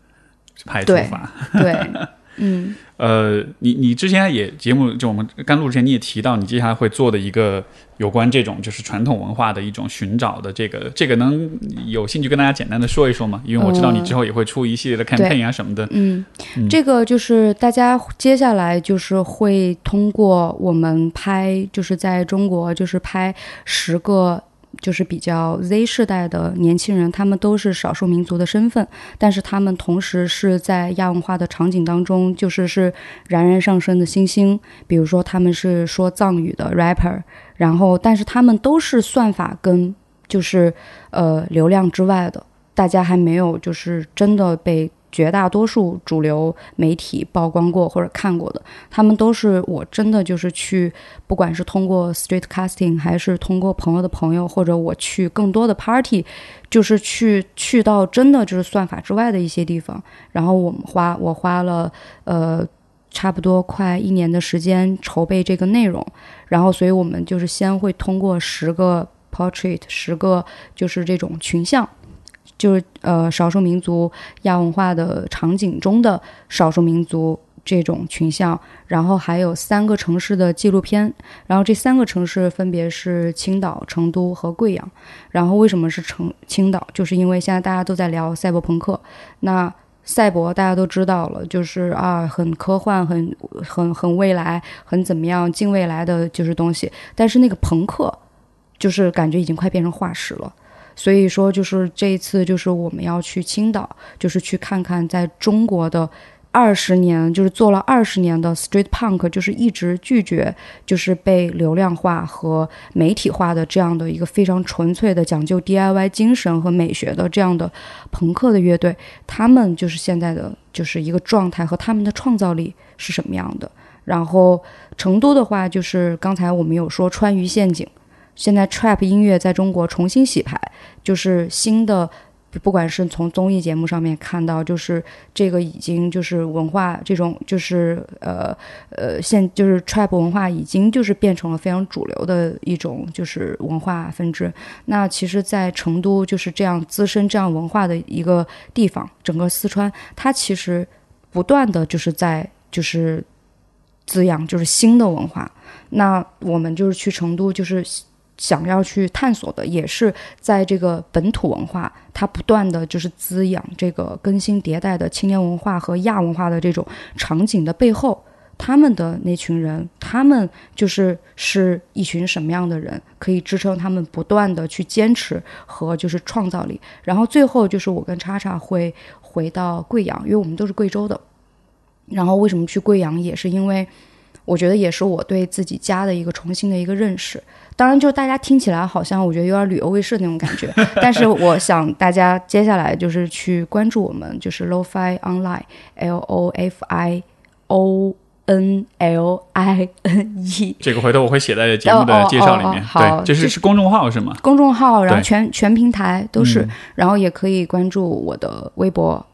排除法，对。嗯，呃，你你之前也节目就我们刚录之前你也提到，你接下来会做的一个有关这种就是传统文化的一种寻找的这个这个能有兴趣跟大家简单的说一说吗？因为我知道你之后也会出一系列的 campaign 啊什么的。嗯，这个就是大家接下来就是会通过我们拍，就是在中国就是拍十个。就是比较 Z 世代的年轻人，他们都是少数民族的身份，但是他们同时是在亚文化的场景当中，就是是冉冉上升的星星。比如说，他们是说藏语的 rapper，然后，但是他们都是算法跟就是呃流量之外的，大家还没有就是真的被。绝大多数主流媒体曝光过或者看过的，他们都是我真的就是去，不管是通过 street casting，还是通过朋友的朋友，或者我去更多的 party，就是去去到真的就是算法之外的一些地方。然后我们花我花了呃差不多快一年的时间筹备这个内容。然后所以我们就是先会通过十个 portrait，十个就是这种群像。就是呃，少数民族亚文化的场景中的少数民族这种群像，然后还有三个城市的纪录片，然后这三个城市分别是青岛、成都和贵阳。然后为什么是成青岛？就是因为现在大家都在聊赛博朋克，那赛博大家都知道了，就是啊，很科幻、很很很未来、很怎么样、近未来的就是东西。但是那个朋克，就是感觉已经快变成化石了。所以说，就是这一次，就是我们要去青岛，就是去看看在中国的二十年，就是做了二十年的 street punk，就是一直拒绝，就是被流量化和媒体化的这样的一个非常纯粹的讲究 DIY 精神和美学的这样的朋克的乐队，他们就是现在的就是一个状态和他们的创造力是什么样的。然后成都的话，就是刚才我们有说川渝陷阱。现在 trap 音乐在中国重新洗牌，就是新的不管是从综艺节目上面看到，就是这个已经就是文化这种就是呃呃现就是 trap 文化已经就是变成了非常主流的一种就是文化分支。那其实，在成都就是这样滋生这样文化的一个地方，整个四川它其实不断的就是在就是滋养就是新的文化。那我们就是去成都就是。想要去探索的，也是在这个本土文化，它不断的就是滋养这个更新迭代的青年文化和亚文化的这种场景的背后，他们的那群人，他们就是是一群什么样的人，可以支撑他们不断的去坚持和就是创造力。然后最后就是我跟叉叉会回到贵阳，因为我们都是贵州的。然后为什么去贵阳，也是因为我觉得也是我对自己家的一个重新的一个认识。当然，就大家听起来好像我觉得有点旅游卫视那种感觉，但是我想大家接下来就是去关注我们，就是 LoFi Online，L O F I O N L I N E。这个回头我会写在节目的介绍里面。对，这是是公众号是吗？公众号，然后全全平台都是，然后也可以关注我的微博、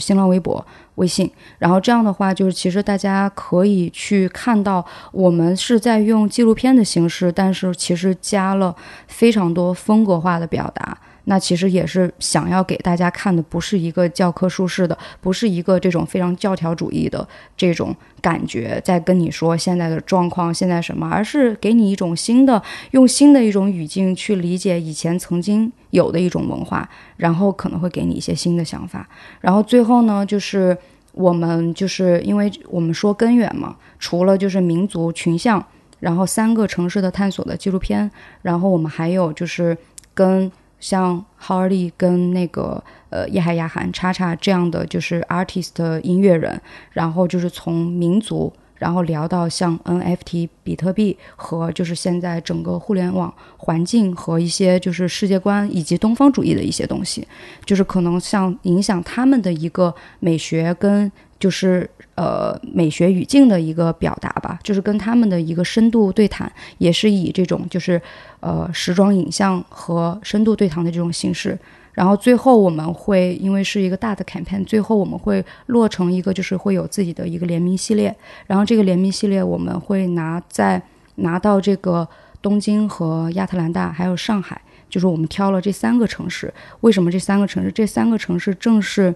新浪微博。微信，然后这样的话，就是其实大家可以去看到，我们是在用纪录片的形式，但是其实加了非常多风格化的表达。那其实也是想要给大家看的，不是一个教科书式的，不是一个这种非常教条主义的这种感觉，在跟你说现在的状况，现在什么，而是给你一种新的，用新的一种语境去理解以前曾经有的一种文化，然后可能会给你一些新的想法。然后最后呢，就是我们就是因为我们说根源嘛，除了就是民族群像，然后三个城市的探索的纪录片，然后我们还有就是跟。像浩尔利跟那个呃叶海亚涵叉叉这样的就是 artist 音乐人，然后就是从民族，然后聊到像 NFT 比特币和就是现在整个互联网环境和一些就是世界观以及东方主义的一些东西，就是可能像影响他们的一个美学跟就是呃美学语境的一个表达吧，就是跟他们的一个深度对谈，也是以这种就是。呃，时装影像和深度对谈的这种形式，然后最后我们会因为是一个大的 campaign，最后我们会落成一个就是会有自己的一个联名系列，然后这个联名系列我们会拿在拿到这个东京和亚特兰大还有上海，就是我们挑了这三个城市。为什么这三个城市？这三个城市正是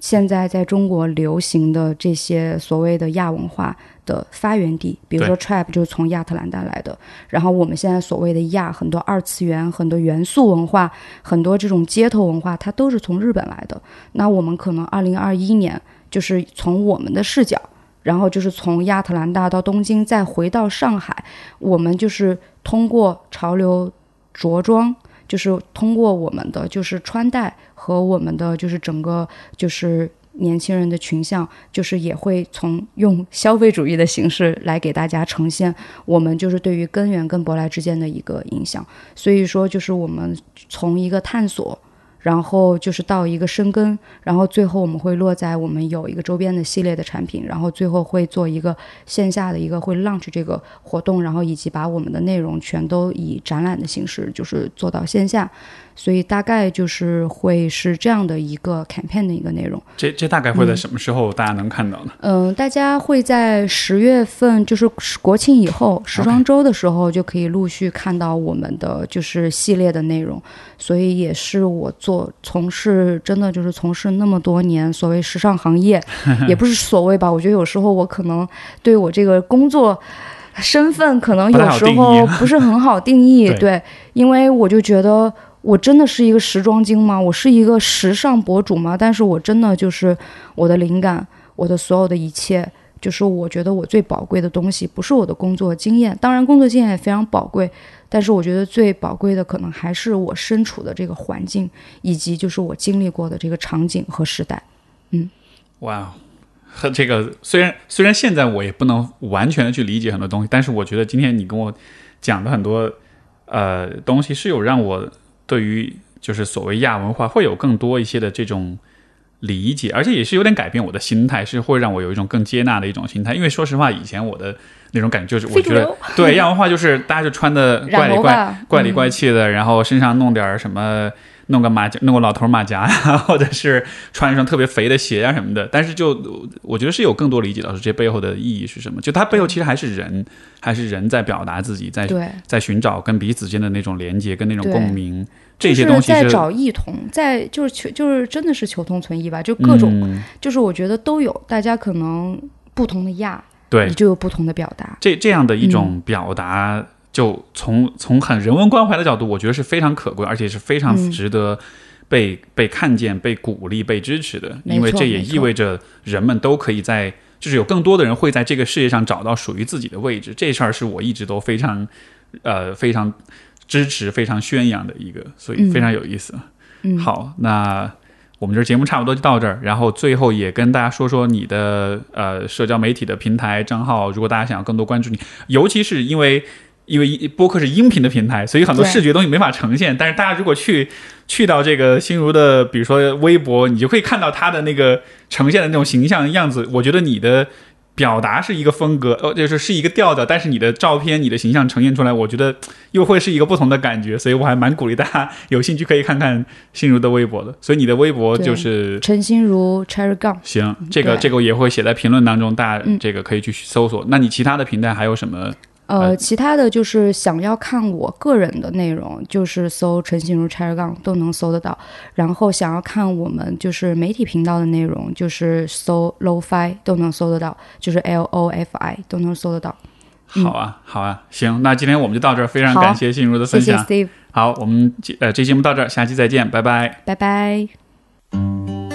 现在在中国流行的这些所谓的亚文化。的发源地，比如说 trap 就是从亚特兰大来的。然后我们现在所谓的亚，很多二次元、很多元素文化、很多这种街头文化，它都是从日本来的。那我们可能二零二一年，就是从我们的视角，然后就是从亚特兰大到东京，再回到上海，我们就是通过潮流着装，就是通过我们的就是穿戴和我们的就是整个就是。年轻人的群像，就是也会从用消费主义的形式来给大家呈现我们就是对于根源跟舶来之间的一个影响。所以说，就是我们从一个探索。然后就是到一个深耕，然后最后我们会落在我们有一个周边的系列的产品，然后最后会做一个线下的一个会 launch 这个活动，然后以及把我们的内容全都以展览的形式就是做到线下，所以大概就是会是这样的一个 campaign 的一个内容。这这大概会在什么时候大家能看到呢？嗯，大家会在十月份，就是国庆以后时装周的时候就可以陆续看到我们的就是系列的内容，所以也是我做。我从事真的就是从事那么多年，所谓时尚行业，也不是所谓吧。我觉得有时候我可能对我这个工作身份，可能有时候不是很好定义。对，因为我就觉得我真的是一个时装精吗？我是一个时尚博主吗？但是我真的就是我的灵感，我的所有的一切。就是我觉得我最宝贵的东西，不是我的工作经验，当然工作经验也非常宝贵，但是我觉得最宝贵的可能还是我身处的这个环境，以及就是我经历过的这个场景和时代。嗯，哇，和这个虽然虽然现在我也不能完全的去理解很多东西，但是我觉得今天你跟我讲的很多呃东西，是有让我对于就是所谓亚文化会有更多一些的这种。理解，而且也是有点改变我的心态，是会让我有一种更接纳的一种心态。因为说实话，以前我的那种感觉就是，我觉得对亚文化就是大家就穿的怪里怪怪里怪气的，然后身上弄点什么弄个马甲，弄个老头马甲呀，或者是穿一双特别肥的鞋啊什么的。但是就我觉得是有更多理解到说这背后的意义是什么。就它背后其实还是人，还是人在表达自己，在，在寻找跟彼此间的那种连接跟那种共鸣。这些东西就是在找异同，在就是求就是真的是求同存异吧，就各种、嗯就是我觉得都有，大家可能不同的亚，对你就有不同的表达。这这样的一嗯种表达，就从从很人文关怀的角度，我觉得是非常可贵，而且是非常嗯值得被、被看见、被鼓励、被支持的。因为这也意味着人们都可以在，就是有更多的人会在这个世界上找到属于自己的位置。这事儿是我一直都非常呃非常支持、非常宣扬的一个，所以嗯非常有意思。嗯，好，那我们这节目差不多就到这儿，然后最后也跟大家说说你的呃社交媒体的平台账号，如果大家想要更多关注你，尤其是因为。因为播客是音频的平台，所以很多视觉东西没法呈现。但是大家如果去去到这个心如的，比如说微博，你就可以看到他的那个呈现的那种形象样子。我觉得你的表达是一个风格，呃，就是是一个调调，但是你的照片、你的形象呈现出来，我觉得 又会是一个不同的感觉。所以我还蛮鼓励大家有兴趣可以看看心如的微博的。所以你的微博就是陈心如 Cherry Gang 行，这个这个也会写在评论当中，大家嗯这个可以去搜索。那你其他的平台还有什么？呃，呃其他的就是想要看我个人的内容，就是搜陈心如 Cherry Gum 都能搜得到。然后想要看我们就是媒体频道的内容，就是搜 LoFi 都能搜得到，就是 L O F I 都能搜得到。嗯好啊，好啊，行，那今天我们就到这儿，非常感谢心如的谢谢分享。Steve，好，我们呃这节目到这儿，下期再见，拜拜。拜拜。